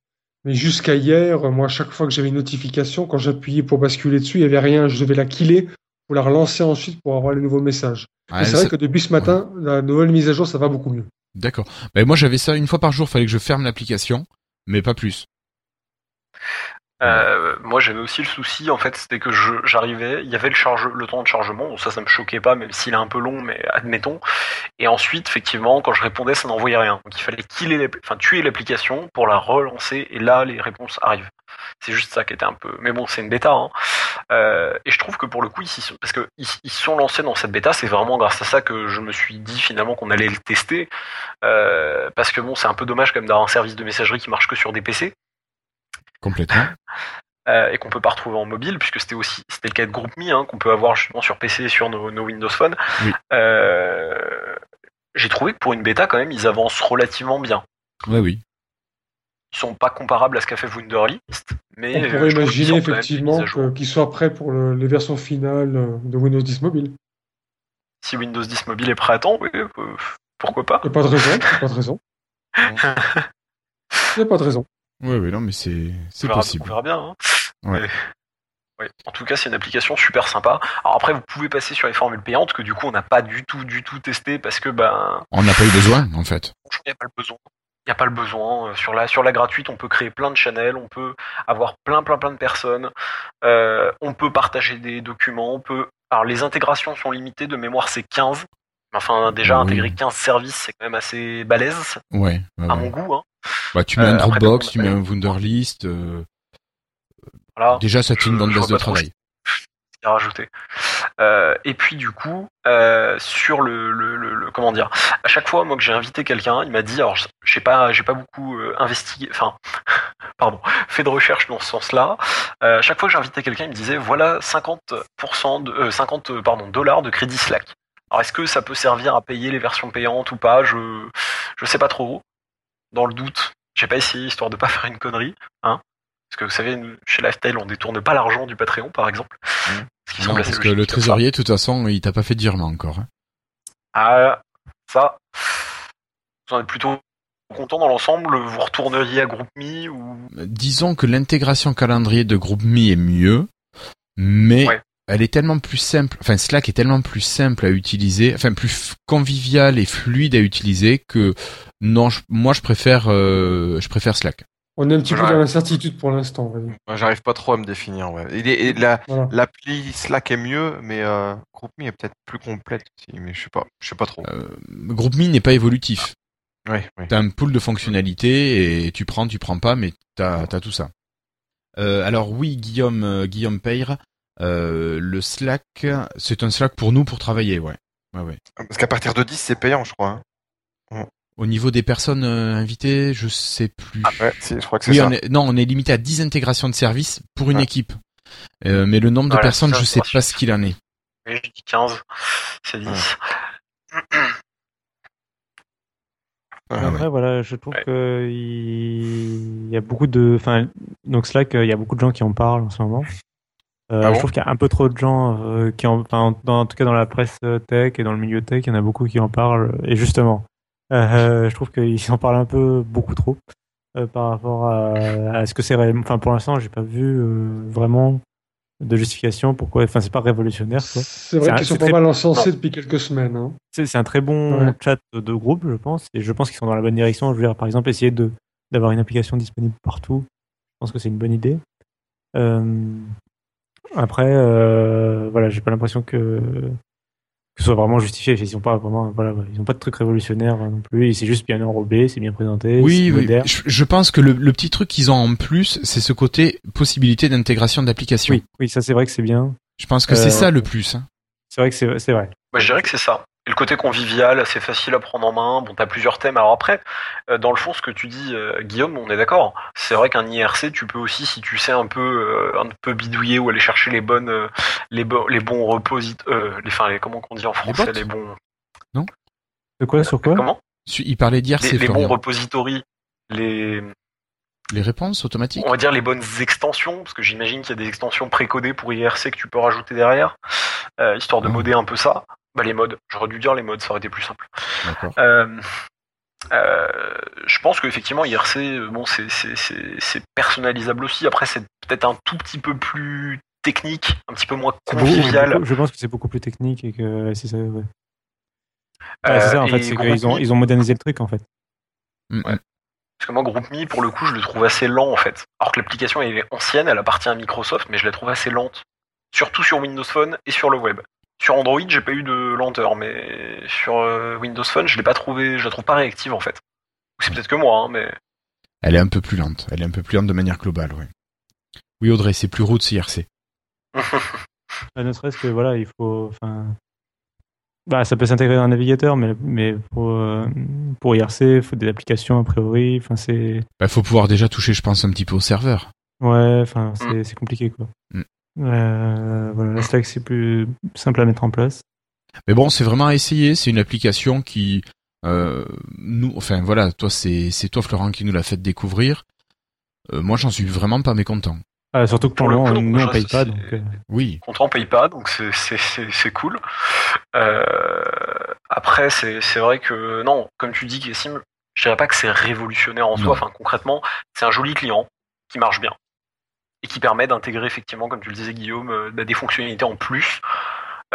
Mais jusqu'à hier, moi, à chaque fois que j'avais une notification, quand j'appuyais pour basculer dessus, il n'y avait rien. Je devais la killer pour la relancer ensuite pour avoir les nouveaux messages. Et c'est ça- vrai que depuis ce matin, la nouvelle mise à jour, ça va beaucoup mieux. D'accord. Moi j'avais ça une fois par jour, fallait que je ferme l'application, mais pas plus. Euh, moi j'avais aussi le souci en fait c'était que je j'arrivais il y avait le charge le temps de chargement bon, ça ça me choquait pas même s'il est un peu long mais admettons et ensuite effectivement quand je répondais ça n'envoyait rien donc il fallait killer l'appli- enfin tuer l'application pour la relancer et là les réponses arrivent c'est juste ça qui était un peu mais bon c'est une bêta hein. Euh, et je trouve que pour le coup ici parce que ils ils se sont lancés dans cette bêta c'est vraiment grâce à ça que je me suis dit finalement qu'on allait le tester Euh, parce que bon c'est un peu dommage quand même d'avoir un service de messagerie qui marche que sur des PC Complètement. euh, et qu'on peut pas retrouver en mobile, puisque c'était aussi c'était le cas de GroupMe, hein, qu'on peut avoir justement sur PC et sur nos, nos Windows Phone. Oui. J'ai trouvé que pour une bêta, quand même, ils avancent relativement bien. Ouais, oui. Sont pas comparables à ce qu'a fait Wunderlist, mais On euh, pourrait imaginer effectivement qu'ils soient prêts pour le- les versions finales euh, de Windows 10 Mobile. Si Windows 10 mobile est prêt à temps, oui, euh, pourquoi pas Il n'y a pas de raison. Il n'y a pas de raison. Il n'y a pas de raison. Ouais, ouais, non, mais c'est on possible. on verra bien. hein. Ouais. Mais- ouais. En tout cas, c'est une application super sympa. Alors après, vous pouvez passer sur les formules payantes que du coup, on n'a pas du tout, du tout testé parce que ben, On n'a pas eu besoin, en fait. Franchement, il n'y a pas le besoin. Il n'y a pas le besoin. Euh, Sur la, sur la gratuite, on peut créer plein de channels, on peut avoir plein, plein, plein de personnes. Euh, on peut partager des documents. On peut. Alors, les intégrations sont limitées. De mémoire, c'est 15. Enfin, déjà, Oui. intégrer 15 services, c'est quand même assez balèze, Ouais. ouais, à ouais. mon goût. Hein. Bah, tu mets un Euh, après, Dropbox, tu mets un Wunderlist. euh, Voilà. déjà, ça te fait une bande de travail. Rajouter. Euh, et puis du coup, euh, sur le, le, comment dire, à chaque fois moi que j'ai invité quelqu'un, il m'a dit, alors j'ai pas, j'ai pas beaucoup euh, investigué, enfin, pardon, fait de recherche dans ce sens-là. Euh, à chaque fois que j'invitais quelqu'un, il me disait, voilà 50% de, euh, 50 euh, pardon dollars de crédit Slack. Alors est-ce que ça peut servir à payer les versions payantes ou pas? Je, je sais pas trop. Dans le doute, j'ai pas essayé histoire de pas faire une connerie, hein. Parce que vous savez, chez Lifestyle, on détourne pas l'argent du Patreon, par exemple. Qui Non, parce que le trésorier, de toute façon, il t'a pas fait de virement encore. hein. Ah, ça, vous en êtes plutôt content dans l'ensemble Vous retourneriez à GroupMe ou? Disons que l'intégration calendrier de GroupMe est mieux, mais Ouais. elle est tellement plus simple, enfin Slack est tellement plus simple à utiliser, enfin plus convivial et fluide à utiliser que non, je- moi je préfère, euh, je préfère Slack. On est un petit peu Ouais. dans l'incertitude pour l'instant. Moi, J'arrive pas trop à me définir. Ouais. Et, et la Voilà. l'appli Slack est mieux, mais euh, GroupMe est peut-être plus complète aussi. Mais je sais pas, je sais pas trop. Euh, GroupMe n'est pas évolutif. Ouais, ouais. T'as un pool de fonctionnalités et tu prends, tu prends pas, mais t'as as tout ça. Euh, alors oui, Guillaume, euh, Guillaume Peyre, euh, le Slack, c'est un Slack pour nous pour travailler, ouais. Ouais, ouais. Parce qu'à partir de 10, c'est payant, je crois. hein. Au niveau des personnes euh, invitées, je sais plus. Ah ouais, si, je crois que c'est oui, ça. on est, non, on est limité à 10 intégrations de services pour une Ouais. équipe. Euh, mais le nombre de personnes, ça, je sais pas ce qu'il en est. Oui, je dis 15, c'est 10. Ouais, Ah ouais. Après, voilà, je trouve Ouais. que il y a beaucoup de, enfin, donc Slack, il y a beaucoup de gens qui en parlent en ce moment. Euh, Ah bon? je trouve qu'il y a un peu trop de gens euh, qui en, enfin, dans- en tout cas dans la presse tech et dans le milieu tech, il y en a beaucoup qui en parlent. Et justement, euh, je trouve qu'ils en parlent un peu beaucoup trop euh, par rapport à, à ce que c'est réellement. Enfin, pour l'instant, j'ai pas vu euh, vraiment de justification pourquoi. Enfin, c'est pas révolutionnaire. C'est vrai qu'ils sont pas très- mal encensés depuis quelques semaines. hein. C'est c'est un très bon Ouais. chat de groupe, je pense, et je pense qu'ils sont dans la bonne direction. Je veux dire, par exemple, essayer de d'avoir une application disponible partout. Je pense que c'est une bonne idée. Euh, après, euh, voilà, j'ai pas l'impression que que ce soit vraiment justifié. Ils ont pas vraiment, voilà, ils ont pas de truc révolutionnaire non plus. C'est juste bien enrobé, c'est bien présenté, Oui, oui. moderne. Je, je pense que le, le petit truc qu'ils ont en plus, c'est ce côté possibilité d'intégration d'applications. Oui, oui, ça c'est vrai que c'est bien. Je pense que Euh, c'est ça le plus. hein. C'est vrai que c'est c'est vrai. Bah, je dirais que c'est ça. Et le côté convivial, assez facile à prendre en main. Bon, t'as plusieurs thèmes. Alors après, euh, dans le fond, ce que tu dis, euh, Guillaume, on est d'accord. C'est vrai qu'un IRC, tu peux aussi, si tu sais un peu, euh, un peu bidouiller ou aller chercher les bonnes, les, bo- les bons reposit, euh, les, enfin, les, comment qu'on dit en français, les bons, De quoi Sur quoi? Comment, Il parlait d'IRC, les, les bons repositories, les, Les réponses automatiques? On va dire les bonnes extensions, parce que j'imagine qu'il y a des extensions précodées pour IRC que tu peux rajouter derrière, euh, histoire de Ah. modder un peu ça. Bah les modes, j'aurais dû dire les modes, ça aurait été plus simple. Euh, euh, je pense qu'effectivement IRC, euh, bon c'est c'est c'est c'est personnalisable aussi. Après c'est peut-être un tout petit peu plus technique, un petit peu moins beaucoup- convivial. beaucoup- je pense que c'est beaucoup plus technique et que c'est ça. Ouais. Ouais, c'est ça en fait, c'est qu'ils ont ils ont modernisé le truc en fait. Mm, Ouais. mm. Parce que moi GroupMe pour le coup je le trouve assez lent en fait. Alors que l'application elle est ancienne, elle appartient à Microsoft, mais je la trouve assez lente. Surtout sur Windows Phone et sur le web. Sur Android, j'ai pas eu de lenteur, mais sur euh, Windows Phone, je l'ai pas trouvé, je la trouve pas réactive en fait. Ou C'est peut-être que moi, hein, mais Elle est un peu plus lente. Elle est un peu plus lente de manière globale, oui. Oui, Audrey, c'est plus route IRC. Ah, Ne serait-ce que voilà, il faut. Enfin, bah, ça peut s'intégrer dans un navigateur, mais mais pour euh, pour IRC, il faut des applications a priori. Enfin, c'est Il faut pouvoir déjà toucher, je pense, un petit peu au serveur. ouais, enfin, c'est c'est compliqué quoi. Mm. Euh, voilà, la Slack c'est plus simple à mettre en place. Mais bon, c'est vraiment à essayer. C'est une application qui, euh, nous, enfin voilà, toi, c'est c'est toi, Florent, qui nous l'a fait découvrir. Euh, moi, j'en suis vraiment pas mécontent. Ah, surtout que pour Pour le coup, nous on paye pas, donc euh, Oui. On paye pas, donc c'est c'est c'est c'est cool. Euh, après c'est c'est vrai que non, comme tu dis Cassim, je dirais pas que c'est révolutionnaire en Non. soi. Enfin concrètement, c'est un joli client qui marche bien et qui permet d'intégrer effectivement, comme tu le disais Guillaume, euh, bah, des fonctionnalités en plus,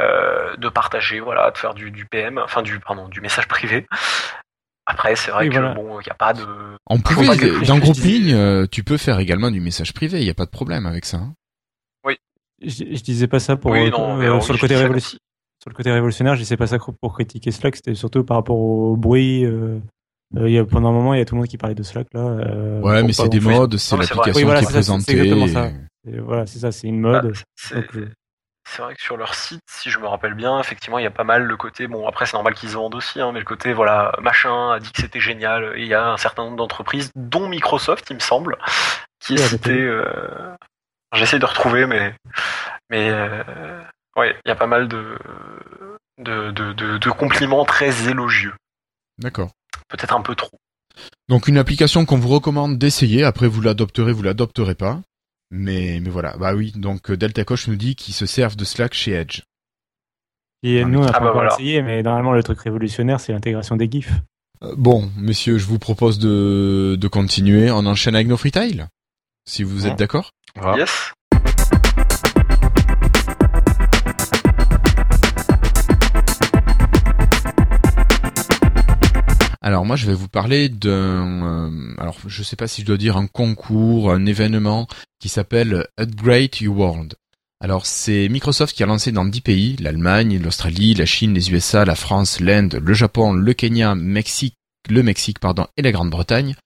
euh, de partager, voilà, de faire du, du PM, enfin du pardon du message privé. Après c'est vrai Oui, que voilà. bon, il y a pas de En plus, dans Groupe disais- Ligne, euh, tu peux faire également du message privé. Il n'y a pas de problème avec ça. hein. je, je disais pas ça pour oui euh, non, euh, sur le oui, côté je dis ça révolution sur le côté révolutionnaire, je disais pas ça pour critiquer Slack, c'était surtout par rapport au bruit. euh, il y a, pendant un moment, il y a tout le monde qui parlait de Slack là. euh, Ouais, mais c'est des modes, c'est c'est l'application Oui, voilà, qui est c'est c'est présentée. exactement ça. et- Et voilà, c'est ça, c'est une Bah, mode. c'est Donc, euh, c'est vrai que sur leur site, si je me rappelle bien, effectivement, il y a pas mal le côté. Bon, après, c'est normal qu'ils se vendent aussi, hein, mais le côté, voilà, machin a dit que c'était génial. Et il y a un certain nombre d'entreprises, dont Microsoft, il me semble, qui est Ouais, cité. Euh... J'essaie de retrouver, mais. Mais. Euh... Ouais, il y a pas mal de. De, de, de, de compliments très élogieux. D'accord. Peut-être un peu trop. Donc une application qu'on vous recommande d'essayer. Après, vous l'adopterez, vous l'adopterez pas. Mais, mais voilà. Bah oui. Donc euh, Delta Coche nous dit qu'ils se servent de Slack chez Edge. Et Ah, nous, on n'a ah pas bah encore voilà. essayé, mais normalement, le truc révolutionnaire, c'est l'intégration des GIFs. Euh, bon, messieurs, je vous propose de, de continuer. On enchaîne avec nos freetiles. Si vous êtes d'accord? Yes Alors moi, je vais vous parler d'un, euh, alors je sais pas si je dois dire un concours, un événement qui s'appelle Upgrade Your World. Alors c'est Microsoft qui a lancé dans 10 pays, l'Allemagne, l'Australie, la Chine, les USA, la France, l'Inde, le Japon, le Kenya, Mexique, le Mexique pardon et la Grande-Bretagne.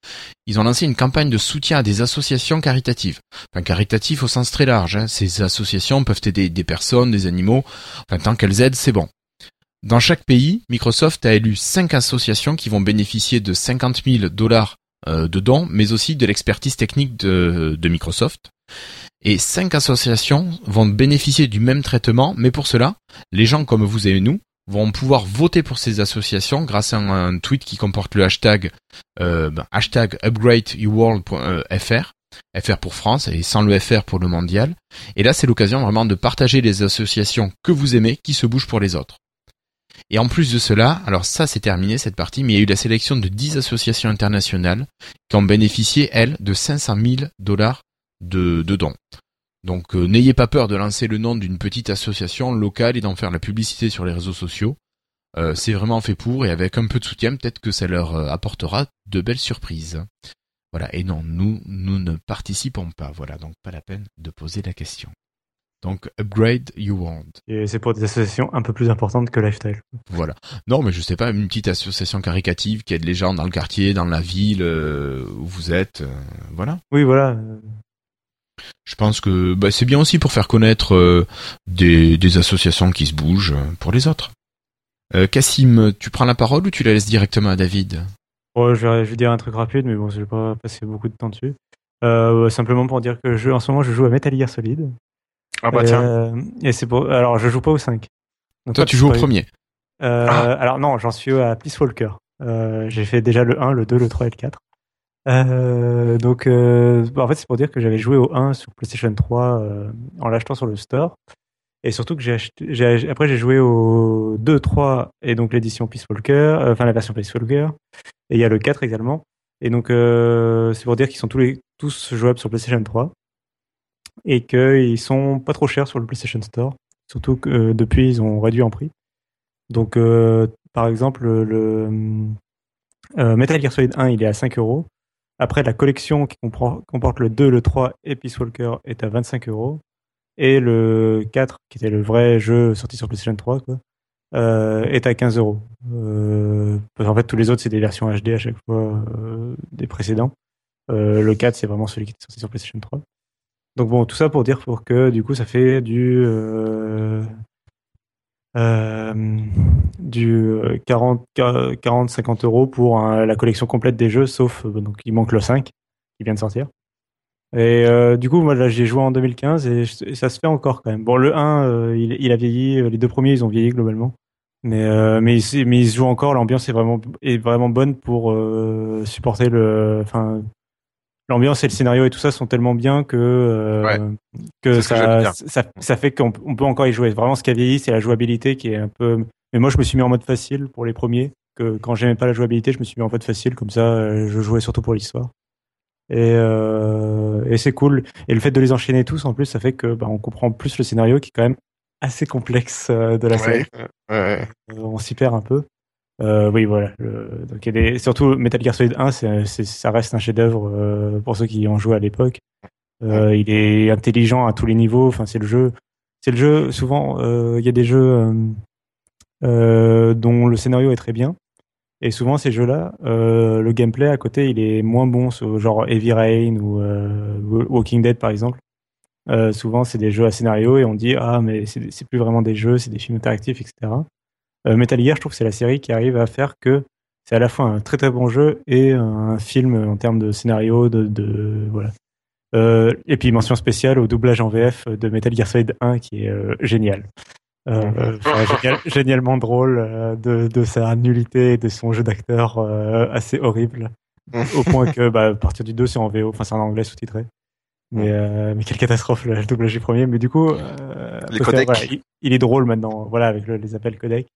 Ils ont lancé une campagne de soutien à des associations caritatives. Enfin caritatives au sens très large. hein. Ces associations peuvent aider des personnes, des animaux. Enfin tant qu'elles aident, c'est bon. Dans chaque pays, Microsoft a élu cinq associations qui vont bénéficier de 50 000 dollars euh, de dons, mais aussi de l'expertise technique de, Microsoft. Et cinq associations vont bénéficier du même traitement, mais pour cela, les gens comme vous et nous vont pouvoir voter pour ces associations grâce à un, tweet qui comporte le hashtag euh, ben, hashtag upgradeyourworld.fr FR pour France et sans le FR pour le mondial. Et là, c'est l'occasion vraiment de partager les associations que vous aimez qui se bougent pour les autres. Et en plus de cela, alors ça c'est terminé cette partie, mais il y a eu la sélection de 10 associations internationales qui ont bénéficié, elles, de 500 000 dollars de, de dons. Donc euh, n'ayez pas peur de lancer le nom d'une petite association locale et d'en faire la publicité sur les réseaux sociaux. Euh, c'est vraiment fait pour et avec un peu de soutien, peut-être que ça leur euh, apportera de belles surprises. Voilà, et non, nous, nous ne participons pas, voilà, donc pas la peine de poser la question. Donc, upgrade you want. Et c'est pour des associations un peu plus importantes que Lifestyle. Voilà. Non, mais je sais pas, une petite association caricative qui aide les gens dans le quartier, dans la ville euh, où vous êtes. euh, voilà. Oui, voilà. Je pense que bah, c'est bien aussi pour faire connaître euh, des, des associations qui se bougent pour les autres. Euh, Cassim, tu prends la parole ou tu la laisses directement à David? Ouais, je, vais, je vais dire un truc rapide, mais bon, je vais pas passer beaucoup de temps dessus. Euh, simplement pour dire que je, en ce moment, je joue à Metal Gear Solid. Ah bah tiens. euh, et c'est pour, alors, je joue pas au 5. Donc, Toi, tu joues au premier. Euh, Ah. Alors non, j'en suis à Peace Walker. Euh, j'ai fait déjà le 1, le 2, le 3 et le 4. Euh, donc, euh, bah, en fait, c'est pour dire que j'avais joué au 1 sur PlayStation 3 euh, en l'achetant sur le store. Et surtout que j'ai acheté, après j'ai joué au 2, 3 et donc l'édition Peace Walker, euh, enfin la version Peace Walker. Et il y a le 4 également. Et donc, euh, c'est pour dire qu'ils sont tous, les, tous jouables sur PlayStation 3 et qu'ils sont pas trop chers sur le PlayStation Store. Surtout que euh, depuis, ils ont réduit en prix. Donc, euh, par exemple, le euh, Metal Gear Solid 1, il est à 5 euros. Après, la collection qui comporte le 2, le 3 et Peace Walker est à 25 euros. Et le 4, qui était le vrai jeu sorti sur PlayStation 3, quoi, euh, est à 15 euros. Euh, qu'en fait, tous les autres, c'est des versions HD à chaque fois des précédents. Le 4, c'est vraiment celui qui est sorti sur PlayStation 3. Donc bon, tout ça pour dire pour que du coup, ça fait du euh, euh, du euh, 40 40 50 euros pour la collection complète des jeux, sauf euh, donc il manque le 5 qui vient de sortir. Et euh, du coup, moi là, j'ai joué en 2015 et, je- et ça se fait encore quand même. Bon, le 1, euh, il, il a vieilli, euh, les deux premiers, ils ont vieilli globalement. Mais euh, mais mais il se joue encore. L'ambiance est vraiment est vraiment bonne pour euh, supporter le. Enfin, l'ambiance et le scénario et tout ça sont tellement bien que euh, Ouais. que ça, bien. ça ça fait qu'on on peut encore y jouer. Vraiment, ce qui a vieilli, c'est la jouabilité qui est un peu. Mais moi, je me suis mis en mode facile pour les premiers. Que quand j'aimais pas la jouabilité, je me suis mis en mode facile. Comme ça, euh, je jouais surtout pour l'histoire. Et, euh, et c'est cool. Et le fait de les enchaîner tous, en plus, ça fait que bah, on comprend plus le scénario qui est quand même assez complexe euh, de la série. Ouais, ouais. Euh, on s'y perd un peu. Euh, oui, voilà. Le- donc il y a des, surtout Metal Gear Solid 1, c'est, c'est- ça reste un chef-d'œuvre euh, pour ceux qui y ont joué à l'époque. Euh, il est intelligent à tous les niveaux. Enfin, c'est le jeu. C'est le jeu. Souvent, il y a des jeux dont le scénario est très bien. Et souvent, ces jeux-là, le gameplay à côté, il est moins bon, genre Heavy Rain ou Walking Dead par exemple. Souvent, c'est des jeux à scénario et on dit ah mais c'est plus vraiment des jeux, c'est des films interactifs, etc. Euh, Metal Gear, je trouve que c'est la série qui arrive à faire que c'est à la fois un très très bon jeu et un film en termes de scénario, de, de voilà. Euh, et puis mention spéciale au doublage en VF de Metal Gear Solid 1 qui est euh, génial. Euh, enfin, génial- génialement drôle euh, de, de sa nullité et de son jeu d'acteur euh, assez horrible au point que bah, à partir du 2 c'est en VO, enfin c'est en anglais sous-titré. Mais, euh, mais quelle catastrophe le, doublage du premier. Mais du coup, euh, Les faire- voilà, il, il est drôle maintenant, voilà, avec le- les appels codec.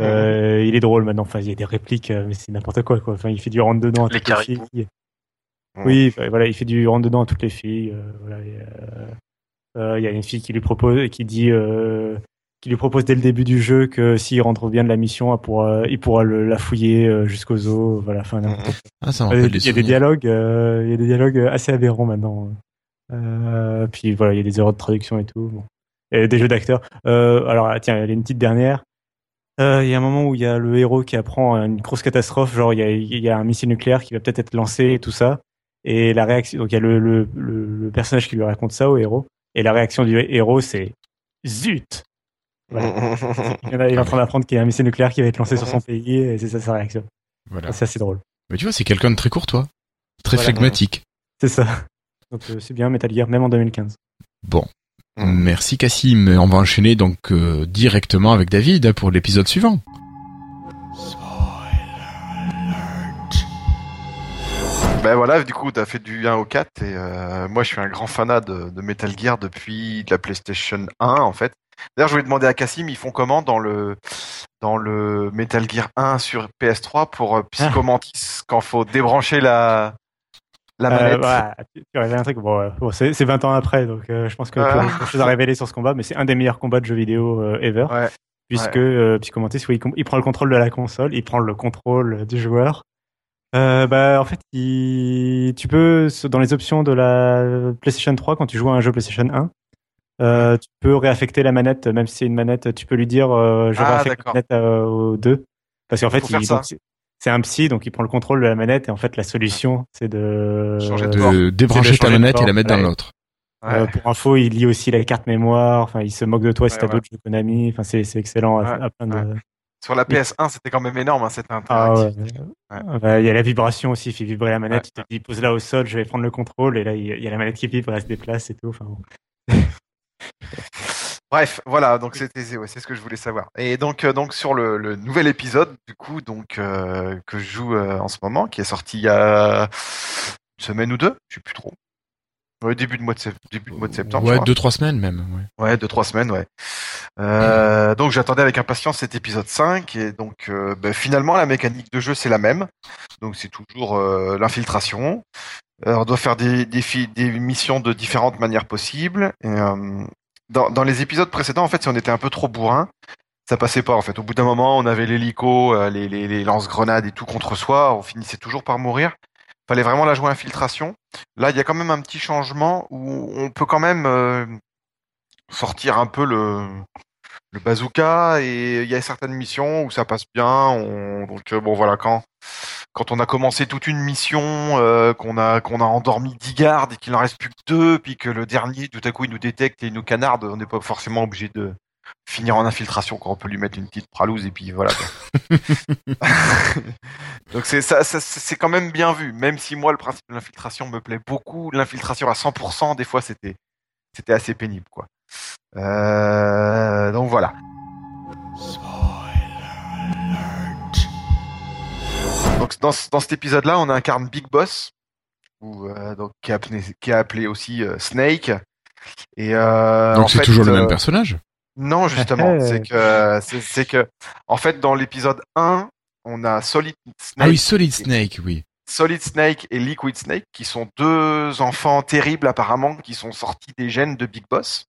Euh, Il est drôle maintenant. Enfin, il y a des répliques, euh, mais c'est n'importe quoi, quoi. Enfin, il fait du rentre dedans à Les toutes les filles. Oui, voilà, il fait du rentre dedans à toutes les filles. euh, voilà, et, euh, euh, il y a une fille qui lui propose, qui dit, euh, qui lui propose dès le début du jeu que s'il rentre bien de la mission, il pourra, il pourra le- la fouiller euh, jusqu'au zoo. Voilà, enfin, n'importe quoi. Ah, ça Il y a des- dialogues, euh, il y a des dialogues assez aberrants maintenant. Euh, puis voilà, il y a des erreurs de traduction et tout. Bon. Et des jeux d'acteurs. Euh, alors tiens, il y a une petite dernière. Euh, Il y a un moment où il y a le héros qui apprend une grosse catastrophe, genre il y a, il y a un missile nucléaire qui va peut-être être lancé et tout ça. Et la réaction, donc il y a le, le, le, le personnage qui lui raconte ça au héros. Et la réaction du héros, c'est zut. Voilà. Il, est en train d'apprendre qu'il y a un missile nucléaire qui va être lancé sur son pays et c'est ça sa réaction. Voilà. C'est assez drôle. Mais tu vois, c'est quelqu'un de très courtois. Très Voilà. flegmatique. C'est ça. Donc euh, c'est bien Metal Gear, même en 2015. Bon. Merci Cassim. On va enchaîner donc euh, directement avec David pour l'épisode suivant. Ben voilà, du coup, t'as fait du 1 au 4 et euh, moi, je suis un grand fanat de, de Metal Gear depuis la PlayStation 1, en fait. D'ailleurs, je voulais demander à Cassim, ils font comment dans le dans le Metal Gear 1 sur PS3 pour euh, Psychomantis quand faut débrancher la la Euh, manette voilà, tu, tu un truc. Bon, euh, bon, c'est c'est 20 ans après, donc euh, je pense que Ah. tu as chose à révéler sur ce combat, mais c'est un des meilleurs combats de jeux vidéo ever. Ouais. Puisque Ouais. euh, Psychomantis, oui, il, il prend le contrôle de la console, il prend le contrôle du joueur. Euh, bah, en fait, il, tu peux, dans les options de la PlayStation 3, quand tu joues à un jeu PlayStation 1, euh, tu peux réaffecter la manette, même si c'est une manette, tu peux lui dire, euh, je Ah, réaffecte la manette au 2. Parce qu'en fait, il, donc, c'est- un psy, donc il prend le contrôle de la manette, et en fait, la solution, c'est de de débrancher de ta manette et la mettre dans Ouais. l'autre. Euh, pour info, il lit aussi la carte mémoire. Enfin, il se moque de toi si t'as ouais. d'autres jeux Konami. Enfin, c'est c'est excellent à, Ouais, à plein de. Sur la PS1, c'était quand même énorme, hein, cette Ah interactivité. ouais. Ouais, Il y a la vibration aussi, il fait vibrer la manette, il te dit pose là au sol, je vais prendre le contrôle, et là il y a- il y a la manette qui vibre, elle se déplace et tout. Enfin, bon. Bref, voilà, donc c'était ouais, c'est ce que je voulais savoir. Et donc euh, donc sur le, le nouvel épisode du coup donc euh, que je joue euh, en ce moment, qui est sorti il y a une semaine ou deux, je sais plus trop. Ouais, début de mois de sept- début de mois de septembre. Ouais, deux trois semaines même. Ouais. Ouais, deux trois semaines, ouais. Donc j'attendais avec impatience cet épisode 5 et donc ben, finalement la mécanique de jeu c'est la même. Donc c'est toujours l'infiltration. On doit faire des, des, des missions de différentes manières possibles. Et, dans, dans les épisodes précédents, en fait, si on était un peu trop bourrin, ça passait pas. En fait, au bout d'un moment, on avait l'hélico, euh, les, les, les lance-grenades et tout contre soi. On finissait toujours par mourir. Fallait vraiment la jouer infiltration. Là, il y a quand même un petit changement où on peut quand même euh, sortir un peu le, le bazooka et il y a certaines missions où ça passe bien. On, donc euh, bon voilà quand quand on a commencé toute une mission, euh, qu'on a qu'on a endormi 10 gardes et qu'il en reste plus que deux, puis que le dernier tout à coup il nous détecte et il nous canarde, on n'est pas forcément obligé de finir en infiltration quand on peut lui mettre une petite pralouse et puis voilà. donc c'est ça, ça c'est quand même bien vu, même si moi le principe de l'infiltration me plaît beaucoup, l'infiltration à 100%, des fois c'était c'était assez pénible quoi. Euh, donc voilà. Donc dans, dans cet épisode-là, on incarne Big Boss, ou euh, donc qui est appelé, qui est appelé aussi euh, Snake. Et euh, Donc c'est toujours le même personnage? Non, justement, c'est que c'est c'est que en fait dans l'épisode 1, on a Solid Snake, Ah oui, Solid Snake, oui. Solid Snake et Liquid Snake qui sont deux enfants terribles apparemment qui sont sortis des gènes de Big Boss.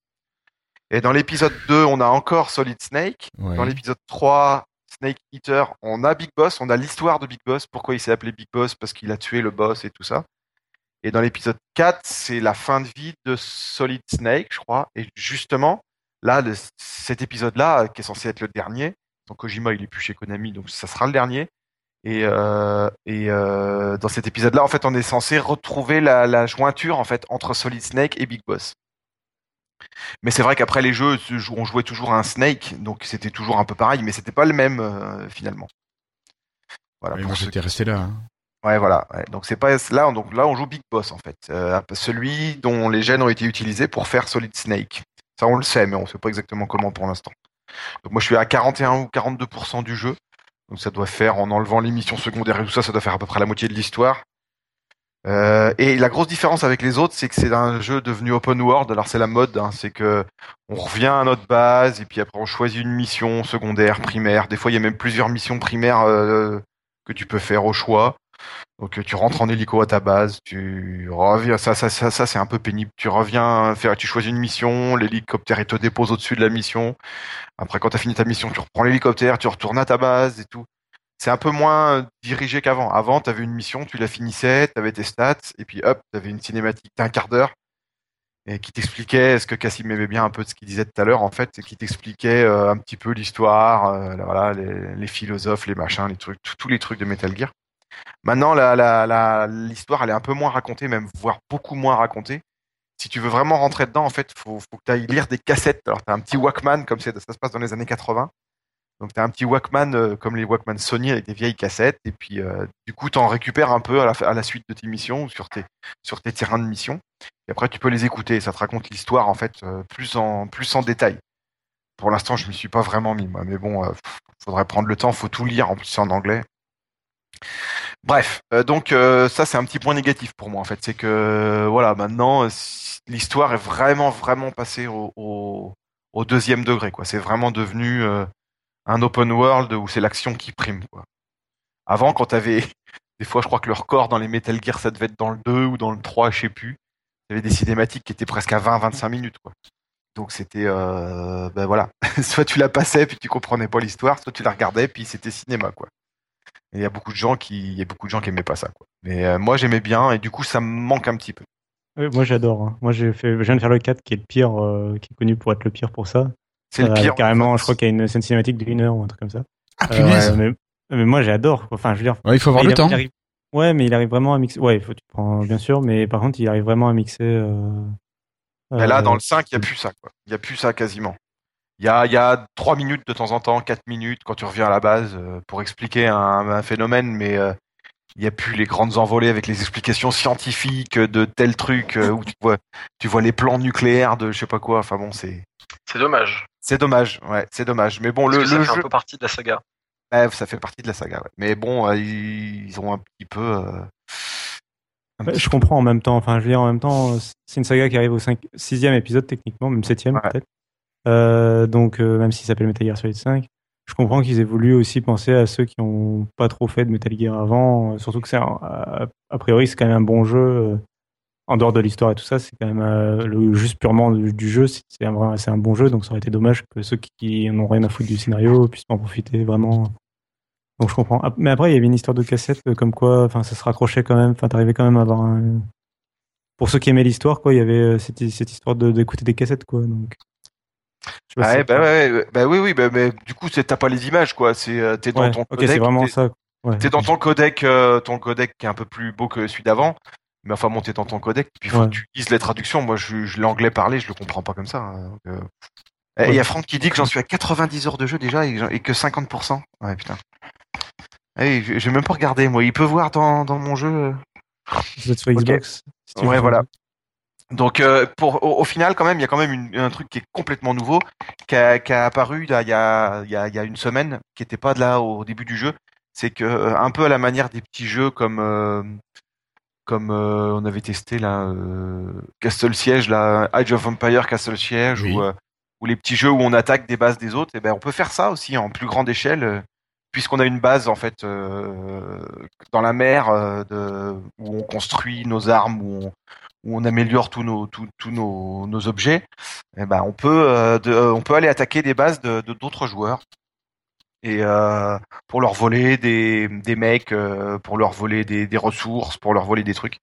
Et dans l'épisode 2, on a encore Solid Snake. Ouais. Dans l'épisode 3, Snake Eater, on a Big Boss, on a l'histoire de Big Boss, pourquoi il s'est appelé Big Boss, parce qu'il a tué le boss et tout ça. Et dans l'épisode 4, c'est la fin de vie de Solid Snake, je crois. Et justement, là, cet épisode-là, qui est censé être le dernier, donc Kojima, il est plus chez Konami, donc ça sera le dernier. Et, euh, euh, dans cet épisode-là, en fait, on est censé retrouver la, la jointure en fait entre Solid Snake et Big Boss. Mais c'est vrai qu'après les jeux, on jouait toujours un Snake, donc c'était toujours un peu pareil, mais c'était pas le même euh, finalement. Voilà. Pour moi j'étais qui- resté là. hein. Ouais, voilà. ouais. Donc c'est pas là, donc là on joue Big Boss en fait, Euh, celui dont les gènes ont été utilisés pour faire Solid Snake. Ça on le sait, mais on sait pas exactement comment pour l'instant. Donc moi je suis à 41 ou 42% du jeu, donc ça doit faire en enlevant les missions secondaires et tout ça, ça doit faire à peu près la moitié de l'histoire. Euh, et la grosse différence avec les autres, c'est que c'est un jeu devenu open world. Alors c'est la mode, hein, c'est que on revient à notre base et puis après on choisit une mission secondaire, primaire. Des fois il y a même plusieurs missions primaires euh, que tu peux faire au choix. Donc tu rentres en hélico à ta base, tu reviens, ça, ça, ça, ça c'est un peu pénible. Tu reviens tu choisis une mission, l'hélicoptère il te dépose au-dessus de la mission. Après quand t'as fini ta mission, tu reprends l'hélicoptère, tu retournes à ta base et tout. C'est un peu moins dirigé qu'avant. Avant, t'avais une mission, tu la finissais, t'avais tes stats et puis hop, t'avais une cinématique d'un quart d'heure et qui t'expliquait ce que Cassim aimait bien un peu de ce qu'il disait tout à l'heure en fait, et qui t'expliquait euh, un petit peu l'histoire, euh, voilà, les, philosophes, les machins, les trucs, tous- les trucs de Metal Gear. Maintenant, l'histoire, elle est un peu moins racontée, même voire beaucoup moins racontée. Si tu veux vraiment rentrer dedans, en fait, faut, faut que tu ailles lire des cassettes. Alors, t'as un petit Walkman, comme ça se passe dans les années 80. Donc, t'as un petit Walkman, euh, comme les Walkman Sony, avec des vieilles cassettes. Et puis, euh, du coup, t'en récupères un peu à la, suite de tes missions ou sur tes, sur tes terrains de mission. Et après, tu peux les écouter. Ça te raconte l'histoire, en fait, euh, plus en, plus en détail. Pour l'instant, je m'y suis pas vraiment mis, moi. Mais bon, faudrait prendre le temps. Faut tout lire. En plus, en anglais. Bref, donc ça c'est un petit point négatif pour moi en fait, c'est que voilà maintenant l'histoire est vraiment vraiment passée au, au, au deuxième degré quoi. C'est vraiment devenu un open world où c'est l'action qui prime. Avant quand t'avais des fois je crois que le record dans les Metal Gear ça devait être dans le 2 ou dans le 3 je sais plus. Il y des cinématiques qui étaient presque à 20-25 minutes. Donc c'était euh, ben voilà, soit tu la passais puis tu comprenais pas l'histoire, soit tu la regardais puis c'était cinéma quoi. Il y a beaucoup de gens qui, il y a beaucoup de gens qui aimaient pas ça. Mais euh, moi, j'aimais bien, et du coup, ça me manque un petit peu. Ouais, moi j'adore. hein. Moi j'ai fait, je viens de faire le 4 qui est le pire, euh, qui est connu pour être le pire pour ça. C'est le Euh, pire. Carrément, je crois qu'il y a une scène cinématique d'une heure ou un truc comme ça. Ah Euh, punaise. mais, mais moi j'adore. Enfin, je veux dire. Ouais, il faut avoir il le temps. il arrive- Ouais, mais il arrive vraiment à mixer. Ouais, il faut tu prends bien sûr, mais par contre il arrive vraiment à mixer. Euh... Mais là, euh, dans le 5, il y a plus ça, quoi. Il y a plus ça quasiment. Il y a, il y a trois minutes de temps en temps, quatre minutes quand tu reviens à la base euh, pour expliquer un, un phénomène, mais euh, il n'y a plus les grandes envolées avec les explications scientifiques de tel truc euh, où tu vois, tu vois les plans nucléaires de je sais pas quoi. Enfin bon, c'est C'est dommage. C'est dommage, ouais, c'est dommage. Mais bon, Parce le, que ça le fait jeu, un peu partie de la saga. ouais, ça fait partie de la saga. Ouais. Mais bon, euh, ils, ils ont un petit peu. euh, un Ouais, petit je comprends en même temps. Enfin, je veux dire, en même temps, c'est une saga qui arrive au 5, 6e épisode techniquement, même 7e Ouais. peut-être. Euh, donc, euh, même s'il s'appelle Metal Gear Solid 5, je comprends qu'ils aient voulu aussi penser à ceux qui ont pas trop fait de Metal Gear avant. Surtout que c'est un- a, a priori c'est quand même un bon jeu. En dehors de l'histoire et tout ça, c'est quand même euh, le juste purement du, du jeu, c'est un, c'est un bon jeu. Donc, ça aurait été dommage que ceux qui n'ont rien à foutre du scénario puissent en profiter vraiment. Donc, je comprends. Ah, Mais après, il y avait une histoire de cassette euh, comme quoi, enfin, ça se raccrochait quand même. Enfin, t'arrivais quand même à avoir un, pour ceux qui aimaient l'histoire, quoi, il y avait euh, cette, cette histoire de- d'écouter des cassettes, quoi. Donc, Ouais, c'est bah, ouais, bah oui, oui, bah, mais du coup, t'as pas les images, quoi. C'est t'es dans Ouais, ton ok, codec. c'est vraiment ça. Ouais. T'es dans ton codec, euh, ton codec qui est un peu plus beau que celui d'avant. Mais enfin, bon, t'es dans ton codec, puis il faut Ouais. que tu lises les traductions. Moi, je, je l'anglais parlé, je le comprends pas comme ça. hein, donc, euh. Et il Ouais. y a Franck qui dit que j'en suis à 90 heures de jeu déjà et, que j'en- et que 50%. Ouais, putain. Hey, je- j'ai même pas regardé, moi. Il peut voir dans, dans mon jeu. euh. Vous êtes sur. Xbox. si tu Ouais, voilà. Donc, euh, pour, au, au final, quand même, il y a quand même une- un truc qui est complètement nouveau, qui a, qui a apparu il y a, y, a, il y a une semaine, qui était pas de là au début du jeu. C'est que, un peu à la manière des petits jeux comme, euh, comme euh, on avait testé là, euh, Castle Siege, là, Age of Empire, Castle Siege, Oui. ou, euh, ou les petits jeux où on attaque des bases des autres. Et ben, on peut faire ça aussi en plus grande échelle. euh, Puisqu'on a une base en fait dans la mer de, où on construit nos armes, où on, où on améliore tous nos tous, tous nos, nos objets, eh ben on peut de- on peut aller attaquer des bases de- d'autres joueurs et euh, pour leur voler des des mecs, euh, pour leur voler des, des ressources, pour leur voler des trucs.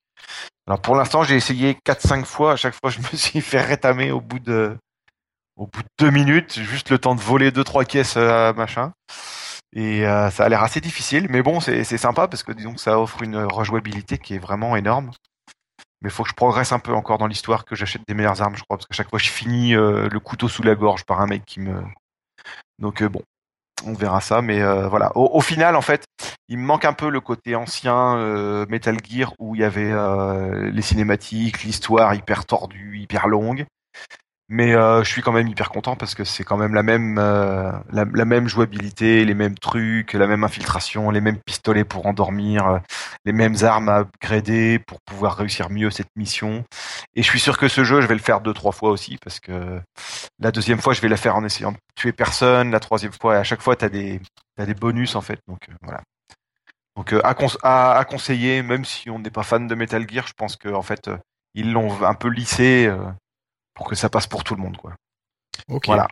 Alors pour l'instant j'ai essayé 4-5 fois, à chaque fois je me suis fait rétamer au bout de au bout de deux minutes, juste le temps de voler deux trois caisses euh, machin. Et ça a l'air assez difficile, mais bon, c'est sympa parce que disons que ça offre une rejouabilité qui est vraiment énorme. Mais il faut que je progresse un peu encore dans l'histoire, que j'achète des meilleures armes, je crois, parce qu'à chaque fois je finis le couteau sous la gorge par un mec qui me. Donc bon, on verra ça, mais euh, voilà. Au, final, en fait, il me manque un peu le côté ancien euh, Metal Gear où il y avait euh, les cinématiques, l'histoire hyper tordue, hyper longue. Mais euh, je suis quand même hyper content parce que c'est quand même la même euh, la, même jouabilité, les mêmes trucs, la même infiltration, les mêmes pistolets pour endormir, euh, les mêmes armes à upgrader pour pouvoir réussir mieux cette mission. Et je suis sûr que ce jeu, je vais le faire deux trois fois aussi parce que la deuxième fois, je vais la faire en essayant de tuer personne. La troisième fois, à chaque fois, t'as des t'as des bonus en fait. Donc voilà. Donc à, cons- à, à conseiller, même si on n'est pas fan de Metal Gear, je pense que en fait ils l'ont un peu lissé pour que ça passe pour tout le monde quoi. Ok. Voilà.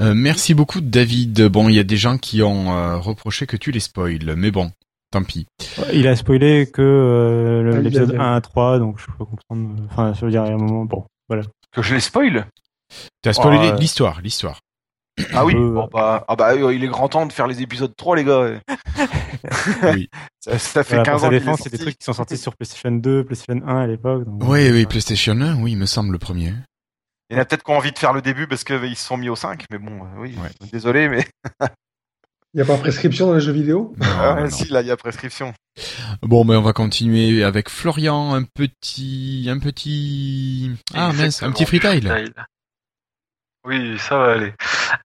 Euh, merci beaucoup David. Bon, il y a des gens qui ont euh, reproché que tu les spoils, mais bon, tant pis. Il a spoilé que euh, Ah, l'épisode avait- 1 à 3, donc je peux comprendre. Enfin, ça veut dire à un moment, bon, voilà. Que je les spoil T'as spoilé Oh, euh, l'histoire, l'histoire. Ah oui. Bon, bah, ah bah il est grand temps de faire les épisodes 3 les gars. Oui. Ça, ça fait Voilà, 15 pour sa ans défense, c'est des trucs qui sont sortis sur PlayStation 2, PlayStation 1 à l'époque. donc- Oui, oui, PlayStation 1, oui, il me semble le premier. Il y en a peut-être qui ont envie de faire le début parce qu'ils se sont mis au 5, mais bon, euh, oui, Ouais. désolé, mais Il n'y a pas prescription dans les jeux vidéo? Non, Ah, non, si, là, il y a prescription. Bon, ben on va continuer avec Florian, un petit, un petit, ah mince, un petit freestyle. freestyle. Oui, ça va aller.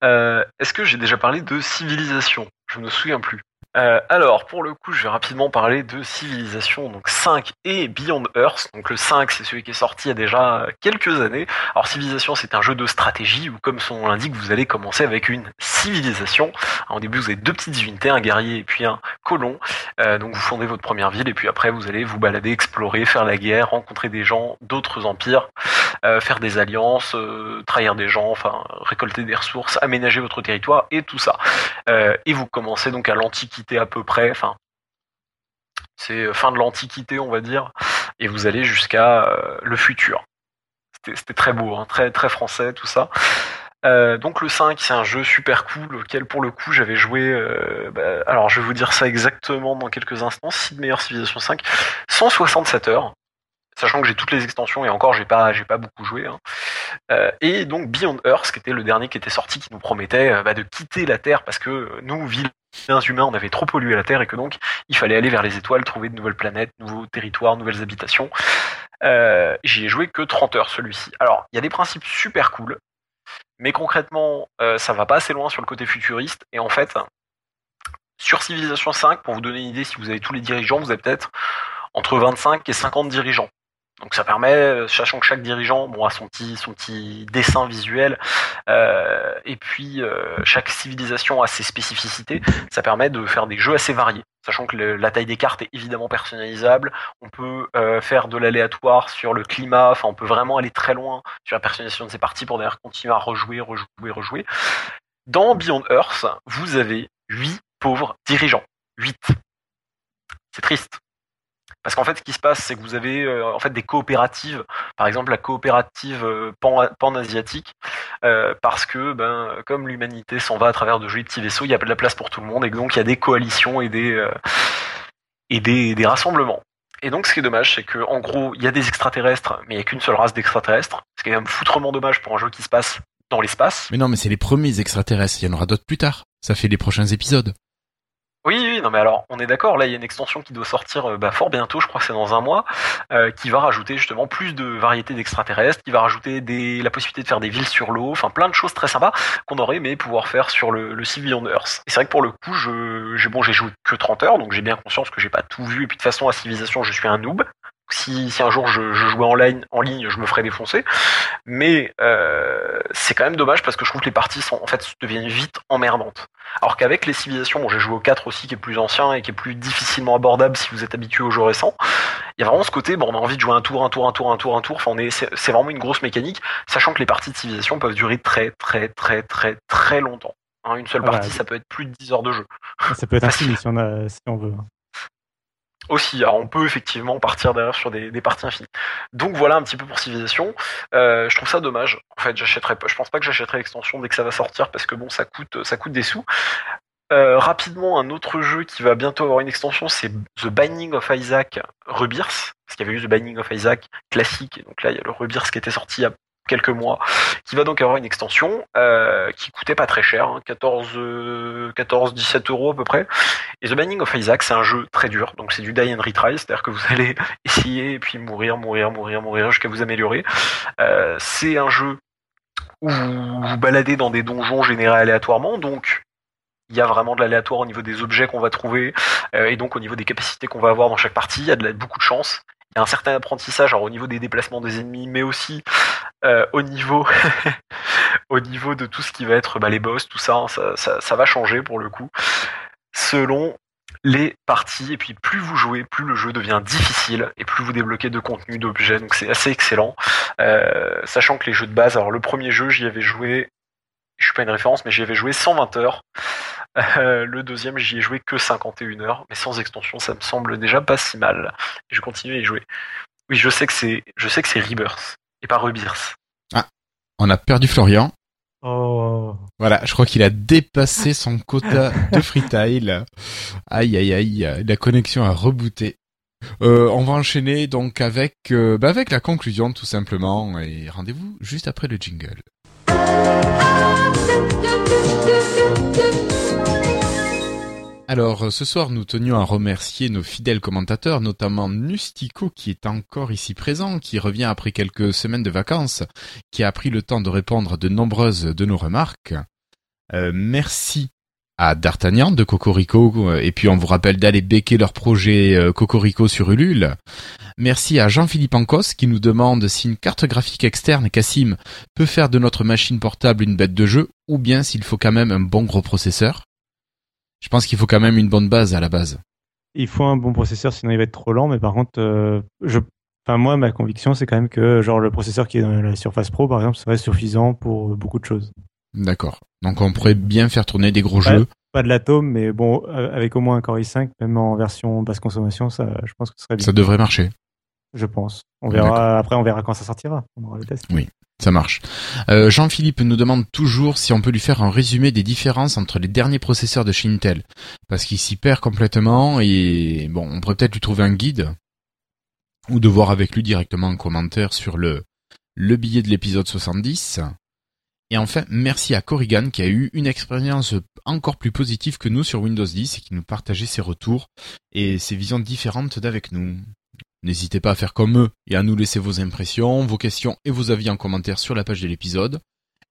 Euh, Est-ce que j'ai déjà parlé de civilisation? Je me souviens plus. Euh, alors, pour le coup, je vais rapidement parler de Civilisation, donc 5 et Beyond Earth. Donc le 5, c'est celui qui est sorti il y a déjà quelques années. Alors Civilisation, c'est un jeu de stratégie où, comme son nom l'indique, vous allez commencer avec une civilisation. Alors, au début, vous avez deux petites unités, un guerrier et puis un colon. Euh, donc vous fondez votre première ville et puis après, vous allez vous balader, explorer, faire la guerre, rencontrer des gens d'autres empires, euh, faire des alliances, euh, trahir des gens, enfin récolter des ressources, aménager votre territoire et tout ça. Euh, et vous commencez donc à l'Antiquité à peu près, enfin c'est fin de l'Antiquité on va dire, et vous allez jusqu'à euh, le futur. C'était très beau, hein, très très français tout ça. Euh, donc le 5, c'est un jeu super cool auquel pour le coup j'avais joué. euh, bah, alors je vais vous dire ça exactement dans quelques instants. Sid Meilleure Civilisation 5, 167 heures, sachant que j'ai toutes les extensions et encore j'ai pas j'ai pas beaucoup joué. hein. Euh, et donc Beyond Earth, qui était le dernier qui était sorti, qui nous promettait euh, bah, de quitter la Terre parce que nous, vilains humains, on avait trop pollué la Terre et que donc il fallait aller vers les étoiles, trouver de nouvelles planètes, nouveaux territoires, nouvelles habitations. Euh, J'y ai joué que 30 heures celui-ci. Alors, il y a des principes super cool, mais concrètement, euh, ça va pas assez loin sur le côté futuriste. Et en fait, sur Civilization 5, pour vous donner une idée, si vous avez tous les dirigeants, vous avez peut-être entre 25 et 50 dirigeants. Donc ça permet, euh, sachant que chaque dirigeant bon, a son petit, son petit dessin visuel, euh, et puis euh, chaque civilisation a ses spécificités, ça permet de faire des jeux assez variés. Sachant que la taille des cartes est évidemment personnalisable, on peut faire de l'aléatoire sur le climat, enfin on peut vraiment aller très loin sur la personnalisation de ces parties pour d'ailleurs continuer à rejouer, rejouer, rejouer. Dans Beyond Earth, vous avez 8 pauvres dirigeants. 8. C'est triste. Parce qu'en fait, ce qui se passe, c'est que vous avez euh, en fait des coopératives, par exemple la coopérative euh, pan, pan-asiatique, euh, parce que ben, comme l'humanité s'en va à travers de jolis petits vaisseaux, il n'y a pas de la place pour tout le monde, et donc il y a des coalitions et des, euh, et des, des rassemblements. Et donc, ce qui est dommage, c'est que en gros, il y a des extraterrestres, mais il n'y a qu'une seule race d'extraterrestres, ce qui est quand même foutrement dommage pour un jeu qui se passe dans l'espace. Mais non, mais c'est les premiers extraterrestres. Il y en aura d'autres plus tard. Ça fait les prochains épisodes. Oui, oui, non mais alors on est d'accord, là il y a une extension qui doit sortir euh, bah, fort bientôt, je crois que c'est dans un mois, euh, qui va rajouter justement plus de variétés d'extraterrestres, qui va rajouter des, la possibilité de faire des villes sur l'eau, enfin plein de choses très sympas qu'on aurait aimé pouvoir faire sur le, le Earth. Et c'est vrai que pour le coup, je, j'ai bon, j'ai joué que 30 heures, donc j'ai bien conscience que j'ai pas tout vu, et puis de toute façon à Civilisation je suis un noob. Si, si un jour je, je jouais en ligne, en ligne, je me ferais défoncer. Mais euh, c'est quand même dommage parce que je trouve que les parties sont, en fait deviennent vite emmerdantes. Alors qu'avec les civilisations, bon, j'ai joué au 4 aussi qui est plus ancien et qui est plus difficilement abordable si vous êtes habitué aux jeux récents. Il y a vraiment ce côté, bon, on a envie de jouer un tour, un tour, un tour, un tour, un tour. Enfin, on est, c'est, vraiment une grosse mécanique, sachant que les parties de civilisation peuvent durer très, très, très, très, très longtemps. Hein, une seule Voilà. partie, ça peut être plus de 10 heures de jeu. Ça peut être Facile. si on, a, si on veut. Aussi, on peut effectivement partir derrière sur des, parties infinies. Donc voilà un petit peu pour Civilization. Euh, je trouve ça dommage. En fait, j'achèterai. Je pense pas que j'achèterai l'extension dès que ça va sortir parce que bon, ça coûte, ça coûte des sous. Euh, rapidement, un autre jeu qui va bientôt avoir une extension, c'est The Binding of Isaac Rebirth. Parce qu'il y avait eu The Binding of Isaac classique, et donc là il y a le Rebirth qui était sorti il quelques mois, qui va donc avoir une extension euh, qui coûtait pas très cher, hein, 14, euh, 14, 17 euros à peu près. Et The Binding of Isaac, c'est un jeu très dur, donc c'est du die and retry, c'est-à-dire que vous allez essayer et puis mourir, mourir, mourir, mourir jusqu'à vous améliorer. Euh, c'est un jeu où vous vous baladez dans des donjons générés aléatoirement, donc il y a vraiment de l'aléatoire au niveau des objets qu'on va trouver euh, et donc au niveau des capacités qu'on va avoir dans chaque partie. Il y a beaucoup de chance. Il y a un certain apprentissage au niveau des déplacements des ennemis, mais aussi euh, au niveau au niveau de tout ce qui va être bah, les boss, tout ça, hein, ça, ça, ça va changer pour le coup selon les parties et puis plus vous jouez, plus le jeu devient difficile et plus vous débloquez de contenu, d'objets, donc c'est assez excellent. Euh, sachant que les jeux de base, alors le premier jeu j'y avais joué, je suis pas une référence, mais j'y avais joué 120 heures. Euh, le deuxième, j'y ai joué que 51 heures, mais sans extension, ça me semble déjà pas si mal. Je continue à y jouer. Oui, je sais que c'est, je sais que c'est Rebirth et pas Rebirth. On a perdu Florian. Oh. Voilà, je crois qu'il a dépassé son quota de freetile. Aïe aïe aïe, la connexion a rebooté. Euh, on va enchaîner donc avec euh, bah avec la conclusion tout simplement et rendez-vous juste après le jingle. Alors, euh, ce soir, nous tenions à remercier nos fidèles commentateurs, notamment Nustico, qui est encore ici présent, qui revient après quelques semaines de vacances, qui a pris le temps de répondre à de nombreuses de nos remarques. Euh, merci à D'Artagnan de Cocorico, euh, et puis on vous rappelle d'aller becquer leur projet Cocorico sur Ulule. Merci à Jean-Philippe Ancos, qui nous demande si une carte graphique externe Cassim peut faire de notre machine portable une bête de jeu, ou bien s'il faut quand même un bon gros processeur. Je pense qu'il faut quand même une bonne base à la base. Il faut un bon processeur, sinon il va être trop lent. Mais par contre, euh, je, enfin moi, ma conviction, c'est quand même que genre le processeur qui est dans la Surface Pro, par exemple, serait suffisant pour beaucoup de choses. D'accord. Donc on pourrait bien faire tourner des gros Ouais. jeux. Pas de l'atome, mais bon, euh, avec au moins un Core i5, même en version basse consommation, ça, je pense que ce serait bien. Ça devrait marcher. Je pense. On verra. Après, on verra quand ça sortira. On aura le test. Ça marche. Euh, Jean-Philippe nous demande toujours si on peut lui faire un résumé des différences entre les derniers processeurs de chez Intel. Parce qu'il s'y perd complètement et bon, on pourrait peut-être lui trouver un guide. Ou de voir avec lui directement un commentaire sur le, le billet de l'épisode 70. Et enfin, merci à Corrigan qui a eu une expérience encore plus positive que nous sur Windows 10 et qui nous partageait ses retours et ses visions différentes d'avec nous. N'hésitez pas à faire comme eux et à nous laisser vos impressions, vos questions et vos avis en commentaire sur la page de l'épisode.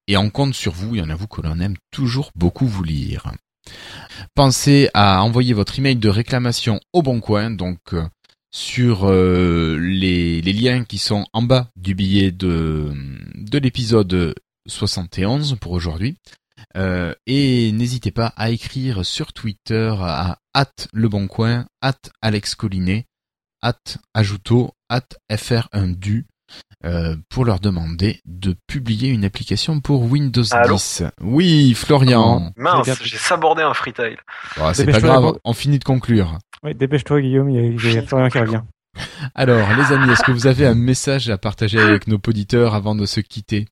Et on compte sur vous, il y en a vous que l'on aime toujours beaucoup vous lire. Pensez à envoyer votre email de réclamation au bon coin, donc euh, sur euh, les, liens qui sont en bas du billet de, de l'épisode 71 pour aujourd'hui. Euh, et n'hésitez pas à écrire sur Twitter à at leboncoin, at Alex Collinet, at Ajouto, at FR1Du euh, pour leur demander de publier une application pour Windows Allô 10. Oui, Florian. Mince, Regarde. j'ai sabordé un freetail. Bon, c'est pas grave, on finit de conclure. Oui, dépêche-toi, Guillaume, il y a, il y a Florian qui revient. Alors, les amis, est-ce que vous avez un message à partager avec nos auditeurs avant de se quitter?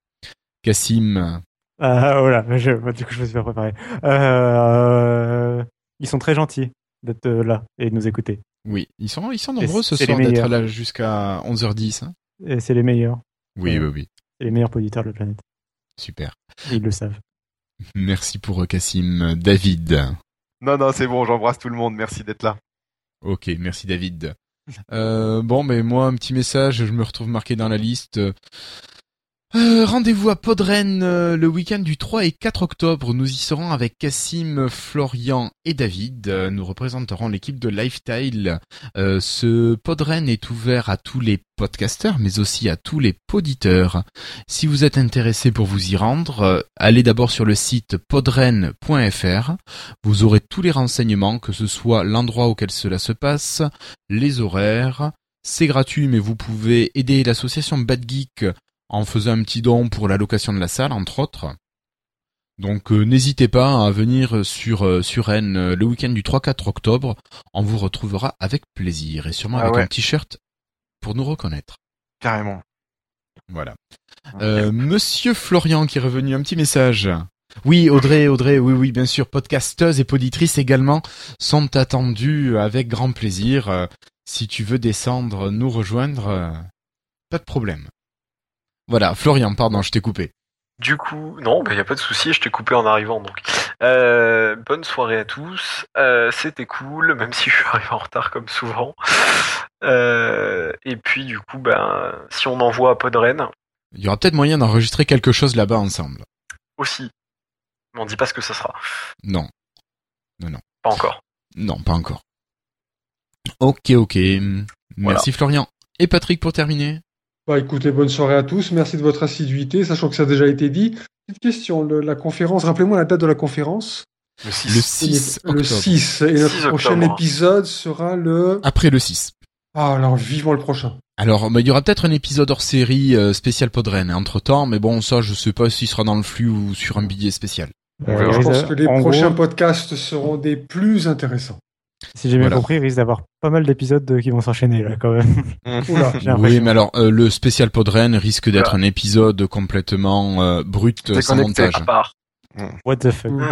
Cassim, Ah, voilà, je, bah, du coup, je me suis pas préparé. Euh, ils sont très gentils d'être euh, là et de nous écouter. Oui, ils sont, ils sont nombreux ce soir d'être là jusqu'à 11h10. hein. Et c'est les meilleurs. oui, oui, oui. C'est les meilleurs auditeurs de la planète. Super. Et ils le savent. Merci pour euh, Cassim. David. Non, non, c'est bon, j'embrasse tout le monde. Merci d'être là. Ok, merci David. Euh, bon, mais moi, un petit message, je me retrouve marqué dans la liste. Euh, Rendez-vous à Podren euh, le week-end du 3 et 4 octobre. Nous y serons avec Cassim, Florian et David. Euh, nous représenterons l'équipe de Lifestyle. Ce Podren est ouvert à tous les podcasteurs, mais aussi à tous les poditeurs. Si vous êtes intéressé pour vous y rendre, allez d'abord sur le site podren.fr. Vous aurez tous les renseignements, que ce soit l'endroit auquel cela se passe, les horaires. C'est gratuit, mais vous pouvez aider l'association Bad Geek en faisant un petit don pour la location de la salle, entre autres. Donc euh, n'hésitez pas à venir sur euh, sur Rennes euh, le week-end du 3-4 octobre. On vous retrouvera avec plaisir et sûrement Ah avec ouais. un t-shirt pour nous reconnaître. Carrément. Voilà. Euh, Monsieur Florian qui est revenu, un petit message. Oui, Audrey, Audrey, oui, oui, bien sûr, podcasteuse et poditrice également sont attendues avec grand plaisir. Euh, si tu veux descendre, nous rejoindre, euh, pas de problème. Voilà, Florian, pardon, je t'ai coupé. Du coup, non, il n'y a pas de souci, je t'ai coupé en arrivant. Donc, Euh, bonne soirée à tous. Euh, C'était cool, même si je suis arrivé en retard comme souvent. Euh, et puis, du coup, ben, si on envoie à Podren Il y aura peut-être moyen d'enregistrer quelque chose là-bas ensemble. aussi, mais on dit pas ce que ça sera. Non, Pas encore. non, pas encore. Ok, ok. Merci Florian. Et Patrick pour terminer. Bah écoutez, bonne soirée à tous. Merci de votre assiduité, sachant que ça a déjà été dit. Petite question, le- la conférence, rappelez-moi la date de la conférence. Le Le 6. 6 le octobre. 6. Et notre 6 prochain octobre. épisode sera le... Après le 6. Ah, alors vivement le prochain. Alors, il y aura peut-être un épisode hors série euh, spécial Podren entre temps, mais bon, ça, je sais pas s'il sera dans le flux ou sur un billet spécial. Euh, Je pense que les en prochains gros, podcasts seront des plus intéressants. Si j'ai bien Voilà. compris, il risque d'avoir pas mal d'épisodes qui vont s'enchaîner là quand même. Oula. J'ai Oui, mais alors, euh, le spécial Podren risque d'être Voilà. un épisode complètement euh, brut, sans montage. À part. What the fuck. Mm.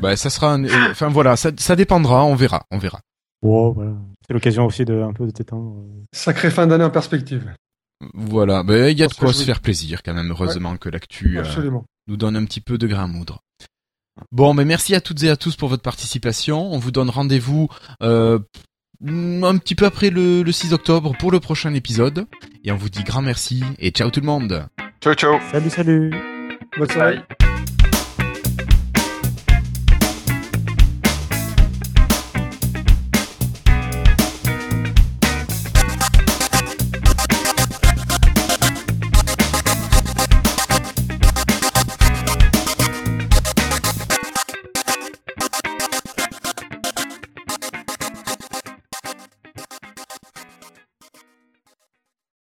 Bah, ça sera, un- euh, enfin voilà, ça, ça dépendra, on verra, on verra. Wow, voilà. C'est l'occasion aussi de un peu de t'étendre. Sacrée fin d'année en perspective. Voilà, bah, il y a de quoi se faire plaisir quand même, heureusement que l'actu euh, nous donne un petit peu de grain à moudre. Bon, mais merci à toutes et à tous pour votre participation. On vous donne rendez-vous euh, un petit peu après le, le 6 octobre pour le prochain épisode. Et on vous dit grand merci et ciao tout le monde Ciao, ciao. Salut, salut. Bonne soirée. Bye.